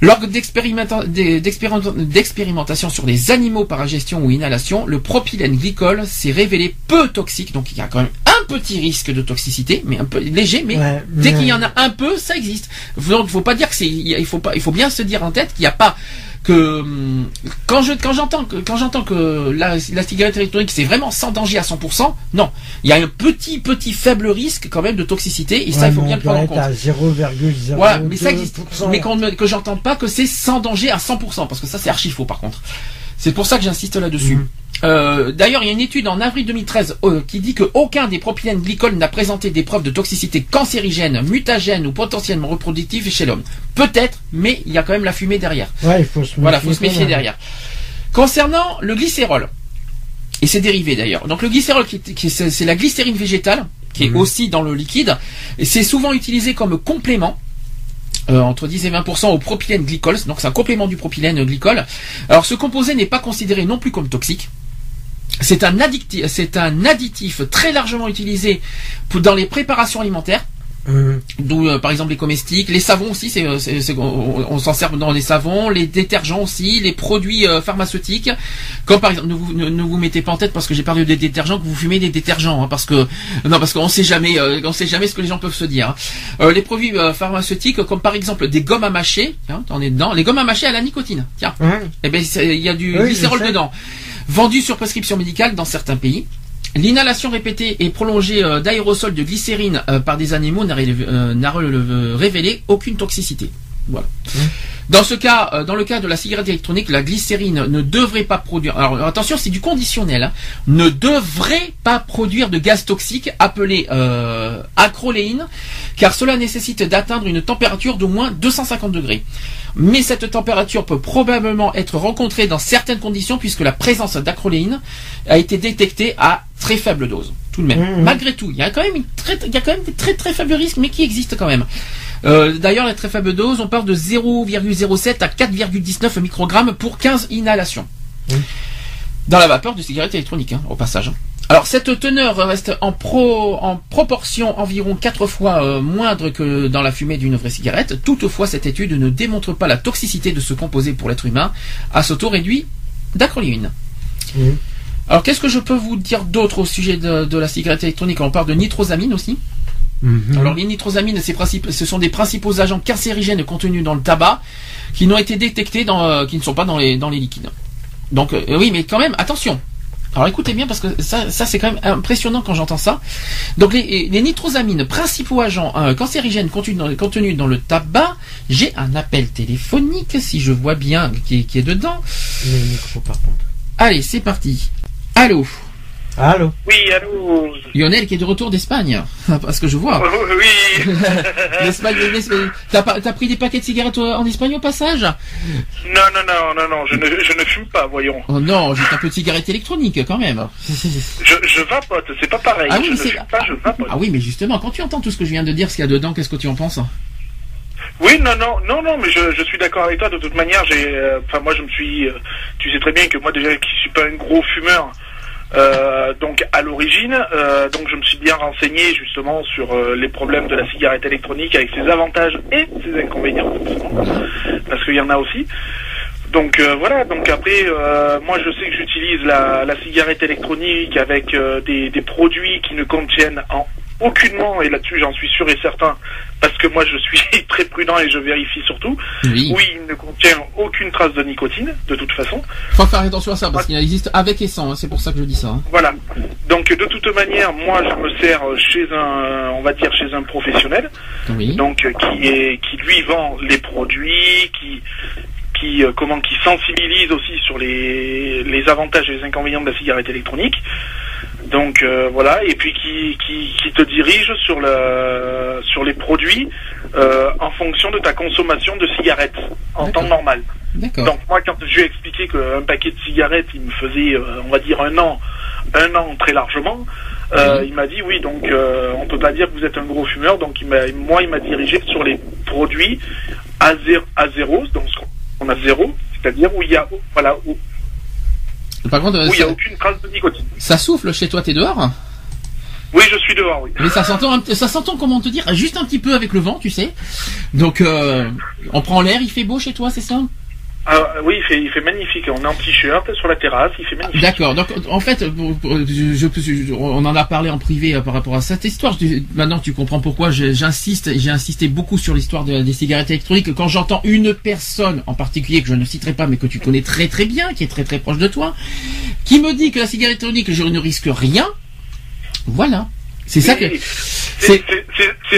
S2: Lors d'expérimentation sur des animaux par ingestion ou inhalation, le propylène glycol s'est révélé peu toxique, donc il y a quand même un petit risque de toxicité, mais un peu léger, mais dès qu'il y en a un peu, ça existe. Donc il faut pas dire que c'est, il faut pas, il faut bien se dire en tête qu'il n'y a pas que hum, quand je quand j'entends que quand j'entends que la, la, cigarette électronique c'est vraiment sans danger à 100%, non, il y a un petit petit faible risque quand même de toxicité et ça il faut bien le prendre en compte. À
S3: 0,02%.
S2: Voilà, mais ça existe. Mais quand, que j'entends pas que c'est sans danger à 100% parce que ça c'est archi faux par contre. C'est pour ça que j'insiste là-dessus. Mhm. Euh, d'ailleurs, il y a une étude en avril 2013 euh, qui dit qu'aucun des propylènes glycols n'a présenté des preuves de toxicité cancérigène, mutagène ou potentiellement reproductive chez l'homme. Peut-être, mais il y a quand même la fumée derrière.
S3: Ouais, il faut se méfier.
S2: Voilà, faut se méfier derrière. Concernant le glycérol, et ses dérivés d'ailleurs. Donc le glycérol, qui, qui- c'est c'est la glycérine végétale, qui est aussi dans le liquide, et c'est souvent utilisé comme complément. Euh, entre 10 et 20% au propylène glycol, donc c'est un complément du propylène glycol. Alors ce composé n'est pas considéré non plus comme toxique. C'est un, additif très largement utilisé dans les préparations alimentaires. D'où euh, par exemple les comestiques, les savons aussi, c'est, euh, c'est- c'est- on, on s'en sert dans les savons, les détergents aussi, les produits euh, pharmaceutiques. Comme par exemple, ne vous, ne, ne vous mettez pas en tête parce que j'ai parlé des détergents que vous fumez des détergents, hein, parce que non parce qu'on sait jamais, euh, on sait jamais ce que les gens peuvent se dire. hein. Euh, les produits pharmaceutiques comme par exemple des gommes à mâcher, hein, t'en es dedans, les gommes à mâcher à la nicotine. Tiens,
S3: Ouais.
S2: eh ben il y a du
S3: Oui,
S2: glycérol dedans, vendu sur prescription médicale dans certains pays. L'inhalation répétée et prolongée euh, d'aérosols de glycérine euh, par des animaux n'a euh, révélé aucune toxicité. Voilà. Dans ce cas, dans le cas de la cigarette électronique, la glycérine ne devrait pas produire. Alors attention, c'est du conditionnel. hein, ne devrait pas produire de gaz toxique appelé euh, acroléine, car cela nécessite d'atteindre une température d'au moins 250 degrés. Mais cette température peut probablement être rencontrée dans certaines conditions puisque la présence d'acroléine a été détectée à très faible dose. Tout de même.
S3: Mhm.
S2: Malgré tout, il y a quand même une très, il y a quand même des très très faibles risques, mais qui existent quand même. Euh, D'ailleurs, la très faible dose, on parle de 0,07 à 4,19 microgrammes pour 15 inhalations. Dans la vapeur de cigarette électronique, hein, au passage. Alors cette teneur reste en, pro, en proportion environ 4 fois euh, moindre que dans la fumée d'une vraie cigarette. Toutefois, cette étude ne démontre pas la toxicité de ce composé pour l'être humain à ce taux réduit d'acroléine. Alors qu'est-ce que je peux vous dire d'autre au sujet de, de la cigarette électronique? On parle de nitrosamine aussi.
S3: Mhm.
S2: Alors les nitrosamines, ce sont des principaux agents cancérigènes contenus dans le tabac qui n'ont été détectés dans, euh, qui ne sont pas dans les, dans les liquides. Donc euh, oui, mais quand même, attention. Alors écoutez bien parce que ça, ça c'est quand même impressionnant quand j'entends ça. Donc les, les nitrosamines, principaux agents euh, cancérigènes contenus dans, contenus dans le tabac, j'ai un appel téléphonique si je vois bien qui, est- qui est dedans.
S3: Par contre.
S2: Allez, c'est parti. Allô,
S3: Allô
S4: Oui, allô
S2: Lionel qui est de retour d'Espagne, parce que je vois.
S4: Oh, Oui
S2: L'Espagne, l'Espagne. T'as pris des paquets de cigarettes en Espagne au passage
S4: Non, non, non, non, non, je ne, je ne fume pas, voyons.
S2: Oh non, j'ai un peu de cigarette électronique quand même.
S4: Je, je vapote, c'est pas pareil.
S2: Ah oui,
S4: je
S2: mais
S4: ne
S2: c'est-
S4: fume pas, je vapote.
S2: Ah oui, mais justement, quand tu entends tout ce que je viens de dire, ce qu'il y a dedans, qu'est-ce que tu en penses
S4: Oui, non, non, non, non, mais je, je suis d'accord avec toi. De toute manière, j'ai, euh, enfin, moi, je me suis, euh, tu sais très bien que moi, déjà, qui suis pas un gros fumeur, euh, donc à l'origine, euh, donc je me suis bien renseigné justement sur euh, les problèmes de la cigarette électronique avec ses avantages et ses inconvénients, parce qu'il y en a aussi. Donc euh, voilà, donc après, euh, moi je sais que j'utilise la, la cigarette électronique avec des, des produits qui ne contiennent en aucunement, et là-dessus j'en suis sûr et certain, parce que moi je suis très prudent et je vérifie surtout,
S2: Oui.
S4: oui, il ne contient aucune trace de nicotine, de toute façon.
S2: Faut faire attention à ça, parce qu'il existe avec et sans, hein, c'est pour ça que je dis ça. hein.
S4: Voilà. Donc de toute manière, moi je me sers chez un, on va dire chez un professionnel,
S2: Oui.
S4: donc euh, qui est, qui lui vend les produits, qui, qui, euh, comment, qui sensibilise aussi sur les, les avantages et les inconvénients de la cigarette électronique. Donc euh, voilà, et puis qui, qui, qui te dirige sur le, sur les produits euh, en fonction de ta consommation de cigarettes en temps normal. Donc moi, quand je lui ai expliqué qu'un paquet de cigarettes, il me faisait, euh, on va dire, un an, un an très largement,
S2: Oui.
S4: il m'a dit oui, donc on peut pas dire que vous êtes un gros fumeur. Donc il moi, il m'a dirigé sur les produits à zéro, à zéro donc qu'on a zéro, c'est-à-dire où il y a, voilà, où,
S2: Par contre,
S4: où il y a aucune trace de nicotine.
S2: ça souffle chez toi, t'es dehors
S4: Oui, je suis dehors, oui.
S2: Mais ça s'entend, ça s'entend, comment te dire, juste un petit peu avec le vent, tu sais. Donc, euh, on prend l'air, il fait beau chez toi, c'est ça?
S4: Ah, oui, il fait, il fait magnifique. On est en t-shirt sur la terrasse, il fait magnifique.
S2: D'accord. Donc, en fait, pour- pour- je, on en a parlé en privé euh, par rapport à cette histoire. Je- maintenant, tu comprends pourquoi j'insiste. J'ai insisté beaucoup sur l'histoire de- des cigarettes électroniques. Quand j'entends une personne en particulier que je ne citerai pas, mais que tu connais très très bien, qui est très très proche de toi, qui me dit que la cigarette électronique, je ne risque rien. Voilà. C'est ça que. C'est-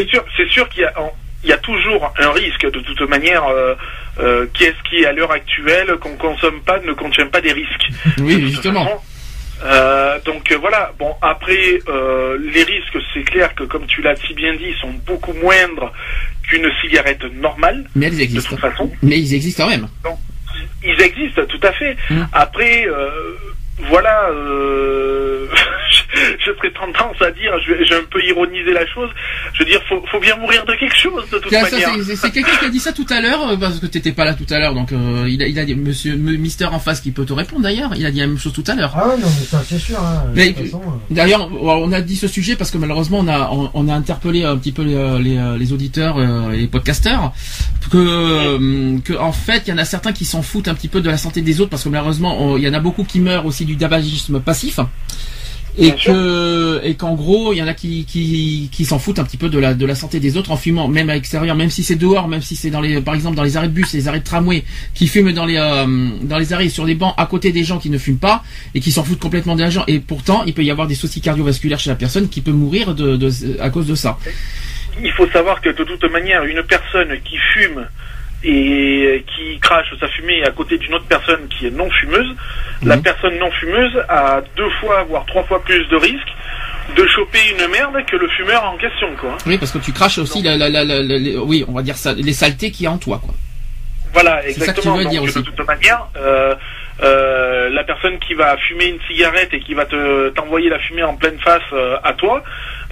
S4: sûr, c'est sûr qu'il y a, en- il y a toujours un risque de toute manière. Euh, euh, Qu'est-ce qui, à l'heure actuelle, qu'on consomme pas, ne contient pas des risques.
S2: Oui,
S4: De
S2: justement.
S4: façon, euh, donc euh, voilà. Bon après, euh, les risques, c'est clair que comme tu l'as si bien dit, sont beaucoup moindres qu'une cigarette normale.
S2: Mais elles
S4: De
S2: existent.
S4: toute façon,
S2: Mais ils existent quand même.
S4: ils existent tout à fait.
S2: Mm.
S4: Après, euh, voilà, euh, je serais tendance à dire, je vais, je vais un peu ironiser la chose, je veux dire, faut, faut bien mourir de quelque chose de toute manière.
S2: c'est- quelqu'un qui a dit ça tout à l'heure, euh, parce que t'étais pas là tout à l'heure, donc euh, il, a, il a dit, monsieur Mister en face qui peut te répondre d'ailleurs, il a dit la même chose tout à l'heure.
S3: Ah ouais, non, mais ça c'est sûr. Hein.
S2: D'ailleurs, on a dit ce sujet parce que malheureusement on a on, on a interpellé un petit peu les, les, les auditeurs et les podcasteurs que que en fait il y en a certains qui s'en foutent un petit peu de la santé des autres parce que malheureusement il y en a beaucoup qui meurent aussi du tabagisme passif. Et
S4: Bien sûr.
S2: que et qu'en gros il y en a qui qui, qui s'en foutent un petit peu de la de la santé des autres en fumant même à l'extérieur même si c'est dehors même si c'est dans les par exemple dans les arrêts de bus les arrêts de tramway qui fument dans les euh, dans les arrêts sur des bancs à côté des gens qui ne fument pas et qui s'en foutent complètement des gens. Et pourtant il peut y avoir des soucis cardiovasculaires chez la personne qui peut mourir de, de à cause de ça.
S4: Il faut savoir que de toute manière, une personne qui fume et qui crache sa fumée à côté d'une autre personne qui est non fumeuse, la
S2: Mhm.
S4: personne non fumeuse a deux fois, voire trois fois plus de risques de choper une merde que le fumeur en question, quoi.
S2: oui parce que tu craches aussi la, la, la, oui on va dire ça les saletés qu'il y a en toi quoi
S4: Voilà,
S2: C'est ça que tu
S4: exactement.
S2: veux
S4: Donc,
S2: dire
S4: de toute manière, euh, euh, la personne qui va fumer une cigarette et qui va te t'envoyer la fumée en pleine face euh, à toi,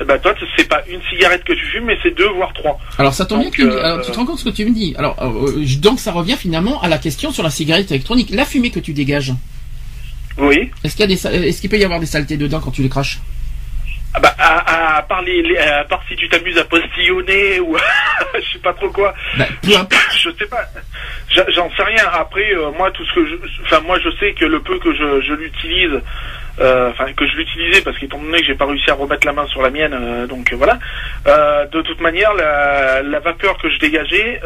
S4: eh ben toi, c'est pas une cigarette que tu fumes, mais c'est deux voire trois.
S2: Alors ça tombe bien que tu,
S4: euh,
S2: alors, tu te rends compte ce que tu me dis. Alors euh, donc ça revient finalement à la question sur la cigarette électronique. La fumée que tu dégages,
S4: Oui.
S2: est-ce qu'il y a des sa- est-ce qu'il peut y avoir des saletés dedans quand tu les craches?
S4: Bah, à, à part les, les- à part si tu t'amuses à postillonner ou je sais pas trop quoi.
S2: bah.
S4: Je sais pas. J'en sais rien. Après, euh, moi, tout ce que je, enfin, moi, je sais que le peu que je, je l'utilise, euh, enfin, que je l'utilisais, parce qu'étant donné que j'ai pas réussi à remettre la main sur la mienne, euh, donc voilà. De toute manière, la, la vapeur que je dégageais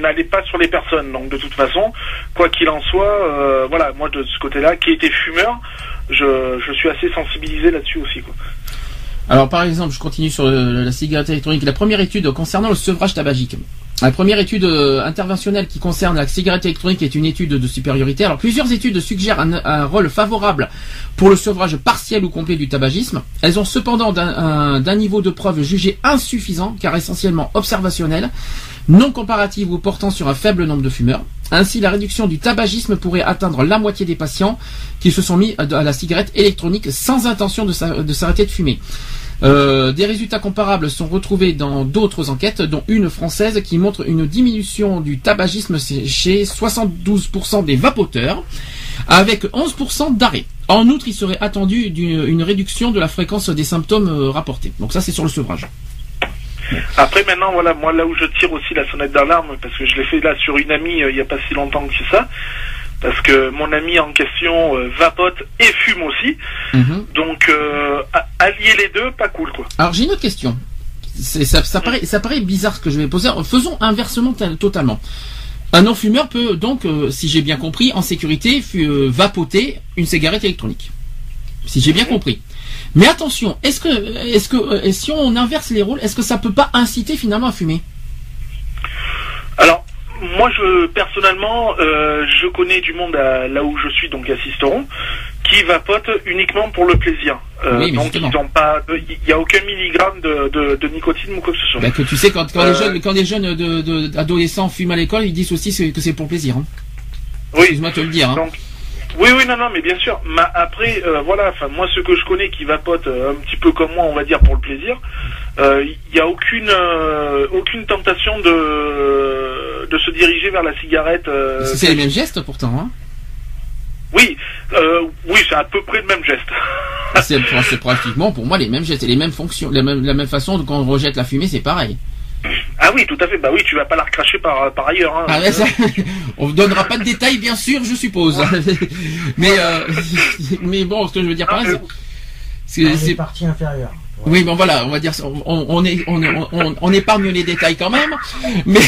S4: n'allait pas sur les personnes. Donc, de toute façon, quoi qu'il en soit, voilà, moi, de ce côté-là, qui était fumeur, je, je suis assez sensibilisé là-dessus aussi, quoi.
S2: Alors par exemple, je continue sur le- la cigarette électronique. La première étude concernant le sevrage tabagique. La première étude euh, interventionnelle qui concerne la cigarette électronique est une étude de supériorité. Alors plusieurs études suggèrent un, rôle favorable pour le sevrage partiel ou complet du tabagisme. Elles ont cependant d'un un- d'un niveau de preuve jugé insuffisant car essentiellement observationnel, non comparative ou portant sur un faible nombre de fumeurs. Ainsi, la réduction du tabagisme pourrait atteindre la moitié des patients qui se sont mis à la cigarette électronique sans intention de s'a- de s'arrêter de fumer. Euh, des résultats comparables sont retrouvés dans d'autres enquêtes, dont une française qui montre une diminution du tabagisme chez 72% des vapoteurs, avec 11% d'arrêt. En outre, il serait attendu une réduction de la fréquence des symptômes euh, rapportés. Donc ça, c'est sur le sevrage.
S4: Après maintenant voilà moi là où je tire aussi la sonnette d'alarme parce que je l'ai fait là sur une amie euh, il y a pas si longtemps que ça parce que mon ami en question euh, vapote et fume aussi
S2: Mhm.
S4: donc euh, allier les deux pas cool quoi.
S2: Alors j'ai une autre question. C'est- Ça, ça, paraît, ça paraît bizarre ce que je vais poser. Faisons inversement totalement. Un non-fumeur peut donc, euh, si j'ai bien compris, en sécurité, vapoter une cigarette électronique. Si j'ai bien compris. Mais attention, est-ce que, est-ce que, euh, si on inverse les rôles, est-ce que ça peut pas inciter finalement à fumer?
S4: Alors moi je personnellement euh, je connais du monde à- là où je suis donc à Sisteron qui vapote uniquement pour le plaisir. Euh,
S2: Oui, mais
S4: donc
S2: justement.
S4: ils ont pas de- il y a aucun milligramme de, de, de nicotine ou quoi que ce soit.
S2: bah, Que tu sais, quand, quand les jeunes, quand les jeunes de, de- adolescents fument à l'école, ils disent aussi que c'est pour plaisir. Hein.
S4: oui.
S2: Excuse-moi de te le dire. Hein.
S4: Donc, oui, oui, non, non, mais bien sûr. Mais après, euh, voilà, enfin, moi, ceux que je connais qui vapotent euh, un petit peu comme moi, on va dire pour le plaisir, euh, il n'y a aucune, euh, aucune tentation de, de se diriger vers la cigarette. euh,
S2: c'est les mêmes gestes pourtant. Hein.
S4: Oui, euh, oui, c'est à peu près le même geste.
S2: C'est c'est pratiquement pour moi les mêmes gestes et les mêmes fonctions, la même, la même façon quand on rejette la fumée, c'est pareil.
S4: Ah oui, tout à fait. Bah oui, tu vas pas la recracher par, par ailleurs. Hein.
S2: Ah ouais, ça, on ne donnera pas de détails, bien sûr, je suppose. mais, euh, mais bon, ce que je veux dire par
S4: Ah,
S2: là, c'est-
S3: dans
S2: c'est,
S3: parties inférieures.
S2: Oui, bon voilà, on va dire, on, on est, on, on, on épargne les détails quand même. Mais,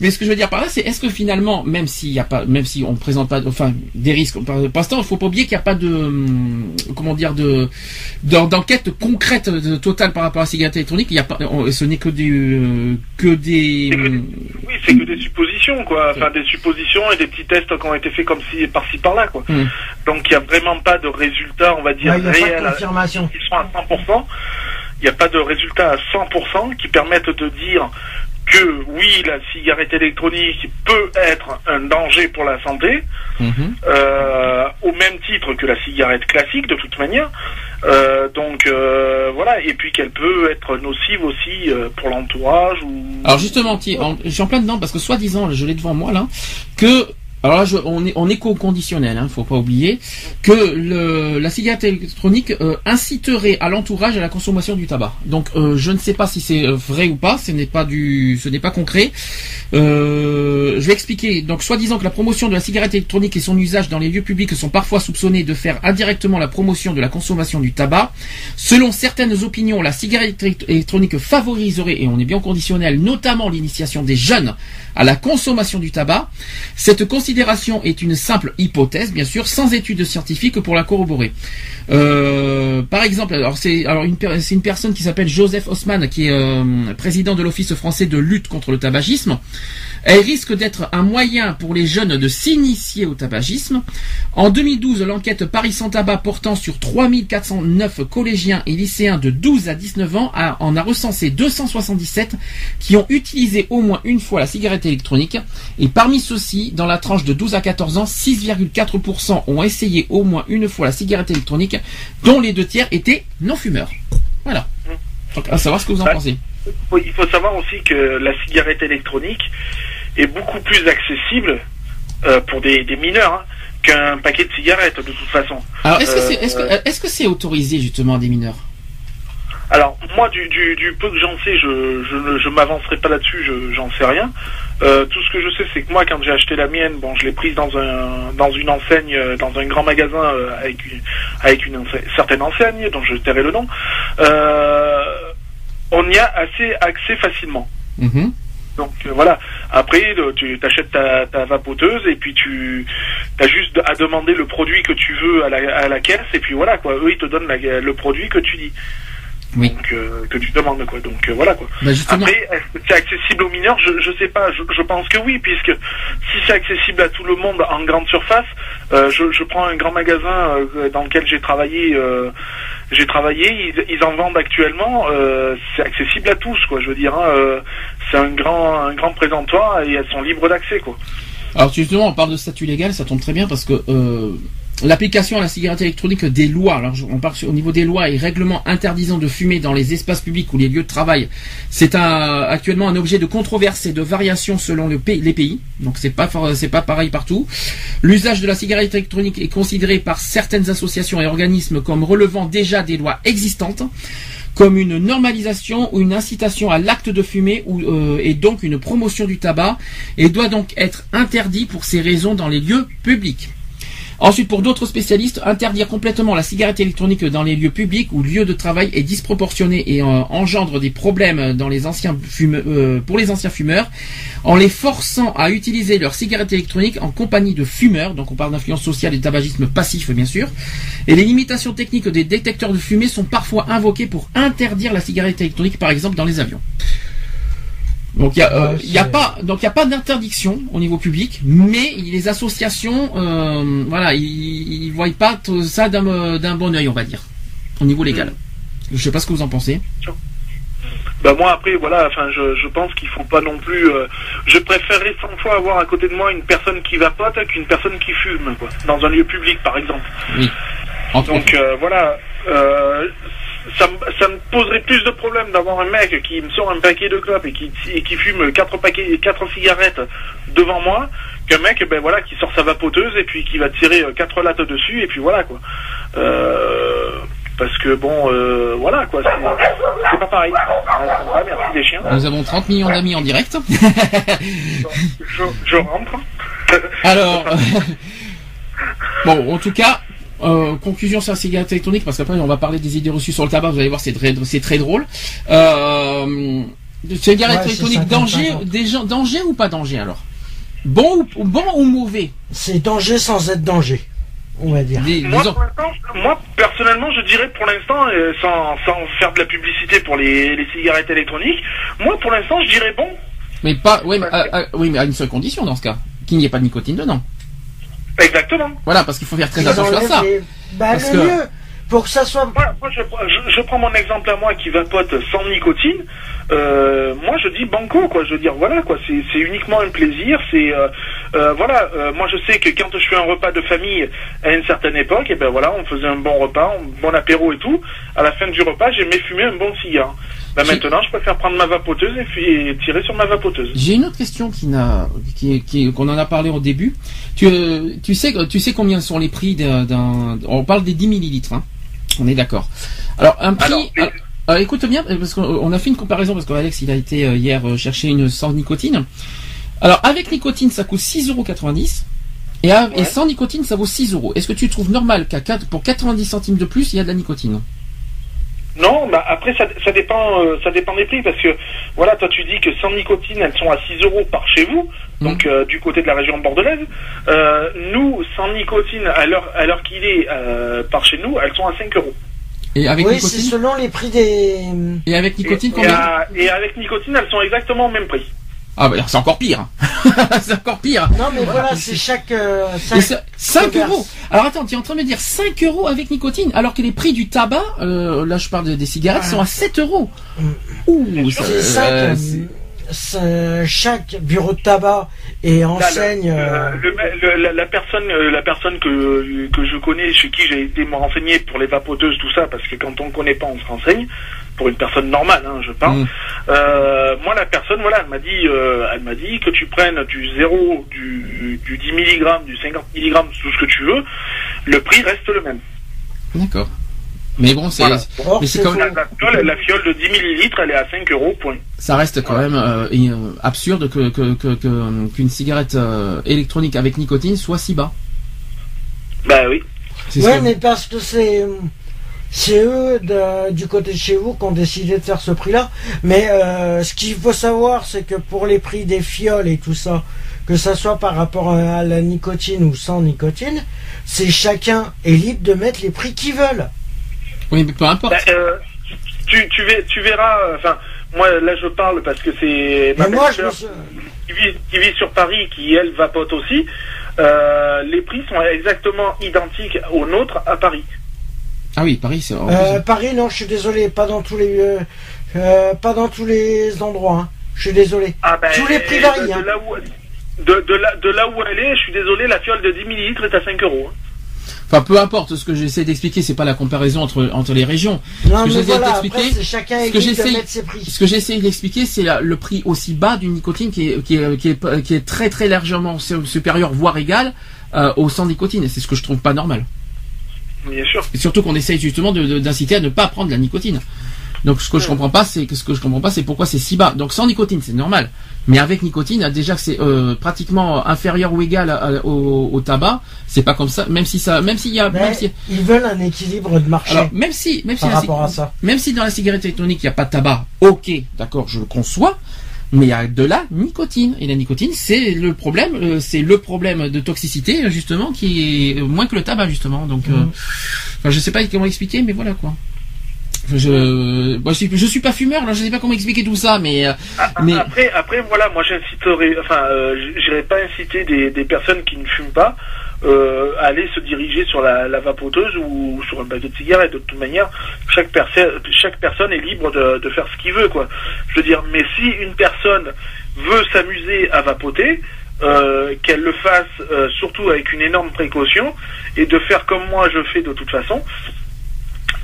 S2: mais ce que je veux dire par là, c'est est-ce que finalement, même s'il y a pas, même si on présente pas, enfin, des risques, pour l'instant, il faut pas oublier qu'il n'y a pas de, hum, comment dire, de, d'en- d'enquête concrète de, totale par rapport à la cigarette électronique. Il y a pas, ce n'est que des, euh, que des, hum,
S4: Oui, c'est que des suppositions, quoi. Enfin, des suppositions et des petits tests qui ont été faits comme si par-ci par-là, quoi.
S2: Hmm.
S4: Donc, il n'y a vraiment pas de résultats, on va dire,
S3: Ouais, il n'y a pas
S4: réels.
S3: de confirmation.
S4: qui sont à 100%. Il n'y a pas de résultats à 100% qui permettent de dire que oui, la cigarette électronique peut être un danger pour la santé,
S2: Mhm.
S4: euh, au même titre que la cigarette classique de toute manière. Euh, donc euh, voilà, et puis qu'elle peut être nocive aussi euh, pour l'entourage ou.
S2: Alors justement, je suis en plein dedans parce que soi-disant, je l'ai devant moi là, que alors là, je- on est en éco-conditionnel, hein, faut pas oublier que la cigarette électronique euh, inciterait à l'entourage à la consommation du tabac. Donc, euh, je ne sais pas si c'est euh, vrai ou pas. Ce n'est pas du, ce n'est pas concret. Je vais expliquer. Donc, soi-disant que la promotion de la cigarette électronique et son usage dans les lieux publics sont parfois soupçonnés de faire indirectement la promotion de la consommation du tabac. Selon certaines opinions, la cigarette élect- électronique favoriserait, et on est bien conditionnel, notamment l'initiation des jeunes à la consommation du tabac. Cette considération est une simple hypothèse, bien sûr, sans études scientifiques pour la corroborer. Euh, par exemple, alors c'est alors une, une personne qui s'appelle Joseph Haussmann, qui est euh, président de l'Office français de lutte contre le tabagisme. Elle risque d'être un moyen pour les jeunes de s'initier au tabagisme. En 2012, l'enquête Paris sans tabac portant sur 3409 collégiens et lycéens de 12 à 19 ans a- en a recensé 277 qui ont utilisé au moins une fois la cigarette électronique. Et parmi ceux-ci, dans la tranche de 12 à 14 ans, 6,4% ont essayé au moins une fois la cigarette électronique, dont les deux tiers étaient non-fumeurs. Voilà. Donc, à savoir ce que vous en pensez.
S4: Il faut savoir aussi que la cigarette électronique est beaucoup plus accessible euh, pour des, des mineurs hein, qu'un paquet de cigarettes de toute façon.
S2: Alors, est-ce que c'est
S4: Euh,
S2: que, est-ce que c'est autorisé justement des mineurs?
S4: Alors moi du, du, du peu que j'en sais, je je, ne- je m'avancerai pas là-dessus, je j'en sais rien. Euh, tout ce que je sais, c'est que moi quand j'ai acheté la mienne, bon, je l'ai prise dans un dans une enseigne, euh, dans un grand magasin euh, avec une avec une enseigne- certaine enseigne dont je tairai le nom. Euh, on y a assez accès facilement.
S2: Mhm.
S4: Donc euh, voilà. Après, le- tu achètes ta, ta vapoteuse et puis tu as juste à demander le produit que tu veux à la, à la caisse et puis voilà quoi. Eux ils te donnent la- le produit que tu dis.
S2: Oui.
S4: Donc euh, que tu demandes quoi. Donc euh, voilà quoi.
S2: Bah.
S4: Après, est-ce que c'est accessible aux mineurs? Je, je sais pas. Je, je pense que oui, puisque si c'est accessible à tout le monde en grande surface, euh, je, je prends un grand magasin euh, dans lequel j'ai travaillé. euh, j'ai travaillé, ils, ils en vendent actuellement. euh, c'est accessible à tous, quoi. Je veux dire, hein, euh, c'est un grand, un grand présentoir et elles sont libres d'accès, quoi.
S2: Alors justement, on parle de statut légal, ça tombe très bien parce que euh, l'application à la cigarette électronique des lois, alors on parle au niveau des lois et règlements interdisant de fumer dans les espaces publics ou les lieux de travail, c'est actuellement un objet de controverse et de variation selon le les pays. Donc c'est pas c'est pas pareil partout. L'usage de la cigarette électronique est considéré par certaines associations et organismes comme relevant déjà des lois existantes comme une normalisation ou une incitation à l'acte de fumer ou, euh, et donc une promotion du tabac et doit donc être interdit pour ces raisons dans les lieux publics. Ensuite, pour d'autres spécialistes, interdire complètement la cigarette électronique dans les lieux publics ou lieux de travail est disproportionné et euh, engendre des problèmes euh, pour les anciens fumeurs en les forçant à utiliser leur cigarette électronique en compagnie de fumeurs. Donc on parle d'influence sociale et de tabagisme passif bien sûr. Et les limitations techniques des détecteurs de fumée sont parfois invoquées pour interdire la cigarette électronique par exemple dans les avions. Donc il y a, euh,
S3: Ouais,
S2: il y a
S3: c'est-
S2: pas donc il y a pas d'interdiction au niveau public, mais les associations euh, voilà ils, ils voient pas tout ça d'un euh, d'un bon œil on va dire au niveau légal. Je sais pas ce que vous en pensez.
S4: Bah moi après voilà, enfin je, je pense qu'il faut pas non plus. euh, je préférerais 100 fois avoir à côté de moi une personne qui vapote qu'une personne qui fume, quoi, dans un lieu public par exemple.
S2: Oui.
S4: Donc euh, voilà, euh, ça, me- ça me poserait plus de problèmes d'avoir un mec qui me sort un paquet de clopes et qui, et qui fume quatre paquets, quatre cigarettes devant moi, qu'un mec ben voilà qui sort sa vapoteuse et puis qui va tirer euh, quatre lattes dessus et puis voilà quoi. Euh, parce que bon, euh, voilà quoi, c'est pas pareil. Ah, merci les chiens.
S2: Nous avons 30 millions d'amis en direct.
S4: Je, je rentre.
S2: Alors, bon, en tout cas, euh, conclusion sur la cigarette électronique, parce qu'après on va parler des idées reçues sur le tabac. Vous allez voir, c'est très, c'est très drôle. Euh, cigarette
S3: Ouais,
S2: électronique,
S3: 50,
S2: danger,
S3: 50.
S2: des gens- danger ou pas danger alors? Bon ou bon ou mauvais?
S3: C'est danger sans être danger, on va dire.
S2: Des-
S4: Moi, pour moi, personnellement, je dirais pour l'instant, euh, sans, sans faire de la publicité pour les, les cigarettes électroniques, moi, pour l'instant, je dirais bon.
S2: mais pas, ouais, mais, à- à- oui, mais à une seule condition dans ce cas, qu'il n'y ait pas de nicotine dedans.
S4: Exactement.
S2: Voilà, parce qu'il faut faire très attention à ça.
S3: Bah,
S2: Parce
S3: le
S2: que-
S3: mieux, pour que ça soit.
S4: Moi, moi, je, je- je prends mon exemple à moi qui vapote sans nicotine. Euh, moi, je dis banco, quoi. Je veux dire, voilà, quoi. C'est uniquement un plaisir. C'est euh, euh, voilà. moi, je sais que quand je fais un repas de famille à une certaine époque, et ben voilà, on faisait un bon repas, un bon apéro et tout. À la fin du repas, j'aimais fumer un bon cigare. Ben, maintenant, je préfère prendre ma vapoteuse et, tirer sur ma vapoteuse.
S2: J'ai une autre question qui n'a, qui, qui- qu'on en a parlé au début. Tu, tu sais, tu sais combien sont les prix d'un, on parle des 10 millilitres, hein. On est d'accord. Alors, un prix,
S4: Alors,
S2: alors, écoute bien, parce qu'on on a fait une comparaison, parce qu'Alex, il a été euh, hier euh, chercher une sans nicotine. Alors, avec nicotine, ça coûte 6,90 et, à- et sans nicotine, ça vaut 6 euros. Est-ce que tu trouves normal qu'à 4, pour 90 centimes de plus, il y a de la nicotine?
S4: Non, bah après ça, ça dépend, euh, ça dépend des prix parce que voilà, toi tu dis que sans nicotine elles sont à 6 euros par chez vous, donc euh, du côté de la région bordelaise. Euh, nous, sans nicotine à l'heure à l'heure qu'il est euh, par chez nous, elles sont à 5 euros.
S2: Et avec
S3: oui, c'est
S2: nicotine?
S3: selon les prix des.
S2: Et avec nicotine,
S4: et, et
S2: combien?
S4: à- et avec nicotine, elles sont exactement au même prix.
S2: Ah, bah, alors, c'est encore pire. c'est encore pire.
S3: Non, mais voilà, c'est chaque. euh,
S2: Et
S3: chaque-
S2: ça- 5
S3: commerce.
S2: euros. Alors attends, tu es en train de me dire 5 euros avec nicotine, alors que les prix du tabac, euh, là je parle de- des cigarettes,
S3: Ah.
S2: sont à 7 euros.
S3: Mm.
S2: Ouh, ça- euh, c'est-
S3: chaque bureau de tabac et
S4: Là,
S3: enseigne.
S4: le-
S3: euh,
S4: le- le- la, la personne, euh, la personne que, que je connais, chez qui j'ai été me renseigner pour les vapoteuses, tout ça, parce que quand on ne connaît pas, on se renseigne. Pour une personne normale, hein, je parle.
S2: Mm.
S4: Euh, moi, la personne, voilà, elle m'a dit, euh, elle m'a dit que tu prennes du 0, du, du 10 mg, du 50 mg, tout ce que tu veux, le prix reste le même.
S2: D'accord. Mais bon, c'est,
S4: Voilà.
S2: Comme-.
S4: La, la fiole, la fiole de 10 millilitres, elle est à 5 euros, point.
S2: ça reste quand même euh, euh, absurde que, que, que- que- qu'une cigarette euh, électronique avec nicotine soit si bas.
S4: Bah oui.
S3: Ouais, mais parce que c'est c'est eux de- du côté de chez vous qui ont décidé de faire ce prix-là. Mais euh, ce qu'il faut savoir, c'est que pour les prix des fioles et tout ça, que ça soit par rapport à la nicotine ou sans nicotine, c'est chacun est libre de mettre les prix qu'ils veulent.
S2: Oui, mais peu importe.
S4: Bah, euh, tu, tu, ver- tu verras, euh, enfin, moi, là, je parle parce que c'est ma
S3: Mais moi, je
S4: qui vit, qui vit sur Paris, qui, elle, vapote aussi. Euh, les prix sont exactement identiques aux nôtres à Paris.
S2: Ah oui, Paris, c'est.
S3: Euh, Paris, non, je suis désolé, pas dans tous les pas dans tous les endroits. hein. Je suis désolé.
S4: Ah ben,
S3: Tous les prix
S4: de-
S3: varient,
S4: De,
S3: hein.
S4: là où, de, de là, de là où elle est, je suis désolé, la fiole de 10 millilitres est à 5 euros. hein.
S2: Enfin, peu importe. Ce que j'essaie d'expliquer, c'est pas la comparaison entre entre les régions.
S3: Non,
S2: que
S3: mais
S2: j'essaie
S3: voilà,
S2: d'expliquer,
S3: après, c'est chacun est
S2: ce que j'essaie-
S3: mettre ses prix.
S2: Ce que j'essaie d'expliquer, c'est la- le prix aussi bas d'une nicotine qui est, qui est, qui est, qui est très très largement su- supérieur, voire égal, euh, au sans nicotine. C'est ce que je trouve pas normal.
S4: Bien sûr.
S2: Et surtout qu'on essaye justement d'inciter à ne pas prendre la nicotine. Donc ce que je comprends pas, c'est ce que je comprends pas, c'est pourquoi c'est si bas. Donc sans nicotine, c'est normal. Mais avec nicotine, déjà que c'est euh, pratiquement inférieur ou égal à- à- au, au tabac, c'est pas comme ça. Même si ça, même s'il y a, même si,
S3: ils veulent un équilibre de marché
S2: alors même si, même si
S3: par
S2: la-
S3: rapport à ça.
S2: même si dans la cigarette électronique il n'y a pas de tabac, ok, d'accord, je le conçois, mais il y a de la nicotine. Et la nicotine, c'est le problème, euh, c'est le problème de toxicité, justement, qui est moins que le tabac, justement. Donc, euh, enfin, je sais pas comment expliquer, mais voilà quoi. Je, moi, je, suis, je suis pas fumeur, là, je sais pas comment expliquer tout ça, mais, euh,
S4: Ah, ah,
S2: Mais-
S4: Après, après, voilà, moi j'inciterai, enfin, euh, j'irai pas inciter des, des personnes qui ne fument pas euh, à aller se diriger sur la, la vapoteuse ou sur un paquet de cigarettes. De toute manière, chaque personne, chaque personne est libre de, de faire ce qu'il veut, quoi. Je veux dire, mais si une personne veut s'amuser à vapoter, euh, qu'elle le fasse euh, surtout avec une énorme précaution et de faire comme moi je fais de toute façon.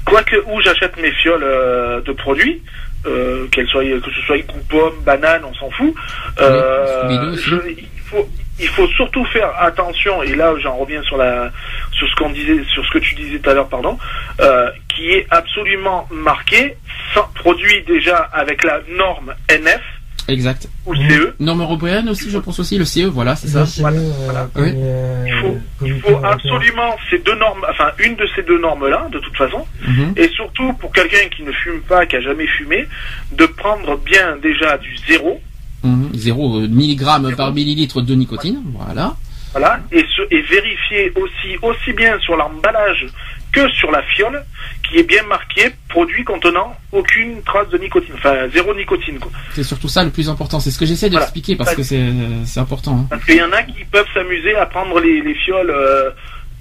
S4: Quoique où j'achète mes fioles euh, de produits, euh, qu'elles soient que ce soit pomme, banane, on s'en fout. Euh, je- il faut il faut surtout faire attention et là j'en reviens sur la sur ce qu'on disait sur ce que tu disais tout à l'heure pardon euh, qui est absolument marqué sans, produit déjà avec la norme NF
S2: exact.
S4: ou. CE
S2: Norme européenne aussi, je pense aussi, le CE, voilà, c'est ça.
S4: Voilà,
S3: euh,
S4: voilà.
S3: comme,
S2: Oui.
S4: il faut, il absolument ces deux normes, enfin une de ces deux normes-là, de toute façon,
S2: Mhm.
S4: et surtout pour quelqu'un qui ne fume pas, qui a jamais fumé, de prendre bien déjà du zéro,
S2: Mhm. Zéro euh, milligramme par millilitre de nicotine, voilà.
S4: voilà, et, et vérifier aussi aussi bien sur l'emballage que sur la fiole, qui est bien marqué produit contenant aucune trace de nicotine, enfin zéro nicotine, quoi.
S2: C'est surtout ça le plus important. C'est ce que j'essaie
S4: Voilà.
S2: d'expliquer parce que c'est c'est important. hein.
S4: Parce qu'il y en a qui peuvent s'amuser à prendre les, les fioles euh,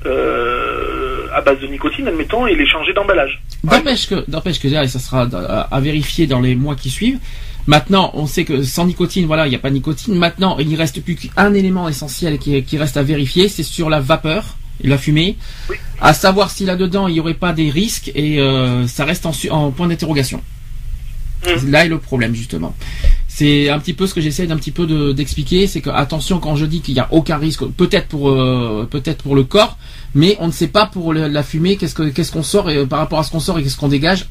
S4: euh, à base de nicotine, admettons, et les changer d'emballage.
S2: D'empêche que, d'empêche que et ça sera à, à vérifier dans les mois qui suivent. Maintenant, on sait que sans nicotine, voilà, il n'y a pas de nicotine. Maintenant, il reste plus qu'un élément essentiel qui, qui reste à vérifier, c'est sur la vapeur la fumée,
S4: Oui.
S2: à savoir si là-dedans il n'y aurait pas des risques et euh, ça reste en, point d'interrogation.
S4: Mhm.
S2: Là est le problème justement. C'est un petit peu ce que j'essaie d'un petit peu de- d'expliquer, c'est que attention quand je dis qu'il n'y a aucun risque, peut-être pour euh, peut-être pour le corps, mais on ne sait pas pour le- la fumée qu'est-ce que qu'est-ce qu'on sort et par rapport à ce qu'on sort et qu'est-ce qu'on dégage.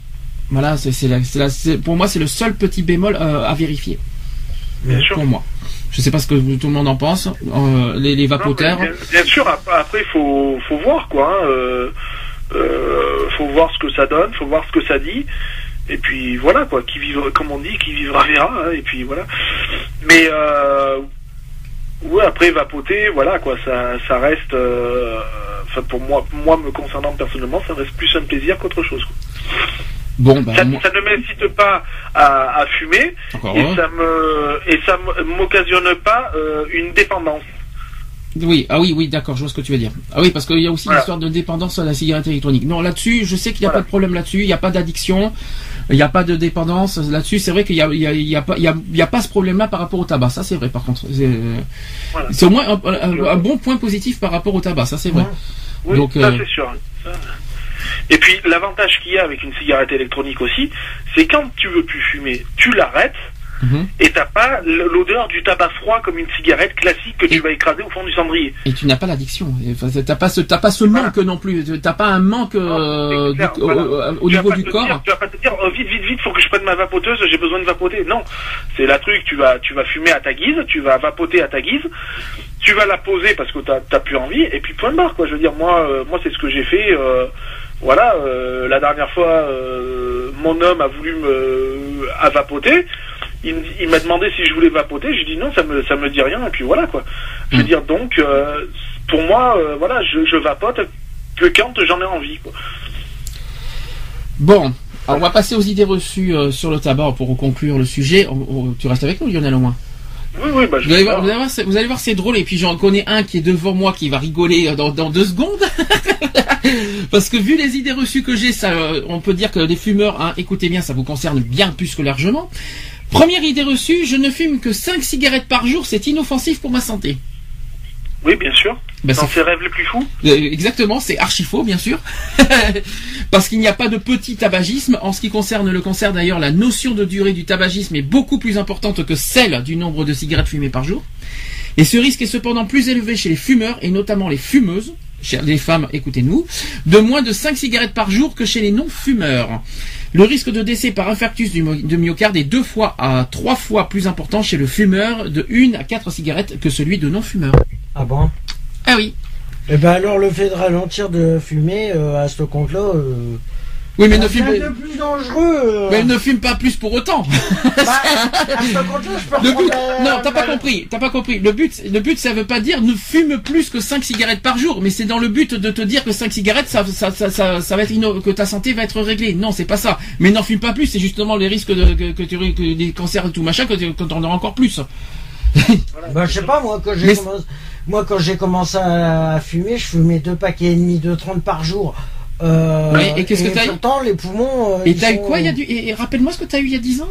S2: Voilà, c'est- pour moi c'est le seul petit bémol euh, à vérifier
S4: Bien sûr.
S2: pour moi. Je sais pas ce que tout le monde en pense. Euh, les, vapoteurs.
S4: bien, bien sûr, ap- après, il faut, faut voir, quoi. Hein, euh, euh, faut voir ce que ça donne, faut voir ce que ça dit. Et puis voilà, quoi. Qui vivra, comme on dit, qui vivra verra. hein, et puis voilà. Mais euh, ouais, après vapoter, voilà, quoi. Ça, ça reste. euh, Enfin, pour moi, moi me concernant personnellement, ça reste plus un plaisir qu'autre chose. quoi.
S2: Bon, bah,
S4: ça,
S2: moi-
S4: ça ne m'incite pas à, à fumer
S2: encore
S4: et
S2: heureux.
S4: ça me et ça m'occasionne pas euh, une dépendance.
S2: Oui, ah oui, oui, d'accord, je vois ce que tu veux dire. Ah oui, parce qu'il y a aussi
S4: Voilà.
S2: l'histoire de dépendance à la cigarette électronique. Non, là-dessus, je sais qu'il n'y a
S4: Voilà.
S2: pas de problème là-dessus, il n'y a pas d'addiction, il n'y a pas de dépendance là-dessus. C'est vrai qu'il y a, il y a, il y a pas, il y a, il y a pas ce problème-là par rapport au tabac. Ça, c'est vrai. Par contre, c'est
S4: Voilà.
S2: c'est au moins un, un- un bon point positif par rapport au tabac. Ça, c'est vrai.
S4: Oui,
S2: Donc,
S4: ça
S2: euh,
S4: c'est sûr. Ça- Et puis l'avantage qu'il y a avec une cigarette électronique aussi, c'est quand tu veux plus fumer, tu l'arrêtes
S2: Mhm.
S4: et t'as pas l'odeur du tabac froid comme une cigarette classique que tu vas écraser au fond du cendrier.
S2: Et tu n'as pas l'addiction. T'as pas ce, pas ce
S4: Voilà.
S2: manque non plus. T'as pas un manque euh,
S4: c'est clair,
S2: du-
S4: voilà.
S2: au, niveau du corps.
S4: dire- tu vas pas te dire oh, vite vite vite faut que je prenne ma vapoteuse j'ai besoin de vapoter non c'est la truc tu vas tu vas fumer à ta guise tu vas vapoter à ta guise tu vas la poser parce que t'as t'as plus envie et puis point barre quoi je veux dire moi euh, moi c'est ce que j'ai fait euh, voilà euh, la dernière fois euh, mon homme a voulu me à vapoter il, m'a demandé si je voulais vapoter j'ai dit non ça me ça me dit rien et puis voilà quoi je veux
S2: Mm.
S4: dire donc euh, pour moi voilà je, je vapote que quand j'en ai envie quoi.
S2: Bon, alors on va passer aux idées reçues sur le tabac pour conclure le sujet. On- on- tu restes avec nous, Lionel, au moins.
S4: Oui, oui, bah, je
S2: Vous allez, voir, vous, allez voir, c'est- vous allez voir, c'est drôle. Et puis j'en connais un qui est devant moi qui va rigoler euh, dans, dans deux secondes. Parce que vu les idées reçues que j'ai, ça, euh, on peut dire que les fumeurs, hein, écoutez bien, ça vous concerne bien plus que largement. Première idée reçue, je ne fume que 5 cigarettes par jour, c'est inoffensif pour ma santé.
S4: Oui, bien sûr.
S2: Ben,
S4: Dans ses rêves les plus fous.
S2: Euh, exactement, c'est archi faux, bien sûr. Parce qu'il n'y a pas de petit tabagisme. En ce qui concerne le cancer, d'ailleurs, la notion de durée du tabagisme est beaucoup plus importante que celle du nombre de cigarettes fumées par jour. Et ce risque est cependant plus élevé chez les fumeurs, et notamment les fumeuses, chères les femmes, écoutez-nous, de moins de 5 cigarettes par jour que chez les non-fumeurs. Le risque de décès par infarctus de myocarde est deux fois à trois fois plus important chez le fumeur de 1 à 4 cigarettes que celui de non-fumeur.
S3: Ah bon?
S2: Ah oui.
S3: Eh ben alors le fait de ralentir de fumer euh, à ce compte-là, euh,
S2: Oui, mais ne fume,
S3: de plus dangereux. euh.
S2: mais ne fume pas plus pour autant.
S3: Bah, à ce compte-là, je peux
S2: Le but, non, t'as pas compris, t'as pas compris. Le but, le but, ça veut pas dire ne fume plus que 5 cigarettes par jour, mais c'est dans le but de te dire que 5 cigarettes, ça, ça, ça, ça, ça va être inno- que ta santé va être réglée. Non, c'est pas ça. Mais n'en fume pas plus, c'est justement les risques de, que, que tu, que des cancers et tout machin, que, tu- que t'en auras encore plus.
S3: Bah, je sais pas, moi, quand j'ai commencé, moi, quand j'ai commencé à fumer, je fumais deux paquets et demi de 30 par jour. Euh,
S2: Ouais, et qu'est-ce que t'as eu
S3: pourtant, les poumons. euh,
S2: Et t'as eu
S3: sont-
S2: quoi, il y a du, et, et rappelle-moi ce que t'as eu il y a 10 ans?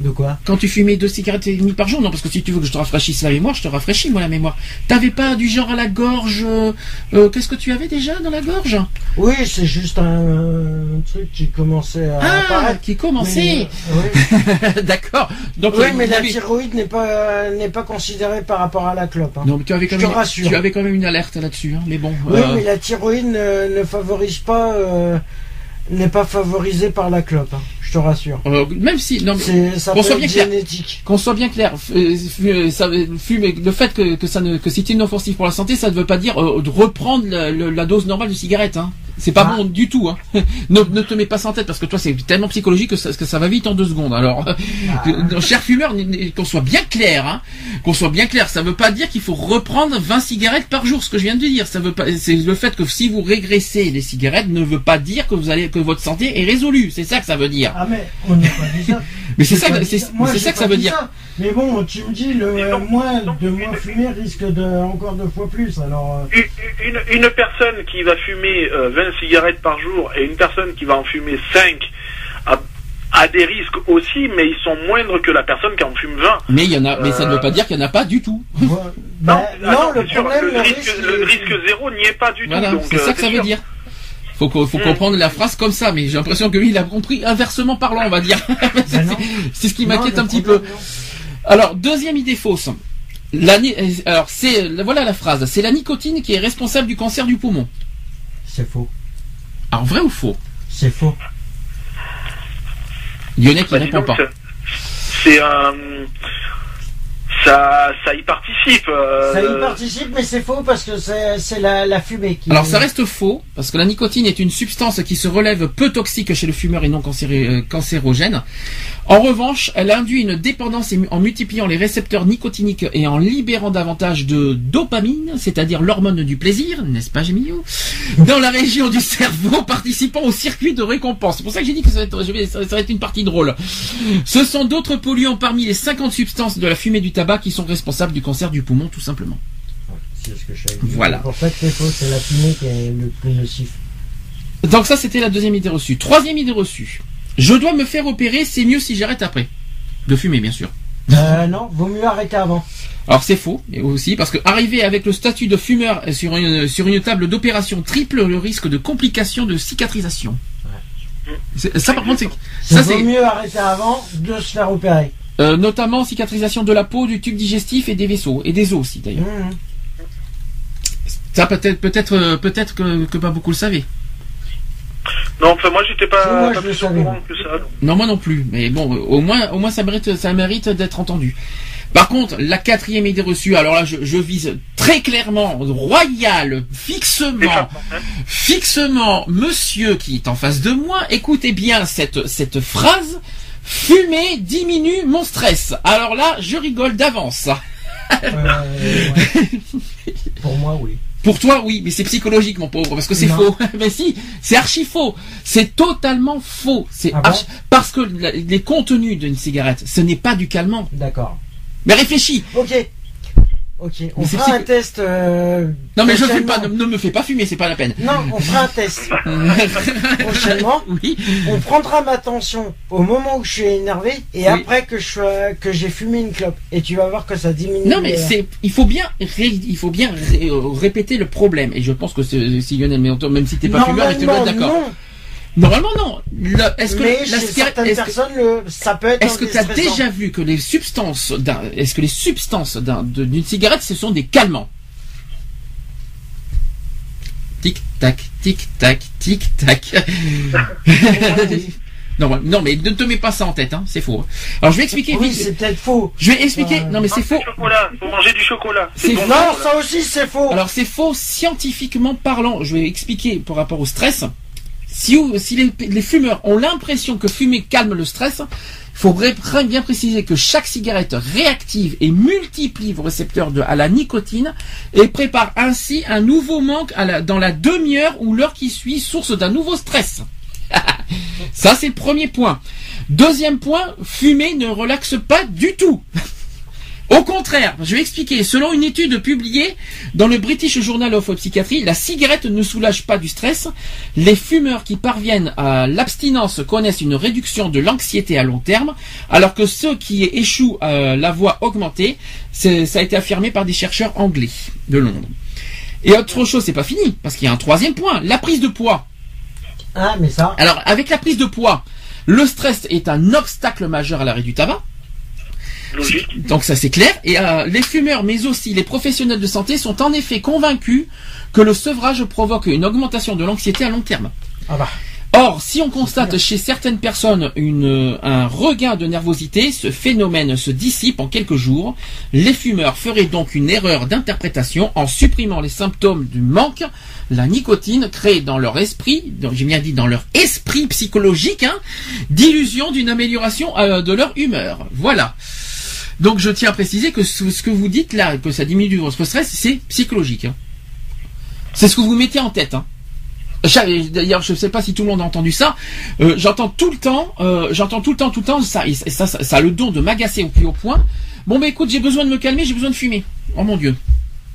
S3: De quoi
S2: Quand tu fumais deux cigarettes et demie par jour, non, parce que si tu veux que je te rafraîchisse la mémoire, je te rafraîchis, moi, la mémoire. T'avais pas du genre à la gorge, euh, euh, qu'est-ce que tu avais déjà dans la gorge?
S3: Oui, c'est juste un, un truc qui commençait à
S2: Ah,
S3: apparaître.
S2: qui commençait.
S3: Euh, oui.
S2: D'accord. Donc,
S3: Oui, mais la thyroïde n'est pas n'est pas considérée par rapport à la clope. hein.
S2: Non, mais tu avais quand
S3: Je te
S2: même,
S3: rassure.
S2: tu avais quand même une alerte là-dessus, hein, mais bon.
S3: Oui, mais la thyroïde ne, ne favorise pas n'est pas favorisée par la clope. hein. Je te rassure.
S2: euh, même si, non, mais
S3: C'est ça
S2: Qu'on soit bien clair.
S3: génétique.
S2: qu'on soit bien clair, euh, euh, ça, fumer, le fait que, que ça ne, que c'est inoffensif pour la santé, ça ne veut pas dire euh, de reprendre la dose normale de cigarette. Hein. C'est pas
S3: Ah.
S2: bon du tout. Hein. ne, ne te mets pas ça en tête parce que toi c'est tellement psychologique que ça, que ça va vite en deux secondes. Alors, euh, cher fumeur, qu'on soit bien clair, hein, qu'on soit bien clair, ça veut pas dire qu'il faut reprendre 20 cigarettes par jour. Ce que je viens de dire, ça veut pas. C'est le fait que si vous régressez les cigarettes ne veut pas dire que vous allez que votre santé est résolue. C'est ça que ça veut dire.
S3: Ah mais on n'a pas dit ça.
S2: Mais c'est ça, c'est ça que ça veut dire.
S3: ça. Mais bon, tu me dis le moins de moins fumer risque de encore deux fois plus. Alors euh,
S4: Une, une- une personne qui va fumer euh, 20 cigarettes par jour et une personne qui va en fumer 5 a, a des risques aussi, mais ils sont moindres que la personne qui en fume 20.
S2: Mais il y en a, mais ça ne
S4: Euh,
S2: veut pas dire qu'il y en a pas du tout.
S3: Bah,
S4: ah
S3: non, le problème,
S4: le,
S3: le
S4: risque,
S3: risque,
S4: le risque zéro n'y est pas du
S2: Voilà,
S4: tout.
S2: c'est
S4: euh,
S2: ça que ça veut dire. Faut, faut
S4: Hmm.
S2: comprendre la phrase comme ça, mais j'ai l'impression que lui, il a compris inversement parlant, on va dire.
S3: Non.
S2: c'est ce qui
S3: Non,
S2: m'inquiète un petit peu.
S3: non.
S2: Alors, deuxième idée fausse. Euh, alors, c'est, voilà la phrase. C'est la nicotine qui est responsable du cancer du poumon.
S3: C'est faux.
S2: Alors, vrai ou faux?
S3: C'est faux.
S2: Lyonnais qui
S4: Bah,
S2: répond
S4: donc,
S2: pas.
S4: c'est- C'est un. Ça, ça y participe. euh,
S3: Ça y participe, mais c'est faux parce que c'est c'est la, la fumée qui.
S2: Alors ça reste faux, parce que la nicotine est une substance qui se relève peu toxique chez le fumeur et non cancéré- euh, cancérogène. En revanche, elle induit une dépendance en multipliant les récepteurs nicotiniques et en libérant davantage de dopamine, c'est-à-dire l'hormone du plaisir, n'est-ce pas Gémillot Dans la région du cerveau participant au circuit de récompense. C'est pour ça que j'ai dit que ça va, être, je vais- ça va être une partie drôle. Ce sont d'autres polluants parmi les 50 substances de la fumée du tabac qui sont responsables du cancer du poumon, tout simplement.
S3: C'est ce que je savais.
S2: Voilà.
S3: Pour ça que c'est faux, c'est la fumée qui est le plus nocif.
S2: Donc ça, c'était la deuxième idée reçue. Troisième idée reçue. Je dois me faire opérer, c'est mieux si j'arrête après. De fumer, bien sûr.
S3: Euh, non, vaut mieux arrêter avant.
S2: Alors c'est faux, mais aussi parce que arriver avec le statut de fumeur sur une, sur une table d'opération triple le risque de complications de cicatrisation. Ça par contre, c'est
S3: Ça vaut mieux arrêter avant de se faire opérer.
S2: Euh, notamment cicatrisation de la peau, du tube digestif et des vaisseaux et des os aussi d'ailleurs.
S3: Mmh.
S2: Ça peut-être peut-être euh, peut-être que, que pas beaucoup le savaient.
S4: Non, enfin, moi, j'étais pas,
S3: moi,
S4: plus au courant que ça. donc.
S2: Non, moi non plus. Mais bon, euh, au moins, au moins, ça mérite, ça mérite d'être entendu. Par contre, la quatrième idée reçue, alors là, je, je vise très clairement, royal, fixement, fixement, monsieur qui est en face de moi, écoutez bien cette, cette phrase. Fumer diminue mon stress. Alors là, je rigole d'avance.
S3: Euh, ouais. Pour moi, oui.
S2: Pour toi, oui, mais c'est psychologique, mon pauvre, parce que c'est faux. mais si, c'est archi faux. C'est totalement faux. C'est
S3: Ah bon
S2: parce que les contenus d'une cigarette, ce n'est pas du calmant.
S3: D'accord.
S2: Mais réfléchis.
S3: Ok. Ok. On
S2: Mais
S3: fera un test. euh,
S2: Non, mais je fais
S3: prochainement.
S2: pas, ne, ne me fais pas fumer, c'est pas la peine.
S3: Non, on fera un test. Prochainement.
S2: oui.
S3: On prendra ma tension au moment où je suis énervé et
S2: Oui.
S3: après que je que j'ai fumé une clope et tu vas voir que ça diminue.
S2: Non, mais c'est, il faut bien, ré- il faut bien ré- euh, répéter le problème. Et je pense que si Lionel, même si t'es pas fumeur, être
S3: Normalement,
S2: d'accord.
S3: Non.
S2: Normalement, non. Le- est-ce que
S3: mais
S2: la
S3: chez
S2: cigarette,
S3: certaines
S2: est-ce que-
S3: personnes, le, ça peut être
S2: Est-ce que tu as déjà vu que les substances d'un, est-ce que les substances d'une cigarette, ce sont des calmants? Tic tac, tic tac, tic tac. non, non, mais ne te mets pas ça en tête, hein, c'est faux. Alors je vais expliquer.
S3: Oui,
S2: vite-
S3: c'est peut-être faux.
S2: je vais expliquer.
S3: Euh,
S2: Non, mais c'est
S4: Ah,
S2: faux.
S4: du chocolat. Faut manger du chocolat.
S2: C'est
S4: bon,
S2: faux.
S3: Non,
S4: ça.
S3: ça aussi c'est faux.
S2: Alors c'est faux scientifiquement parlant. Je vais expliquer par rapport au stress. Si, les, fumeurs ont l'impression que fumer calme le stress, il faut bien préciser que chaque cigarette réactive et multiplie vos récepteurs de, à la nicotine et prépare ainsi un nouveau manque dans la demi-heure ou l'heure qui suit, source d'un nouveau stress. Ça c'est le premier point. Deuxième point, fumer ne relaxe pas du tout. Au contraire, je vais expliquer. Selon une étude publiée dans le British Journal of Psychiatry, la cigarette ne soulage pas du stress. Les fumeurs qui parviennent à l'abstinence connaissent une réduction de l'anxiété à long terme, alors que ceux qui échouent à la voie augmentée, ça a été affirmé par des chercheurs anglais de Londres. Et autre chose, c'est pas fini, parce qu'il y a un troisième point, la prise de poids.
S3: Ah, mais ça.
S2: Alors, avec la prise de poids, le stress est un obstacle majeur à l'arrêt du tabac.
S4: Logique.
S2: Donc ça c'est clair. Et euh, les fumeurs, mais aussi les professionnels de santé sont en effet convaincus que le sevrage provoque une augmentation de l'anxiété à long terme.
S3: Ah bah.
S2: Or, si on constate chez certaines personnes une, un regain de nervosité, ce phénomène se dissipe en quelques jours. Les fumeurs feraient donc une erreur d'interprétation en supprimant les symptômes du manque. La nicotine crée dans leur esprit, donc j'ai bien dit dans leur esprit psychologique, hein, d'illusion d'une amélioration euh, de leur humeur. Voilà. Donc je tiens à préciser que ce, ce que vous dites là, que ça diminue votre stress, c'est psychologique. hein. C'est ce que vous mettez en tête. Hein. D'ailleurs, je ne sais pas si tout le monde a entendu ça. Euh, j'entends tout le temps, euh, j'entends tout le temps, tout le temps, ça, et ça, ça, ça a le don de m'agacer au plus haut point. Bon, bah écoute, j'ai besoin de me calmer, j'ai besoin de fumer. Oh mon Dieu.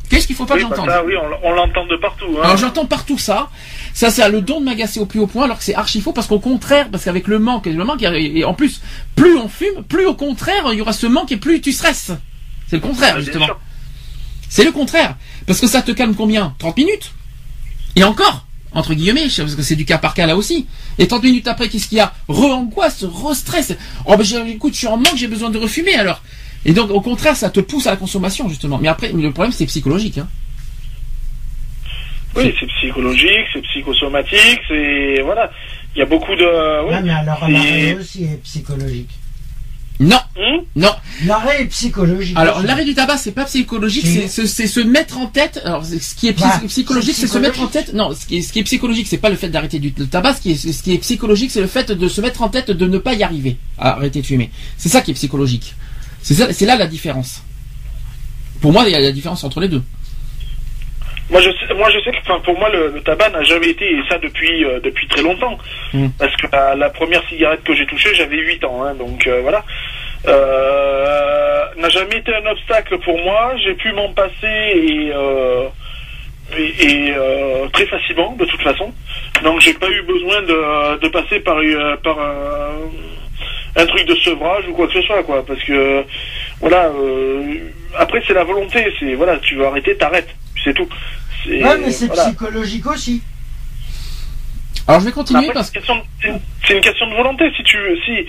S2: Qu'est-ce qu'il faut pas
S4: Oui,
S2: que
S4: bah,
S2: j'entende?
S4: oui, on, on l'entend de partout. Hein.
S2: alors j'entends partout ça. Ça, c'est le don de m'agacer au plus haut point, alors que c'est archi faux, parce qu'au contraire, parce qu'avec le manque, et le manque, et en plus, plus on fume, plus au contraire, il y aura ce manque et plus tu stresses. C'est le contraire, justement. C'est le contraire. Parce que ça te calme combien? 30 minutes Et encore entre guillemets, parce que c'est du cas par cas là aussi. Et 30 minutes après, qu'est-ce qu'il y a? Re-angoisse, re-stress. Oh ben écoute, je suis en manque, j'ai besoin de refumer alors. Et donc au contraire, ça te pousse à la consommation justement. Mais après, le problème c'est psychologique. Hein.
S4: Oui, c'est psychologique, c'est psychosomatique, c'est voilà. Il y a beaucoup de. Oui.
S3: Ah, mais alors l'arrêt aussi est psychologique.
S2: Non,
S4: Hmm
S2: non.
S3: L'arrêt est psychologique.
S2: Alors l'arrêt du tabac, c'est pas psychologique, c'est c'est- c'est se mettre en tête. Alors ce qui est psy-
S3: Bah,
S2: psychologique,
S3: c'est
S2: c'est se mettre en tête. Non, ce qui est, ce qui est psychologique, c'est pas le fait d'arrêter du le tabac. Ce qui est, ce qui est psychologique, c'est le fait de se mettre en tête de ne pas y arriver à arrêter de fumer. C'est ça qui est psychologique. C'est ça- c'est là la différence. Pour moi, il y a la différence entre les deux.
S4: Moi je sais, moi je sais que enfin, pour moi le, le tabac n'a jamais été et ça depuis euh, depuis très longtemps.
S2: Mm.
S4: parce que la, la première cigarette que j'ai touchée j'avais 8 ans hein, donc euh, voilà. Euh, n'a jamais été un obstacle pour moi. J'ai pu m'en passer et et, et, très facilement de toute façon. Donc j'ai pas eu besoin de, de passer par par un, un truc de sevrage ou quoi que ce soit quoi. Parce que voilà après c'est la volonté c'est voilà tu veux arrêter t'arrêtes c'est tout C'est-
S3: Ouais, mais c'est
S4: voilà.
S3: psychologique aussi.
S2: Alors je vais continuer
S4: Après,
S2: parce
S4: c'est une question de- c'est une- question de volonté. Si tu veux, si,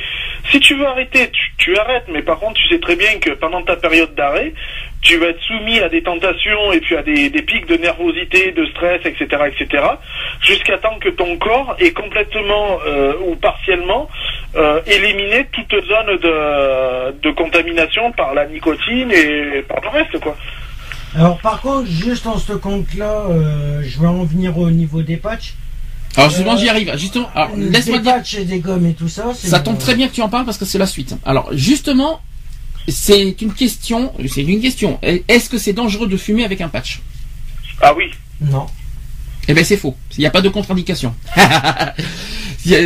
S4: si tu veux arrêter, tu, tu arrêtes. Mais par contre, tu sais très bien que pendant ta période d'arrêt, tu vas être soumis à des tentations et puis à des, des pics de nervosité, de stress, etc., etc., jusqu'à temps que ton corps ait complètement euh, ou partiellement euh, éliminé toute zone de, de contamination par la nicotine et par le reste, quoi.
S3: Alors par contre, juste en ce compte-là, euh, je vais en venir au niveau des patchs.
S2: Alors justement, j'y arrive. Justement, alors, laisse-moi dire.
S3: patchs et des gommes et tout ça.
S2: Ça tombe très bien que tu en parles parce que c'est la suite. Alors justement, c'est une question. C'est une question. Est-ce que c'est dangereux de fumer avec un patch?
S4: Ah oui.
S3: Non.
S2: Eh ben c'est faux. Il n'y a pas de contre-indication.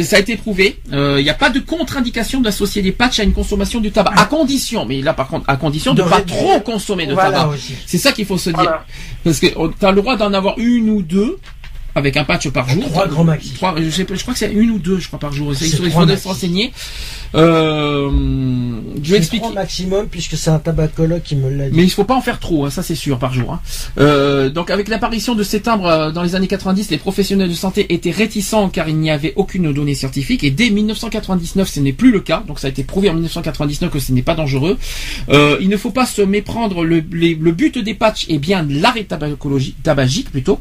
S2: Ça a été prouvé. Euh, Il n'y a pas de contre-indication d'associer des patchs à une consommation du tabac. À condition, mais là par contre, à condition de
S3: De
S2: pas trop consommer de
S3: Voilà
S2: tabac. C'est ça qu'il faut se dire.
S4: Voilà.
S2: Parce que tu as le droit d'en avoir une ou deux avec un patch par jour.
S3: Trois grands maxi.
S2: Trois, je, sais pas, je crois que c'est une ou deux, je crois, par jour. Il faut- se renseigner. Euh, je vais expliquer.
S3: trois maximum puisque c'est un tabacologue qui me l'a dit.
S2: Mais il faut pas en faire trop, hein, ça c'est sûr, par jour. hein. Euh, donc avec l'apparition de ces timbres euh, dans les années 90, les professionnels de santé étaient réticents car il n'y avait aucune donnée scientifique. Et dès 1999, ce n'est plus le cas. Donc ça a été prouvé en 1999 que ce n'est pas dangereux. Euh, il ne faut pas se méprendre. Le, les- le but des patchs est bien l'arrêt tabacologie- tabagique plutôt.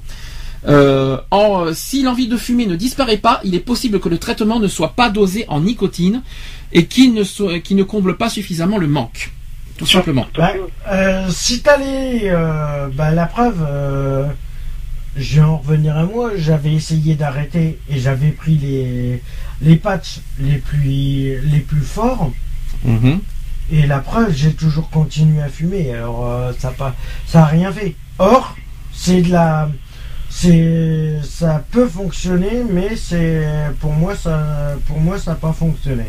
S2: Euh, en, euh, si l'envie de fumer ne disparaît pas, il est possible que le traitement ne soit pas dosé en nicotine et qu'il ne, comble pas suffisamment le manque. Tout simplement.
S3: Bah, euh, si t'allais, euh, bah, la preuve, euh, je vais en revenir à moi. J'avais essayé d'arrêter et j'avais pris les les patchs les plus les plus forts.
S2: Mhm.
S3: Et la preuve, j'ai toujours continué à fumer. Alors euh, ça a pas ça a rien fait. Or, c'est de la c'est ça peut fonctionner, mais c'est pour moi ça pour moi ça n'a pas fonctionné.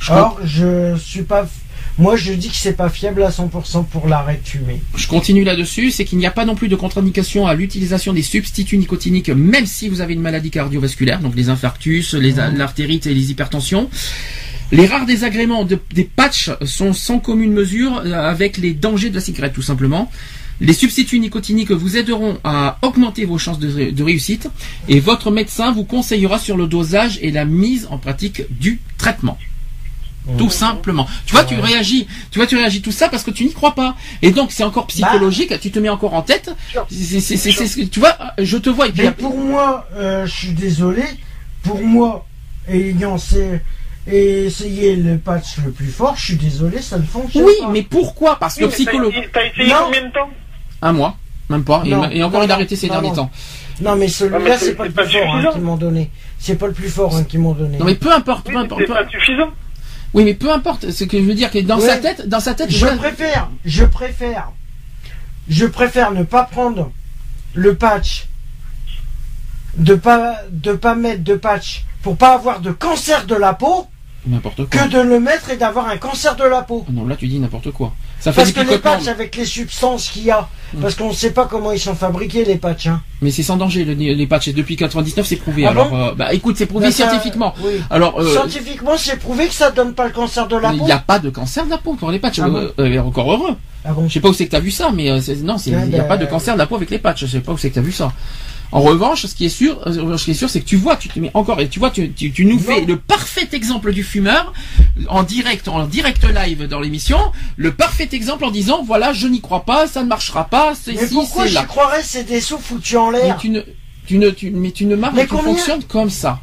S2: Je
S3: Or, je suis pas moi je dis que c'est pas fiable à 100% pour l'arrêt de fumer.
S2: je continue là-dessus, c'est qu'il n'y a pas non plus de contre-indication à l'utilisation des substituts nicotiniques, même si vous avez une maladie cardiovasculaire, donc les infarctus, les l'artérite et les hypertensions. Les rares désagréments de- des patchs sont sans commune mesure euh, avec les dangers de la cigarette, tout simplement. Les substituts nicotiniques vous aideront à augmenter vos chances de, ré- de réussite et votre médecin vous conseillera sur le dosage et la mise en pratique du traitement. Tout simplement. Tu vois, tu réagis, tu vois, tu réagis tout ça parce que tu n'y crois pas. Et donc, c'est encore psychologique, tu te mets encore en tête. C'est, tu vois, je te vois et puis
S3: Mais pour moi, euh, je suis désolé, pour moi, ayant c'est et essayer le patch le plus fort, je suis désolé, ça ne fonctionne
S2: Oui,
S3: pas.
S2: mais pourquoi? Parce que
S4: Oui,
S2: psychologue.
S4: T'as t'as essayé
S3: Non.
S4: combien de temps?
S2: Un mois, même pas. Et-
S3: Non,
S2: et, encore
S3: non,
S2: il a arrêté ces
S3: non,
S2: derniers
S3: non.
S2: temps.
S3: Non, mais celui-là,
S4: c'est-
S3: pas le plus fort hein, qu'ils m'ont donné. C'est pas le plus fort hein, qu'ils m'ont donné.
S2: Non mais peu importe,
S4: Oui,
S2: peu importe.
S4: c'est pas suffisant.
S2: Oui, mais peu importe. Ce que je veux dire, que dans
S3: Ouais.
S2: sa tête, dans sa tête,
S3: Je
S2: voilà.
S3: préfère, je préfère, je préfère ne pas prendre le patch, de pas, de pas mettre de patch pour pas avoir de cancer de la peau
S2: n'importe quoi.
S3: que de le mettre et d'avoir un cancer de la peau.
S2: Ah Non, là tu dis n'importe quoi. Ça fait
S3: Parce que les patchs avec les substances qu'il y a, parce qu'on ne sait pas comment ils sont fabriqués les patchs. Hein.
S2: Mais c'est sans danger le- les patchs. Et depuis 99, c'est prouvé.
S3: Ah
S2: Alors,
S3: bon
S2: euh, bah écoute, c'est prouvé scientifiquement.
S3: oui.
S2: Alors, euh,
S3: Scientifiquement, c'est prouvé que ça donne pas le cancer de la
S2: il
S3: peau.
S2: n'y a pas de cancer de la peau pour les patchs.
S3: Ah
S2: Euh, euh, encore heureux.
S3: Ah bon
S2: Je sais pas où c'est que t'as vu ça, mais non, c'est- il n'y a pas de cancer de la peau avec les patchs. Je sais pas où c'est que t'as vu ça. En revanche, ce qui est sûr, ce qui est sûr, c'est que tu vois, tu te mets encore, et tu vois, tu, tu, tu nous fais le parfait exemple du fumeur en direct, en direct live dans l'émission, le parfait exemple en disant, voilà, je n'y crois pas, ça ne marchera pas, c'est
S3: Mais pourquoi j'y
S2: là.
S3: croirais C'est des sous foutus en
S2: Mais
S3: l'air.
S2: tu ne, tu ne, tu, mais tu ne marches,
S3: Mais
S2: tu
S3: combien
S2: fonctionnes comme ça.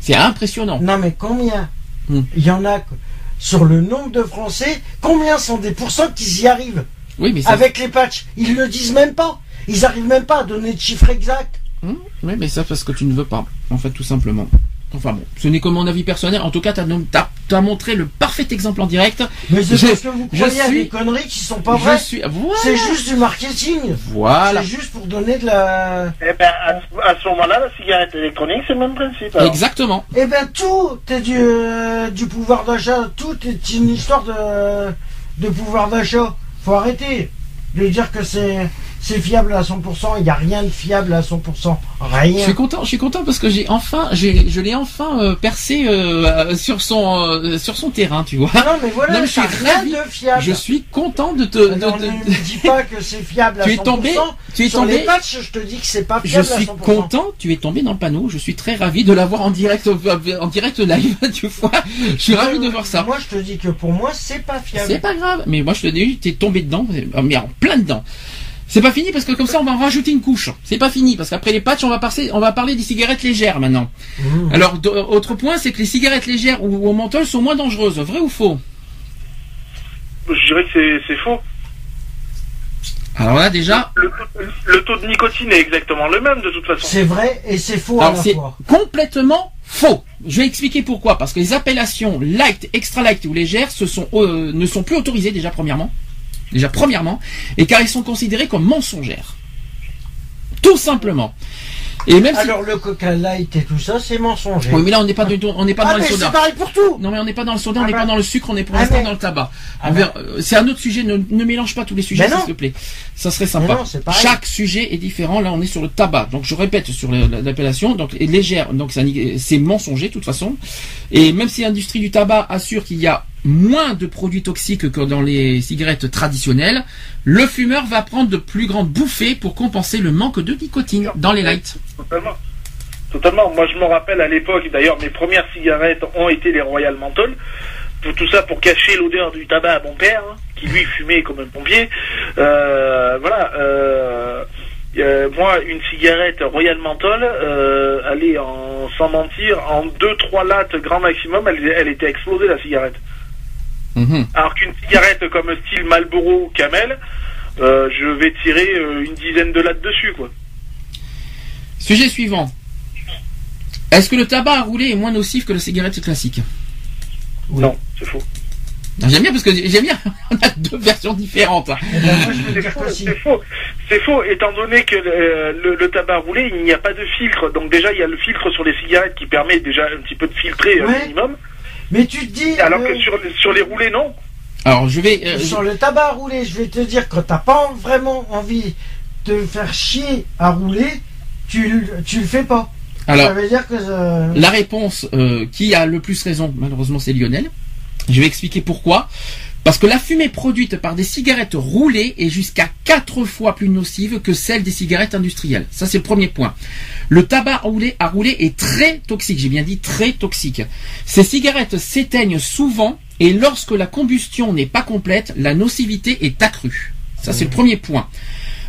S2: C'est impressionnant.
S3: Non mais combien
S2: Hmm.
S3: Il y en a que- sur le nombre de Français, combien sont des pourcents qui y arrivent
S2: Oui, mais ça,
S3: avec les patchs? Ils le disent même pas. Ils arrivent même pas à donner de chiffres exacts.
S2: Hum, oui, mais ça parce que tu ne veux pas, en fait, tout simplement. Enfin bon, ce n'est que mon avis personnel. En tout cas, t'as as, as montré le parfait exemple en direct.
S3: Mais c'est parce que vous
S2: je
S3: croyez à
S2: suis-
S3: des conneries qui sont pas vraies.
S2: voilà.
S3: C'est juste du marketing.
S2: Voilà.
S3: C'est juste pour donner de la.
S4: Eh ben, à, ce- à ce moment-là, la cigarette électronique, c'est le même principe. alors.
S2: Exactement.
S3: Eh ben tout est du, euh, du pouvoir d'achat. Tout est une histoire de, de pouvoir d'achat. Faut arrêter de dire que c'est c'est fiable à 100%. Il n'y a rien de fiable à 100%.
S2: Je
S3: Rien.
S2: suis content, je suis content parce que j'ai enfin, je l'ai enfin euh, percé euh, euh, sur son, euh, sur son terrain, tu vois.
S3: Non mais voilà,
S2: Non, mais je suis
S3: rien
S2: ravi.
S3: de fiable.
S2: Je suis content de te, de,
S3: Non,
S2: de-
S3: ne me dis pas que c'est fiable à
S2: tu
S3: 100%.
S2: es tombé, tu es
S3: Sur
S2: tombé.
S3: les je te dis que c'est pas
S2: Je
S3: fiable
S2: suis
S3: à 100%.
S2: content, tu es tombé dans le panneau. Je suis très ravi de l'avoir en direct, en direct live, tu vois. Je suis ravi de voir ça.
S3: Moi, je te dis que pour moi, c'est pas
S2: C'est
S3: fiable.
S2: pas grave, mais moi je te dis, t'es tombé dedans, mais en plein dedans. C'est pas fini parce que comme ça on va en rajouter une couche. C'est pas fini parce qu'après les patchs on va passer, on va parler des cigarettes légères maintenant.
S3: Mmh.
S2: Alors d- autre point c'est que les cigarettes légères ou au menthol sont moins dangereuses. Vrai ou faux?
S4: Je dirais que c'est- faux.
S2: Alors là déjà,
S4: Le, le taux de nicotine est exactement le même de toute façon.
S3: C'est vrai et c'est faux à
S2: alors
S3: la fois.
S2: complètement faux. Je vais expliquer pourquoi. Parce que les appellations light, extra light ou se sont, euh, ne sont plus autorisées déjà premièrement. Déjà premièrement. Et car ils sont considérés comme mensongères. Tout simplement. Et même si...
S3: Alors le Coca Light et tout ça, c'est mensonger.
S2: Oui, mais là on n'est pas du tout, on n'est pas
S3: ah
S2: dans les
S3: mais c'est pareil pour tout.
S2: Non mais on n'est pas dans le soda, on
S3: Ah
S2: n'est
S3: bah.
S2: pas dans le sucre, on est pour
S3: Ah
S2: l'instant dans le tabac.
S3: Ah bah.
S2: euh, c'est un autre sujet, ne, ne mélange pas tous les sujets s'il te plaît. Ça serait sympa.
S3: Non.
S2: Chaque sujet est différent. Là on est sur le tabac. Donc je répète sur le- l'appellation. Donc légère, donc c'est mensonger de toute façon. Et même si l'industrie du tabac assure qu'il y a moins de produits toxiques que dans les cigarettes traditionnelles, le fumeur va prendre de plus grandes bouffées pour compenser le manque de nicotine dans les lights.
S4: Totalement. Totalement. Moi, je me rappelle à l'époque, d'ailleurs, mes premières cigarettes ont été les Royal Menthol. Pour tout ça, pour cacher l'odeur du tabac à mon père, hein, qui lui fumait comme un pompier. Euh, voilà. Euh, euh, moi, une cigarette Royal Menthol, allait en, sans mentir, en 2-3 lattes grand maximum, elle, elle était explosée la cigarette.
S2: Mhm.
S4: Alors qu'une cigarette comme style Marlboro ou Camel, euh, je vais tirer euh, une dizaine de lattes dessus, quoi.
S2: Sujet suivant. Est-ce que le tabac à rouler est moins nocif que la cigarette classique?
S4: Non, c'est faux.
S2: Ah, J'aime bien parce que j'aime bien. On a deux versions différentes.
S4: C'est faux,
S3: que si.
S4: c'est faux. C'est faux, étant donné que euh, le, le tabac roulé, il n'y a pas de filtre. Donc déjà, il y a le filtre sur les cigarettes qui permet déjà un petit peu de filtrer
S3: Ouais.
S4: minimum.
S3: Mais tu te dis,
S4: Alors
S3: euh,
S4: que sur, les- sur les roulés, non.
S2: Alors je vais. euh,
S3: sur le tabac à rouler, je vais te dire que t'as pas vraiment envie de faire chier à rouler, tu, le- tu le fais pas.
S2: alors
S3: Ça veut dire que euh,
S2: la réponse euh, qui a le plus raison, malheureusement, c'est Lionel. Je vais expliquer pourquoi. Parce que la fumée produite par des cigarettes roulées est jusqu'à 4 fois plus nocive que celle des cigarettes industrielles. Ça, c'est le premier point. Le tabac roulé à rouler est très toxique. J'ai bien dit très toxique. Ces cigarettes s'éteignent souvent et lorsque la combustion n'est pas complète, la nocivité est accrue. Ça, c'est le premier point.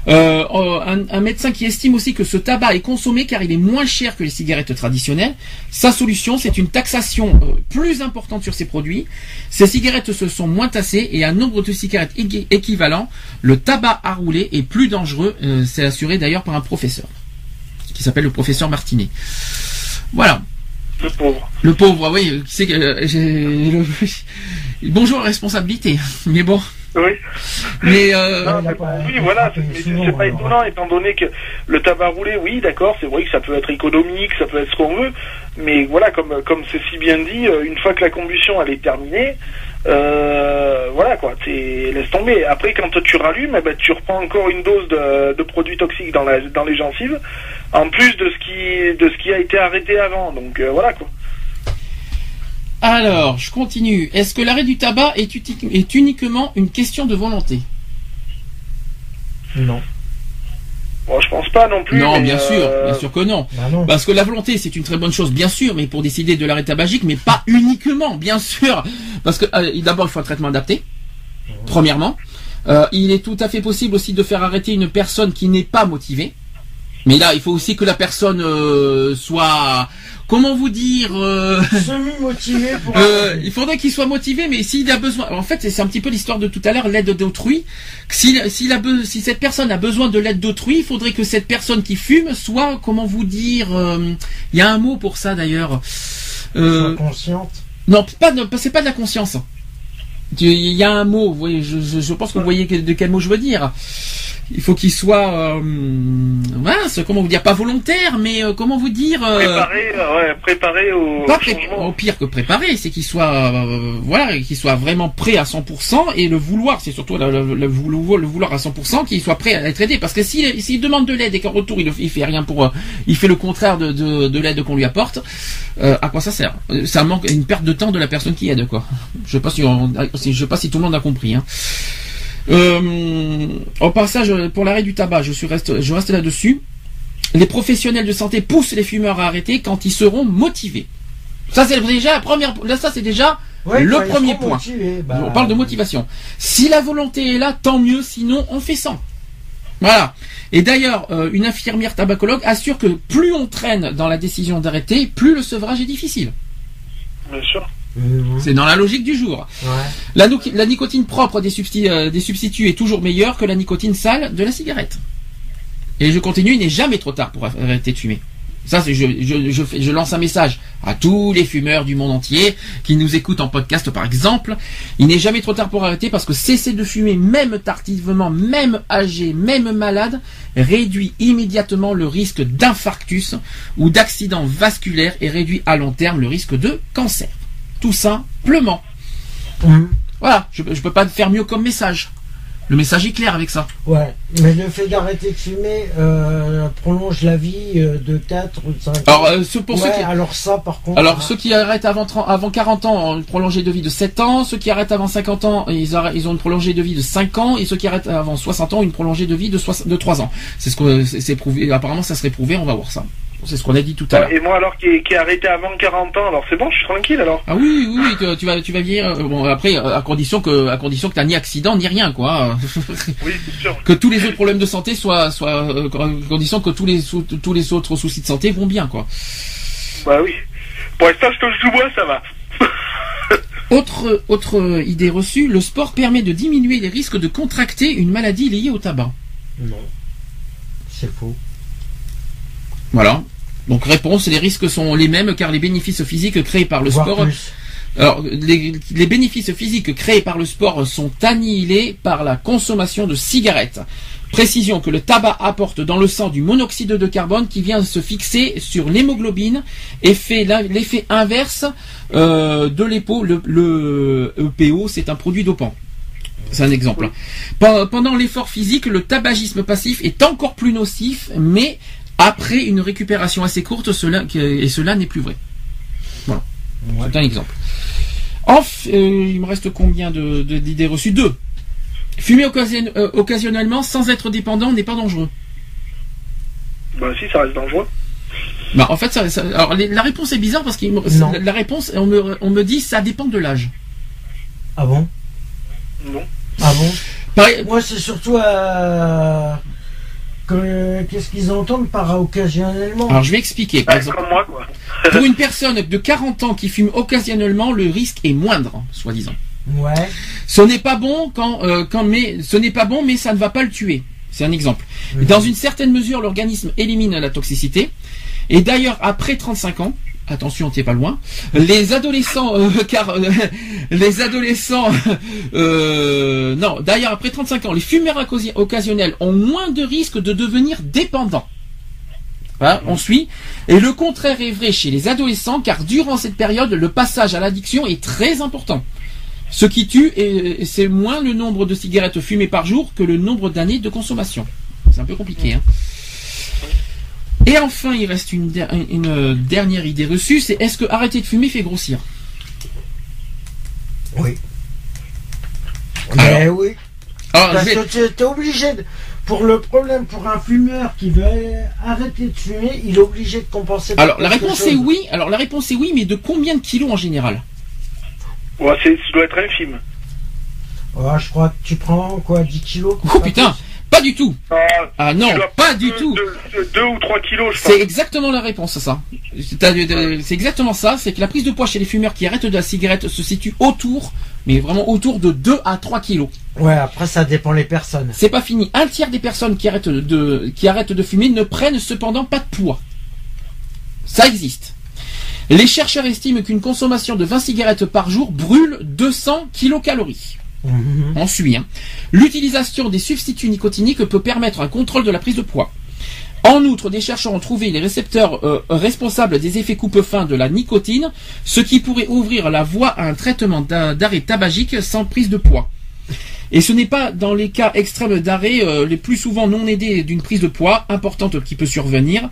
S2: Euh, un, un, médecin qui estime aussi que ce tabac est consommé car il est moins cher que les cigarettes traditionnelles. Sa solution, c'est une taxation euh, plus importante sur ces produits. Ces cigarettes se sont moins tassées et un nombre de cigarettes équivalent. Le tabac à rouler est plus dangereux. Euh, c'est assuré d'ailleurs par un professeur qui s'appelle le professeur Martinet. Voilà.
S4: Le pauvre.
S2: Le pauvre, oui. C'est que le... bonjour responsabilité. Mais bon.
S4: Oui.
S2: Mais euh...
S4: oui, voilà, c'est pas étonnant étant donné que le tabac roulé, oui, d'accord, c'est vrai que ça peut être économique, ça peut être ce qu'on veut, mais voilà, comme comme c'est si bien dit, euh, une fois que la combustion elle est terminée, euh, voilà quoi, laisse tomber. Après, quand tu rallumes, eh ben, tu reprends encore une dose de, de produits toxiques dans la dans les gencives, en plus de ce qui de ce qui a été arrêté avant. Donc euh, voilà quoi.
S2: Alors, je continue. Est-ce que l'arrêt du tabac est, est, uniquement une question de volonté?
S3: Non.
S4: Bon, je pense pas non plus.
S2: Non, bien sûr, euh, bien sûr que non.
S3: Bah non.
S2: Parce que la volonté, c'est une très bonne chose, bien sûr, mais pour décider de l'arrêt tabagique, mais pas uniquement, bien sûr. Parce que euh, d'abord, il faut un traitement adapté. Premièrement, euh, il est tout à fait possible aussi de faire arrêter une personne qui n'est pas motivée. Mais là, il faut aussi que la personne soit comment vous dire euh,
S3: semi-motivé pour
S2: euh, il faudrait qu'il soit motivé mais s'il a besoin en fait c'est un petit peu l'histoire de tout à l'heure l'aide d'autrui. Si, si, si cette personne a besoin de l'aide d'autrui il faudrait que cette personne qui fume soit comment vous dire euh, il y a un mot pour ça d'ailleurs.
S3: Euh, consciente.
S2: non pas c'est pas de la conscience il y a un mot vous voyez, je, je, je pense que vous voyez de quel mot je veux dire. Il faut qu'il soit, euh, comment vous dire, pas volontaire, mais euh, comment vous dire,
S4: euh, préparé, euh, ouais, préparé au,
S2: pas au pire que préparé, c'est qu'il soit, voilà, qu'il soit vraiment prêt à 100% et le vouloir, c'est surtout le, le, vouloir, le vouloir à 100%, qu'il soit prêt à être aidé, parce que s'il demande de l'aide et qu'en retour il, il fait rien pour, il fait le contraire de, de, de l'aide qu'on lui apporte, à quoi ça sert? Ça manque une perte de temps de la personne qui aide, quoi. Je sais pas si, je sais pas si tout le monde a compris. Hein. Euh, au passage, pour l'arrêt du tabac, je, suis reste, je reste là-dessus. Les professionnels de santé poussent les fumeurs à arrêter quand ils seront motivés. Ça, c'est déjà la première. Là, ça, c'est déjà le premier point.
S3: Bah,
S2: on parle de motivation. Si la volonté est là, tant mieux. Sinon, on fait sans. Voilà. Et d'ailleurs, euh, une infirmière tabacologue assure que plus on traîne dans la décision d'arrêter, plus le sevrage est difficile.
S4: Bien sûr.
S3: Mhm.
S2: C'est dans la logique du jour. La, nicotine propre des, euh, des, substituts est toujours meilleure que la nicotine sale de la cigarette. Et je continue, il n'est jamais trop tard pour arrêter de fumer. Ça, je, je, je, je, lance un message à tous les fumeurs du monde entier qui nous écoutent en podcast, par exemple. Il n'est jamais trop tard pour arrêter parce que cesser de fumer, même tardivement, même âgé, même malade, réduit immédiatement le risque d'infarctus ou d'accident vasculaire et réduit à long terme le risque de cancer tout simplement.
S3: Mhm.
S2: Voilà, je, je peux pas faire mieux comme message. Le message est clair avec ça.
S3: Ouais, mais le fait d'arrêter de fumer euh, prolonge la vie euh, de 4 ou 5 ans.
S2: Alors, euh, pour
S3: ouais,
S2: ceux qui...
S3: alors ça par contre.
S2: Alors ceux qui arrêtent avant, 30, avant 40 ans ont une prolongée de vie de 7 ans, ceux qui arrêtent avant 50 ans, ils, arrêtent, ils ont une prolongée de vie de 5 ans, et ceux qui arrêtent avant 60 ans, une prolongée de vie de, de 3 ans. C'est ce que c'est prouvé, apparemment ça serait prouvé, on va voir ça. C'est ce qu'on a dit tout à l'heure.
S4: Et moi alors qui est arrêté avant 40 ans, alors c'est bon, je suis tranquille alors.
S2: Ah oui, oui, tu vas, tu vas vieillir. Bon après, à condition que, à condition que t'as ni accident ni rien, quoi.
S4: Oui, c'est sûr.
S2: que tous les autres problèmes de santé soient, soient, euh, à condition que tous les, tous les autres soucis de santé vont bien, quoi.
S4: Bah oui. Pour l'instant, je touche du bois, ça va.
S2: autre, autre idée reçue, le sport permet de diminuer les risques de contracter une maladie liée au tabac.
S3: Non. C'est faux.
S2: Voilà. Donc réponse, les risques sont les mêmes car les bénéfices physiques créés par le sport,
S3: plus.
S2: alors les, les bénéfices physiques créés par le sport sont annihilés par la consommation de cigarettes. Précision que le tabac apporte dans le sang du monoxyde de carbone qui vient se fixer sur l'hémoglobine et fait l'effet inverse euh, de l'EPO. Le, le EPO, c'est un produit dopant. C'est un exemple. Pe- Pendant l'effort physique, le tabagisme passif est encore plus nocif, mais après une récupération assez courte, cela, et cela n'est plus vrai. Voilà. C'est un exemple. Enf- euh, il me reste combien de- de- d'idées reçues? Deux. Fumer occasion- euh, occasionnellement sans être dépendant n'est pas dangereux.
S4: Bah si, ça reste dangereux.
S2: Bah, en fait, ça, ça- alors, les- la réponse est bizarre parce que la réponse, on me, on me dit, ça dépend de l'âge.
S3: Ah bon?
S4: Non.
S3: Ah bon?
S2: Pareil-
S3: Moi, c'est surtout à. Qu'est-ce qu'ils entendent par occasionnellement
S2: Alors je vais expliquer. Par exemple,
S4: Comme moi, quoi.
S2: pour une personne de 40 ans qui fume occasionnellement, le risque est moindre, soi-disant.
S3: Ouais.
S2: Ce n'est pas bon quand, euh, quand mais ce n'est pas bon, mais ça ne va pas le tuer. C'est un exemple.
S3: Mhm.
S2: Dans une certaine mesure, l'organisme élimine la toxicité. Et d'ailleurs, après 35 ans, attention, t'es pas loin, les adolescents, euh, car euh, les adolescents, euh, non, d'ailleurs, après 35 ans, les fumeurs occasion- occasionnels ont moins de risques de devenir dépendants. Voilà, on suit. Et le contraire est vrai chez les adolescents, car durant cette période, le passage à l'addiction est très important. Ce qui tue, c'est moins le nombre de cigarettes fumées par jour que le nombre d'années de consommation. C'est un peu compliqué. Hein. Et enfin, il reste une, der- une, euh, dernière idée reçue, c'est est-ce que arrêter de fumer fait grossir?
S3: Oui.
S2: Alors.
S3: Mais oui.
S2: Alors,
S3: Parce
S2: vais-
S3: que tu es obligé de. Pour le problème, pour un fumeur qui veut arrêter de fumer, il est obligé de compenser.
S2: Alors la réponse
S3: chose.
S2: est oui. Alors la réponse est oui, mais de combien de kilos en général?
S4: Ouais, c'est- ça doit être infime.
S3: Ouais, je crois que tu prends quoi, 10 kilos
S2: Oh putain, pas du tout.
S4: Ah,
S2: Ah non, pas du
S4: deux-
S2: tout.
S4: deux- deux ou 3 kilos, je
S2: C'est exactement la réponse, ça. C'est euh, c'est exactement ça. C'est que la prise de poids chez les fumeurs qui arrêtent de la cigarette se situe autour, mais vraiment autour de 2 à 3 kilos.
S3: Ouais, après ça dépend les personnes.
S2: C'est pas fini. Un tiers des personnes qui arrêtent de, qui arrêtent de fumer ne prennent cependant pas de poids. Ça existe. Les chercheurs estiment qu'une consommation de 20 cigarettes par jour brûle 200 kilocalories.
S3: Mhm.
S2: On. Hein. L'utilisation des substituts nicotiniques peut permettre un contrôle de la prise de poids. En outre, des chercheurs ont trouvé les récepteurs euh, responsables des effets coupe-fin de la nicotine, ce qui pourrait ouvrir la voie à un traitement d'a- d'arrêt tabagique sans prise de poids. Et ce n'est pas dans les cas extrêmes d'arrêt, euh, les plus souvent non aidés d'une prise de poids importante qui peut survenir.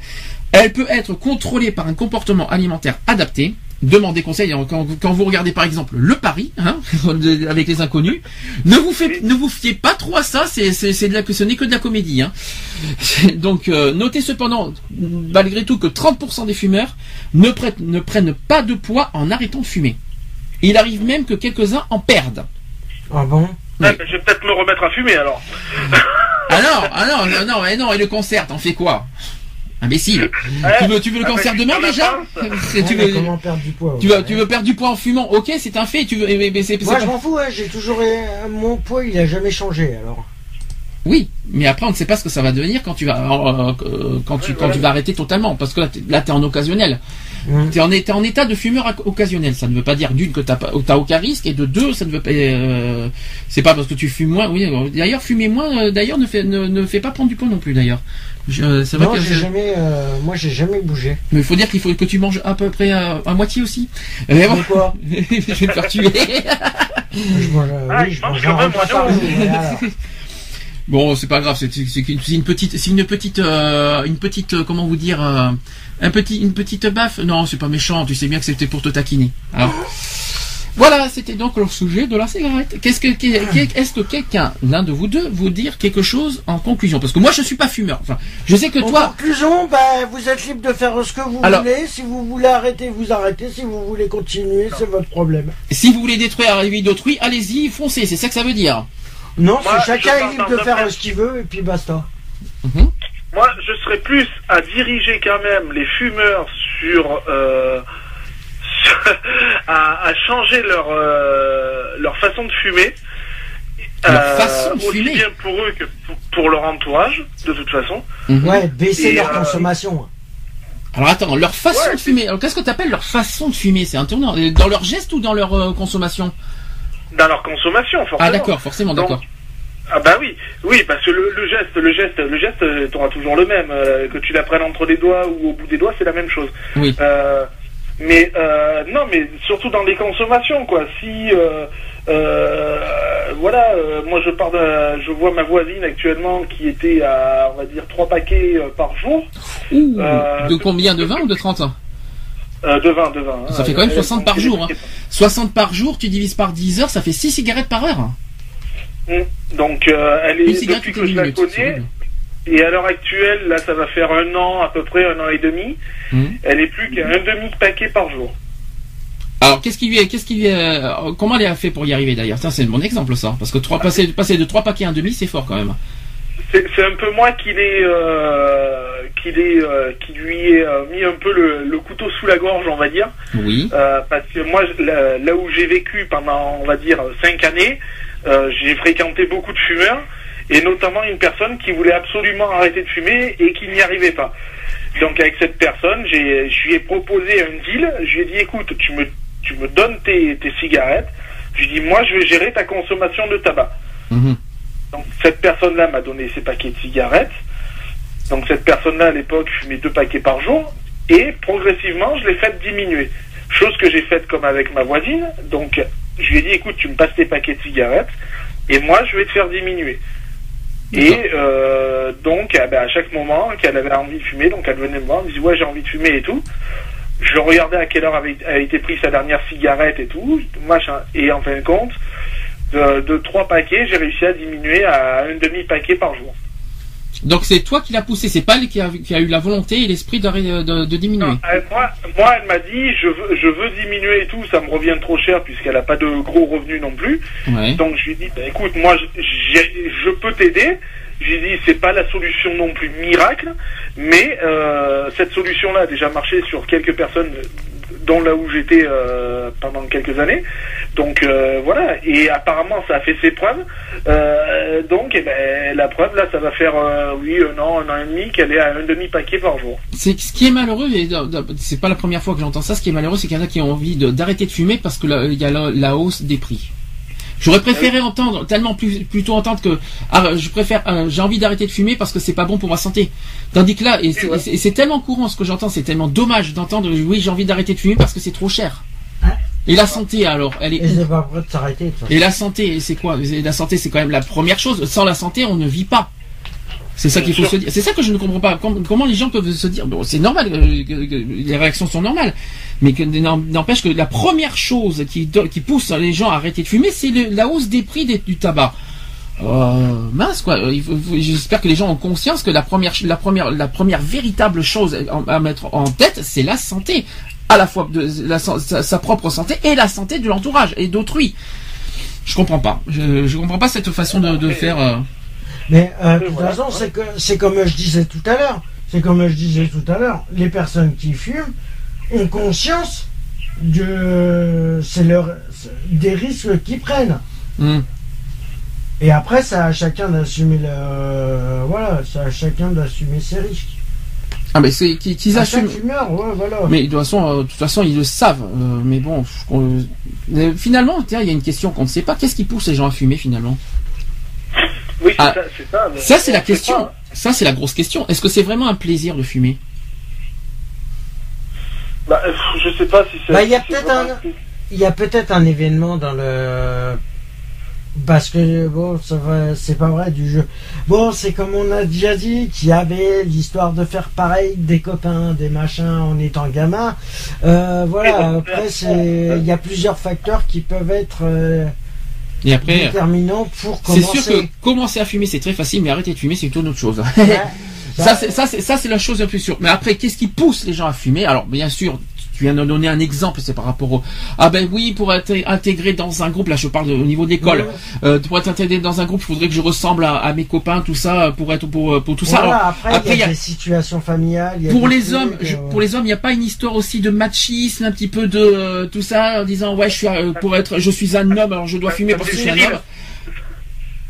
S2: Elle peut être contrôlée par un comportement alimentaire adapté. Demandez conseil quand, quand vous regardez par exemple le pari hein, avec les inconnus. Ne vous, faites, ne vous fiez pas trop à ça, c'est, c'est, c'est de la, ce n'est que de la comédie. Hein. Donc euh, notez cependant, malgré tout, que 30% des fumeurs ne, prêtent- ne prennent pas de poids en arrêtant de fumer. Il arrive même que quelques-uns en perdent.
S3: Ah bon?
S4: Ah, ben, je vais peut-être me remettre à fumer alors.
S2: Ah non, ah non, non, non, eh non, et le concert, t'en fais quoi? Imbécile. Tu veux, tu veux le
S4: Ah,
S2: concert
S4: ben,
S2: demain déjà tu, veux,
S3: comment perdre du poids
S2: tu, veux, tu veux perdre du poids en fumant Ok, c'est un fait. Tu veux, mais- mais c'est, c'est
S3: Moi, je m'en fous, ouais, j'ai toujours. euh, Mon poids, il a jamais changé alors.
S2: Oui, mais après on ne sait pas ce que ça va devenir quand tu vas euh, euh, quand tu
S4: Ouais,
S2: quand
S4: ouais.
S2: tu vas arrêter totalement parce que là t'es, là, t'es en occasionnel.
S3: Mhm.
S2: T'es en, état- en état de fumeur occasionnel. Ça ne veut pas dire d'une que t'as aucun risque et de deux ça ne veut pas euh, c'est pas parce que tu fumes moins. Oui, euh, d'ailleurs fumer moins euh, d'ailleurs ne fait ne, ne fait pas prendre du poids non plus d'ailleurs. Je- C'est vrai
S3: Non,
S2: que
S3: j'ai jamais. euh, moi, j'ai jamais bougé.
S2: mais il faut dire qu'il faut que tu manges à peu près à, à moitié aussi. Mais bon,
S3: Mais quoi
S2: je vais me faire tuer.
S3: Je mange, euh,
S4: Ah,
S3: oui, je
S4: mange quand même, moi,
S2: Bon, c'est pas grave, c'est une, petite, c'est une petite, euh, une petite, euh, comment vous dire, euh, un petit, une petite baffe. Non, c'est pas méchant. Tu sais bien que c'était pour te taquiner. Alors, voilà, c'était donc le sujet de la cigarette. Qu'est-ce que, est-ce que quelqu'un, l'un de vous deux, vous dire quelque chose en conclusion? Parce que moi, je suis pas fumeur. Enfin, je sais que
S3: En
S2: toi,
S3: conclusion, bah, vous êtes libre de faire ce que vous
S2: Alors-
S3: voulez. Si vous voulez arrêter, vous arrêtez. Si vous voulez continuer, c'est votre problème.
S2: si vous voulez détruire la vie d'autrui, allez-y, foncez. C'est ça que ça veut dire.
S3: Non,
S4: Moi,
S3: c'est chacun est libre de faire euh, ce qu'il veut et puis basta.
S2: Mhm.
S4: Moi, je serais plus à diriger quand même les fumeurs sur, euh, à, à changer leur euh, leur façon de fumer. Euh,
S2: Leur façon de
S4: aussi
S2: fumer.
S4: bien pour eux que pour, pour leur entourage, de toute façon.
S2: Mhm.
S3: Ouais, baisser
S4: Et,
S3: leur
S4: euh,
S3: consommation.
S2: Alors attends, leur façon
S4: Ouais,
S2: de fumer. Alors qu'est-ce que t'appelles leur façon de fumer? C'est un tournant. Dans leur geste ou dans leur euh, consommation?
S4: Dans leur consommation, forcément.
S2: Ah d'accord, forcément, d'accord.
S4: Ah bah oui, oui, parce que le, le geste, le geste, le geste, euh, t'auras toujours le même. euh, que tu la prennes entre les doigts ou au bout des doigts, c'est la même chose.
S2: Oui.
S4: Euh, mais euh, non, mais surtout dans les consommations, quoi. Si voilà, moi je pars, de- je vois ma voisine actuellement qui était à, on va dire, trois paquets par jour
S2: Ouh, de combien De 20 ou de 30
S4: euh, de vin, de vin. hein.
S2: Ça fait quand même
S4: Elle-
S2: 60 par
S4: elle-
S2: jour, hein. 60 par jour, tu divises par 10 heures, ça fait 6 cigarettes par heure.
S4: Mm. Donc euh, elle est depuis que je la connais. Et à l'heure actuelle, là, ça va faire un an, à peu près un an et demi.
S2: Mhm.
S4: Elle est plus qu'à un demi paquet par jour.
S2: Alors qu'est-ce qui lui est, qu'est-ce qui lui est, euh, comment elle a fait pour y arriver d'ailleurs? Ça c'est un bon exemple ça, parce que trois, passer, passer de 3 paquets à un demi c'est fort quand même.
S4: C'est un peu moi qui l'ai, euh, qui l'ai, euh, qui lui ai euh, mis un peu le, le couteau sous la gorge, on va dire.
S2: Oui.
S4: Euh, parce que moi, là, là où j'ai vécu pendant, on va dire, cinq années, j'ai fréquenté beaucoup de fumeurs, et notamment une personne qui voulait absolument arrêter de fumer et qui n'y arrivait pas. Donc avec cette personne, j'ai, je lui ai proposé un deal. Je lui ai dit, écoute, tu me, tu me donnes tes, tes cigarettes. Je lui ai dit, moi, je vais gérer ta consommation de tabac.
S2: Mhm.
S4: Donc cette personne-là m'a donné ses paquets de cigarettes. Donc cette personne-là à l'époque fumait deux paquets par jour et progressivement je l'ai fait diminuer. Chose que j'ai faite comme avec ma voisine. Donc je lui ai dit écoute tu me passes tes paquets de cigarettes et moi je vais te faire diminuer. Et euh, donc ah ben, à chaque moment qu'elle avait envie de fumer, donc elle venait me voir, elle me disait ouais j'ai envie de fumer et tout. Je regardais à quelle heure avait, avait été prise sa dernière cigarette et tout, machin. Et en fin de compte, de, de trois paquets, j'ai réussi à diminuer à un demi paquet par jour.
S2: Donc c'est toi qui l'as poussé, c'est pas elle qui a, qui a eu la volonté et l'esprit d'arrêter- de, de diminuer.
S4: Non, euh, moi, moi, elle m'a dit, je veux, je veux diminuer et tout, ça me revient trop cher puisqu'elle n'a pas de gros revenus non plus.
S2: Ouais.
S4: Donc je lui ai dit, bah, écoute, moi, je peux t'aider. J'ai dit, c'est pas la solution non plus miracle, mais euh, cette solution-là a déjà marché sur quelques personnes, dont là où j'étais euh, pendant quelques années. Donc euh, voilà, et apparemment ça a fait ses preuves. Euh, donc eh ben, la preuve là, ça va faire oui un an, un an et demi qu'elle est à un demi paquet par jour.
S2: C'est ce qui est malheureux, et c'est pas la première fois que j'entends ça. Ce qui est malheureux, c'est qu'il y en a qui ont envie d'arrêter de, fumer parce que il y a la hausse des prix. J'aurais préféré entendre tellement plus plutôt entendre que ah, je préfère euh, j'ai envie d'arrêter de fumer parce que c'est pas bon pour ma santé. Tandis que là et c'est
S4: ouais.
S2: tellement courant ce que j'entends, c'est tellement dommage d'entendre oui j'ai envie d'arrêter de fumer parce que c'est trop cher. Et la santé alors, elle est
S3: Et pas prêt de.
S2: Et la santé, c'est quoi? Et La santé, c'est quand même la première chose. Sans la santé, on ne vit pas. C'est ça qu'il faut se dire. C'est ça que je ne comprends pas. Com- Comment les gens peuvent se dire Bon, c'est normal, euh, les réactions sont normales, mais que n'empêche que la première chose qui, pousse les gens à arrêter de fumer, c'est la hausse des prix des- du tabac. Euh, mince quoi. J'espère que les gens ont conscience que la première, la première, la première véritable chose à mettre en tête, c'est la santé, à la fois de la, san- sa, sa propre santé et la santé de l'entourage et d'autrui. Je comprends pas. Je, je comprends pas cette façon de, de faire. euh,
S3: Mais euh, de toute
S4: voilà.
S3: façon, c'est que c'est comme je disais tout à l'heure. C'est comme je disais tout à l'heure. Les personnes qui fument ont conscience de c'est leur des risques qu'ils prennent.
S2: hum.
S3: Et après, c'est à chacun d'assumer le voilà, c'est à chacun d'assumer ses risques.
S2: Ah mais c'est qu'ils
S3: chaque
S2: assument.
S3: fumeur, ouais, voilà.
S2: Mais de toute façon, euh, de toute façon, ils le savent. Euh, mais bon, on- euh, finalement, tiens, il y a une question qu'on ne sait pas. Qu'est-ce qui pousse les gens à fumer finalement?
S4: Oui, c'est
S2: Ah.
S4: ça, c'est ça. mais
S2: Ça, c'est la question.
S4: pas.
S2: Ça, c'est la grosse question. Est-ce que c'est vraiment un plaisir de fumer?
S4: Bah, euh, je sais pas si c'est.
S3: Bah, il y a peut-être
S4: vraiment-
S3: Il y a peut-être un événement dans le parce que bon, ça va- c'est pas vrai du jeu. Bon, c'est comme on a déjà dit qu'il y avait l'histoire de faire pareil des copains, des machins en étant gamin. Euh, voilà. Après, il y a plusieurs facteurs qui peuvent être euh,
S2: Et après,
S3: pour
S2: c'est
S3: commencer.
S2: sûr que commencer à fumer, c'est très facile, mais arrêter de fumer, c'est une autre chose.
S3: Ouais.
S2: C'est, c'est, ça, c'est la chose la plus sûre. Mais après, qu'est-ce qui pousse les gens à fumer? Alors, bien sûr, tu viens de donner un exemple, c'est par rapport au... Ah ben oui, pour être intégré dans un groupe, là je parle de- au niveau de l'école,
S3: Ouais.
S2: euh, pour être intégré dans un groupe, il faudrait que je ressemble à, à mes copains, tout ça, pour être pour, pour tout ça. Alors,
S3: après,
S2: après,
S3: il y
S2: y
S3: a des situations familiales. il y a
S2: pour
S3: des
S2: les hommes, je-
S3: euh,
S2: pour les hommes, il n'y a pas une histoire aussi de machisme, un petit peu de euh, tout ça, en disant ouais, je suis euh, pour être, je suis un homme, alors je dois fumer parce que je suis un homme.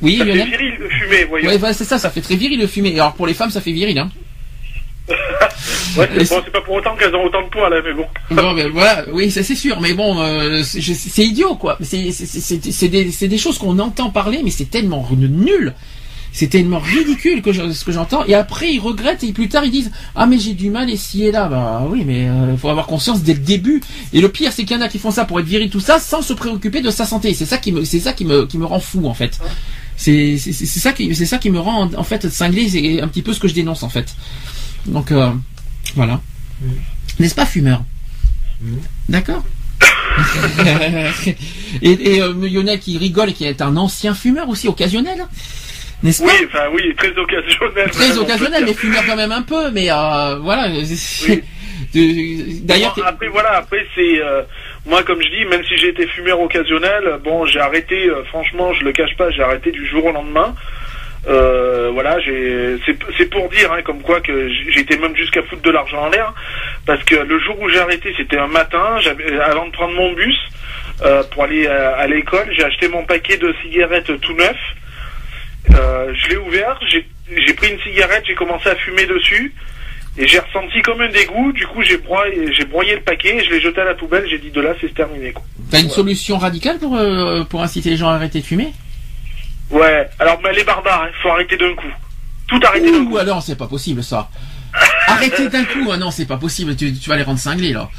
S2: Oui,
S4: Ça fait viril de fumer, voyons.
S2: Ouais, c'est ça, ça fait très viril de fumer. Alors pour les femmes, ça fait viril, hein.
S4: Ouais, c'est bon, pas pour autant qu'elles ont autant de poids là, mais bon.
S2: Bon, ben voilà, oui, ça c'est sûr, mais bon, euh, c'est idiot, quoi. C'est des, choses qu'on entend parler, mais c'est tellement nul. C'est tellement ridicule que je- ce que j'entends. Et après, ils regrettent et plus tard, ils disent Ah, mais j'ai du mal ici et là. Bah oui, mais il faut avoir conscience dès le début. Et le pire, c'est qu'il y en a qui font ça pour être viril, tout ça, sans se préoccuper de sa santé. C'est ça qui me, c'est ça qui me, qui me rend fou, en fait. C'est ça qui, c'est ça qui me rend en, en fait cinglé. C'est un petit peu ce que je dénonce, en fait. Donc euh, voilà. N'est-ce pas, fumeur D'accord. et et euh, Lionel qui rigole et qui est un ancien fumeur aussi occasionnel, n'est-ce pas
S4: Oui, enfin oui, très occasionnel.
S2: Très occasionnel, mais fumeur quand même un peu, mais euh, voilà.
S4: Oui.
S2: D'ailleurs,
S4: Bon, après voilà, après c'est euh, moi comme je dis, même si j'ai été fumeur occasionnel, bon j'ai arrêté, euh, franchement je le cache pas, j'ai arrêté du jour au lendemain. Euh, voilà, c'est, pour dire, hein, comme quoi que j'ai été même jusqu'à foutre de l'argent en l'air, parce que le jour où j'ai arrêté, c'était un matin, j'avais, avant de prendre mon bus euh, pour aller à, à l'école, j'ai acheté mon paquet de cigarettes tout neuf. Euh, je l'ai ouvert, j'ai, pris une cigarette, j'ai commencé à fumer dessus. Et j'ai ressenti comme un dégoût, du coup j'ai broyé, j'ai broyé le paquet, et je l'ai jeté à la poubelle, j'ai dit de là c'est terminé.
S2: T'as une solution radicale pour, euh, pour inciter les gens à arrêter de fumer?
S4: Ouais, alors mais les barbares, il faut arrêter d'un coup. Tout arrêter d'un coup.
S2: Alors c'est pas possible ça. Arrêter d'un coup, ah non c'est pas possible, tu, tu vas les rendre cinglés là.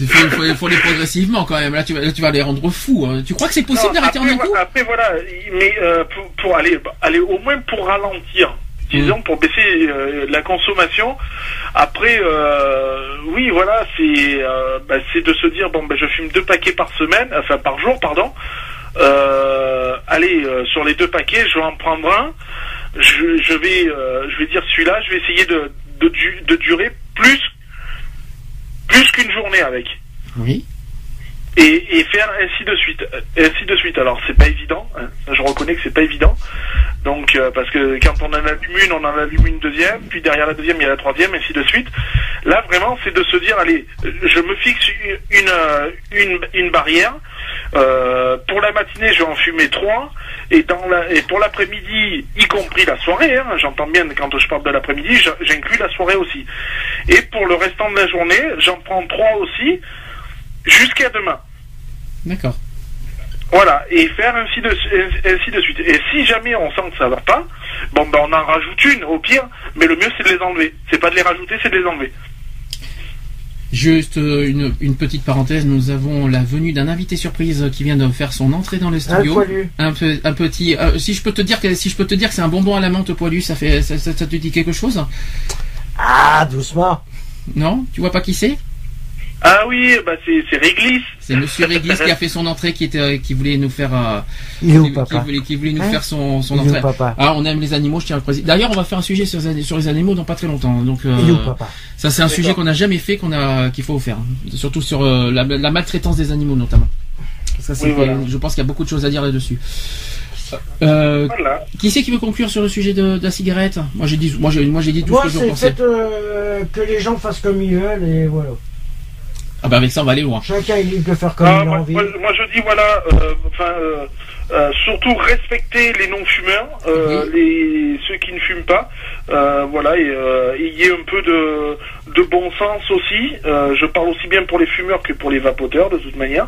S2: Il faut, faut, faut les progressivement quand même. Là tu, vas, là, tu vas les rendre fous. hein. Tu crois que c'est possible d'arrêter en un coup?
S4: Après voilà, mais euh, pour, pour aller, aller au moins pour ralentir, disons
S2: Mm.
S4: pour baisser euh, la consommation. Après, euh, oui voilà, c'est bah, c'est de se dire bon ben je fume deux paquets par semaine, enfin par jour pardon. Euh, allez euh, sur les deux paquets, je vais en prendre un. Je, je vais euh, je vais dire celui-là, je vais essayer de de, du- de durer plus plus qu'une journée avec
S2: Oui.
S4: et, et faire ainsi de suite, et ainsi de suite. Alors c'est pas évident, hein. Je reconnais que c'est pas évident. Donc euh, parce que quand on en allume une, on en allume une deuxième, puis derrière la deuxième il y a la troisième, ainsi de suite. Là vraiment c'est de se dire allez, je me fixe une euh, une, une barrière. Euh, pour la matinée, je vais en fumer trois, et dans la et pour l'après-midi, y compris la soirée. hein, J'entends bien quand je parle de l'après-midi, j'in- j'inclus la soirée aussi. Et pour le restant de la journée, j'en prends trois aussi, jusqu'à demain.
S2: D'accord.
S4: Voilà, et faire ainsi de, ainsi de suite. Et si jamais on sent que ça va pas, bon ben on en rajoute une au pire, mais le mieux c'est de les enlever. C'est pas de les rajouter, c'est de les enlever.
S2: Juste euh, une, une petite parenthèse, nous avons la venue d'un invité surprise qui vient de faire son entrée dans le
S3: Un
S2: studio. Un, peu, un petit. euh, si je peux te dire que si je peux te dire que c'est un bonbon à la menthe poilu, ça fait ça, ça- ça te dit quelque chose?
S3: Ah, doucement.
S2: Non? Tu vois pas qui c'est?
S4: Ah oui, bah c'est c'est Réglisse.
S2: C'est Monsieur Réglis qui a fait son entrée, qui était euh, qui voulait nous faire. euh, qui, voulait, qui voulait nous
S3: Hein
S2: faire son son
S3: Il est où,
S2: entrée.
S3: papa
S2: Ah, on aime les animaux, je tiens à le préciser. D'ailleurs, on va faire un sujet sur, sur les animaux dans pas très longtemps. Donc, euh,
S3: Il est où, papa
S2: ça c'est un sujet qu'on n'a jamais fait, qu'on a, qu'il faut faire. Surtout sur euh, la, la maltraitance des animaux notamment. Ça, c'est,
S4: Oui, voilà.
S2: Je pense qu'il y a beaucoup de choses à dire là-dessus. Euh,
S4: Voilà.
S2: qui c'est qui veut conclure sur le sujet de, de la cigarette? Moi j'ai dit, moi j'ai, moi j'ai dit tout
S3: Moi,
S2: ce que
S3: c'est
S2: pensais.
S3: fait euh, que les gens fassent comme ils veulent et voilà.
S2: Ah bah avec ça on va aller loin.
S3: Chacun est libre de faire comme
S4: Ah,
S3: il a
S4: moi,
S3: envie.
S4: moi- moi, je dis voilà, euh, enfin euh, euh, surtout respecter les non-fumeurs, euh, les ceux qui ne fument pas, euh, voilà, et euh, il y ait un peu de, de bon sens aussi. Euh, je parle aussi bien pour les fumeurs que pour les vapoteurs de toute manière.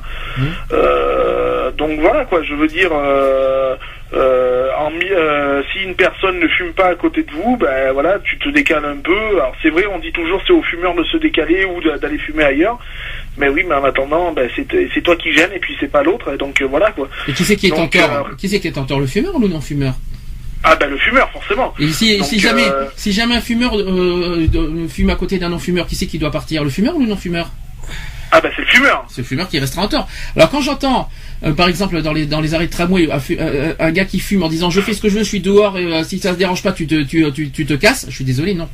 S4: Euh, donc voilà quoi, je veux dire. Euh, euh, en euh, si une personne ne fume pas à côté de vous, ben voilà, tu te décales un peu. Alors c'est vrai, on dit toujours c'est aux fumeurs de se décaler ou d'aller fumer ailleurs. Mais oui, mais en attendant, ben, c'est toi qui gêne et puis c'est pas l'autre. Donc euh, voilà quoi.
S2: Et qui c'est qui est en
S4: Donc,
S2: tort
S4: euh,
S2: Qui c'est qui est en tort, le fumeur ou le non-fumeur
S4: Ah ben le fumeur forcément.
S2: Et si,
S4: Donc,
S2: si jamais,
S4: euh,
S2: si jamais un fumeur fume à côté d'un non-fumeur, qui c'est qui doit partir, le fumeur ou le non-fumeur
S4: Ah ben c'est le fumeur.
S2: C'est le fumeur qui restera en tort. Alors quand j'entends, euh, par exemple, dans les dans les arrêts de tramway, un, gars qui fume en disant je fais ce que je veux, je suis dehors et euh, si ça se dérange pas, tu te tu, tu, tu te casses. Je suis désolé, non.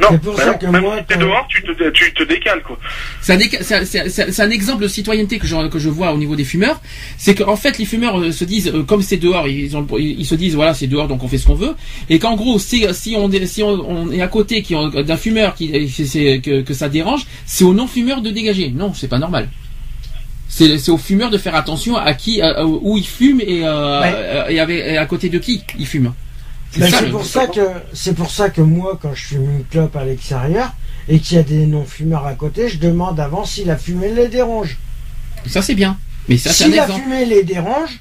S4: Non,
S3: C'est pour ça
S4: non,
S3: que
S4: même
S3: moi,
S4: si t'es
S3: quand-
S4: dehors, tu te, tu te décales quoi.
S2: C'est un, déca- exemple de citoyenneté que je, que je vois au niveau des fumeurs. C'est qu'en fait, les fumeurs euh, se disent, euh, comme c'est dehors, ils, ont, ils ils se disent, voilà, c'est dehors, donc on fait ce qu'on veut. Et qu'en gros, si, si, on, est- si on, on est à côté qui, ont- d'un fumeur qui, c'est- c'est- que, que ça dérange, c'est aux non-fumeurs de dégager. Non, c'est pas normal. C'est c'est aux fumeurs de faire attention à qui, à- où ils fument et, euh,
S3: Ouais.
S2: euh, et, avec- et à côté de qui ils fument.
S3: Ben, c'est pour ça que c'est pour ça que moi, quand je fume une clope à l'extérieur et qu'il y a des non-fumeurs à côté, je demande avant si la fumée les dérange.
S2: Ça c'est bien. Mais ça c'est
S3: si
S2: un
S3: la
S2: exemple.
S3: fumée les dérange,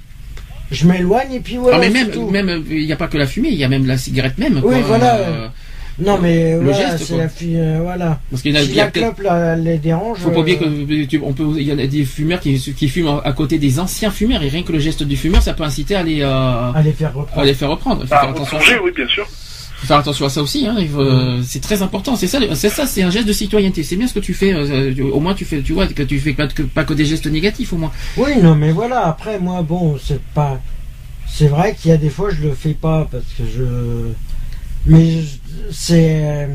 S3: je m'éloigne et puis voilà.
S2: Ah, mais même,
S3: tout.
S2: même, il n'y a pas que la fumée, il y a même la cigarette même.
S3: Oui,
S2: quoi.
S3: voilà.
S2: Euh,
S3: Non mais
S2: Le
S3: voilà,
S2: geste,
S3: la fille, euh, voilà.
S2: Parce qu'il y en a,
S3: Si la clope les dérange.
S2: faut pas oublier
S3: euh,
S2: que tu- on peut, il y en a des fumeurs qui, qui fument à côté des anciens fumeurs et rien que le geste du fumeur, ça peut inciter à les, euh,
S3: à les faire
S2: à
S3: reprendre.
S2: les faire reprendre. Il faut
S4: Ah,
S2: faire
S4: au
S2: attention. à
S4: oui bien sûr.
S2: Faut faire attention à ça aussi. Hein. Euh, C'est très important. C'est ça, c'est ça, c'est un geste de citoyenneté. C'est bien ce que tu fais. euh, au moins, tu fais, tu vois, que tu fais pas que, pas que des gestes négatifs, au moins.
S3: Oui, non mais voilà. Après moi, bon, c'est pas. C'est vrai qu'il y a des fois je le fais pas parce que je. Mais c'est. euh,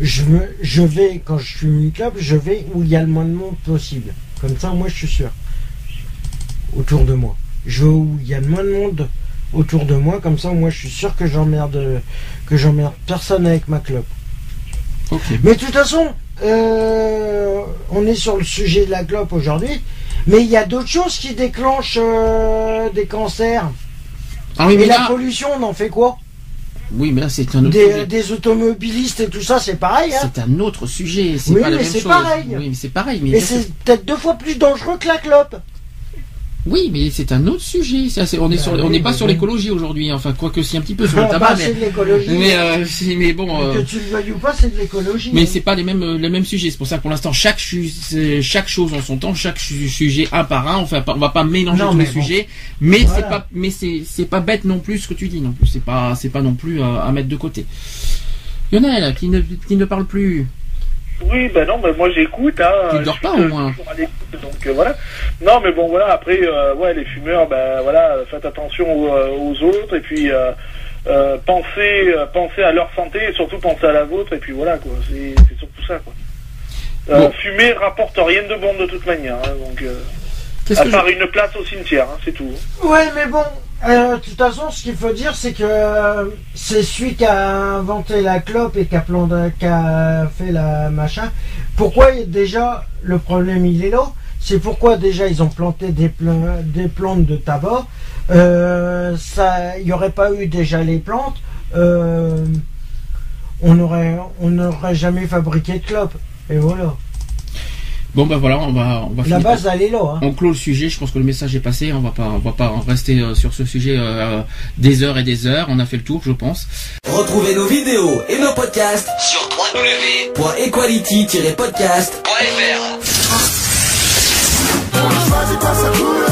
S3: Je me, je vais quand je une clope, je vais où il y a le moins de monde possible. Comme ça, moi, je suis sûr. Autour de moi. Je vais où il y a le moins de monde autour de moi, comme ça, moi, je suis sûr que j'emmerde, que j'emmerde personne avec ma clope. Mais de toute façon, euh, on est sur le sujet de la clope aujourd'hui, mais il y a d'autres choses qui déclenchent euh, des cancers. Ah oui, mais et la pollution, on en fait quoi?
S2: Oui, mais là c'est un
S3: autre des, sujet. Des automobilistes et tout ça, c'est pareil. Hein
S2: c'est un autre sujet. C'est
S3: oui,
S2: pas la
S3: mais c'est pareil.
S2: Oui, mais c'est pareil.
S3: Mais et c'est peut-être deux fois plus dangereux que la clope.
S2: Oui, mais c'est un autre sujet. on est bah on n'est pas sur l'écologie aujourd'hui. Enfin, quoique si un petit peu sur le tabac,
S3: bah, mais, de l'écologie.
S2: Mais, euh, mais bon.
S3: que euh, tu le veuilles ou pas, c'est de l'écologie.
S2: Mais hein. c'est pas les mêmes, les mêmes sujets. C'est pour ça que pour l'instant, chaque chaque chose en son temps, chaque sujet un par un. Enfin, on va pas mélanger tous les sujets. Mais c'est pas, mais c'est, pas bête non plus ce que tu dis non plus. C'est pas, c'est pas non plus euh, à, mettre de côté. Lionel, qui ne, qui ne parle plus.
S4: Oui, ben non, mais moi j'écoute. Hein,
S2: tu dors pas au moins.
S4: Donc euh, voilà. Non, mais bon voilà. Après, euh, ouais, les fumeurs, ben voilà, faites attention aux, euh, autres et puis pensez, pensez à leur santé et surtout pensez à la vôtre et puis voilà quoi. C'est surtout ça quoi. Fumer rapporte rien de bon de toute manière. Hein, donc. À part une place au cimetière, hein, c'est tout.
S3: Ouais, mais bon, euh, de toute façon, ce qu'il faut dire, c'est que euh, c'est celui qui a inventé la clope et qui a, fait la machin. Pourquoi déjà le problème il est là? C'est pourquoi déjà ils ont planté des, plantes de tabac. Euh, ça, il n'y aurait pas eu déjà les plantes. on n'aurait on n'aurait jamais fabriqué de clope. Et voilà.
S2: Bon ben voilà, on va on va
S3: La base elle est là. Hein.
S2: On clôt le sujet. Je pense que le message est passé. On va pas on va pas rester euh, sur ce sujet euh, des heures et des heures. On a fait le tour, je pense.
S5: Retrouvez nos vidéos et nos podcasts sur www.equality-podcast.fr.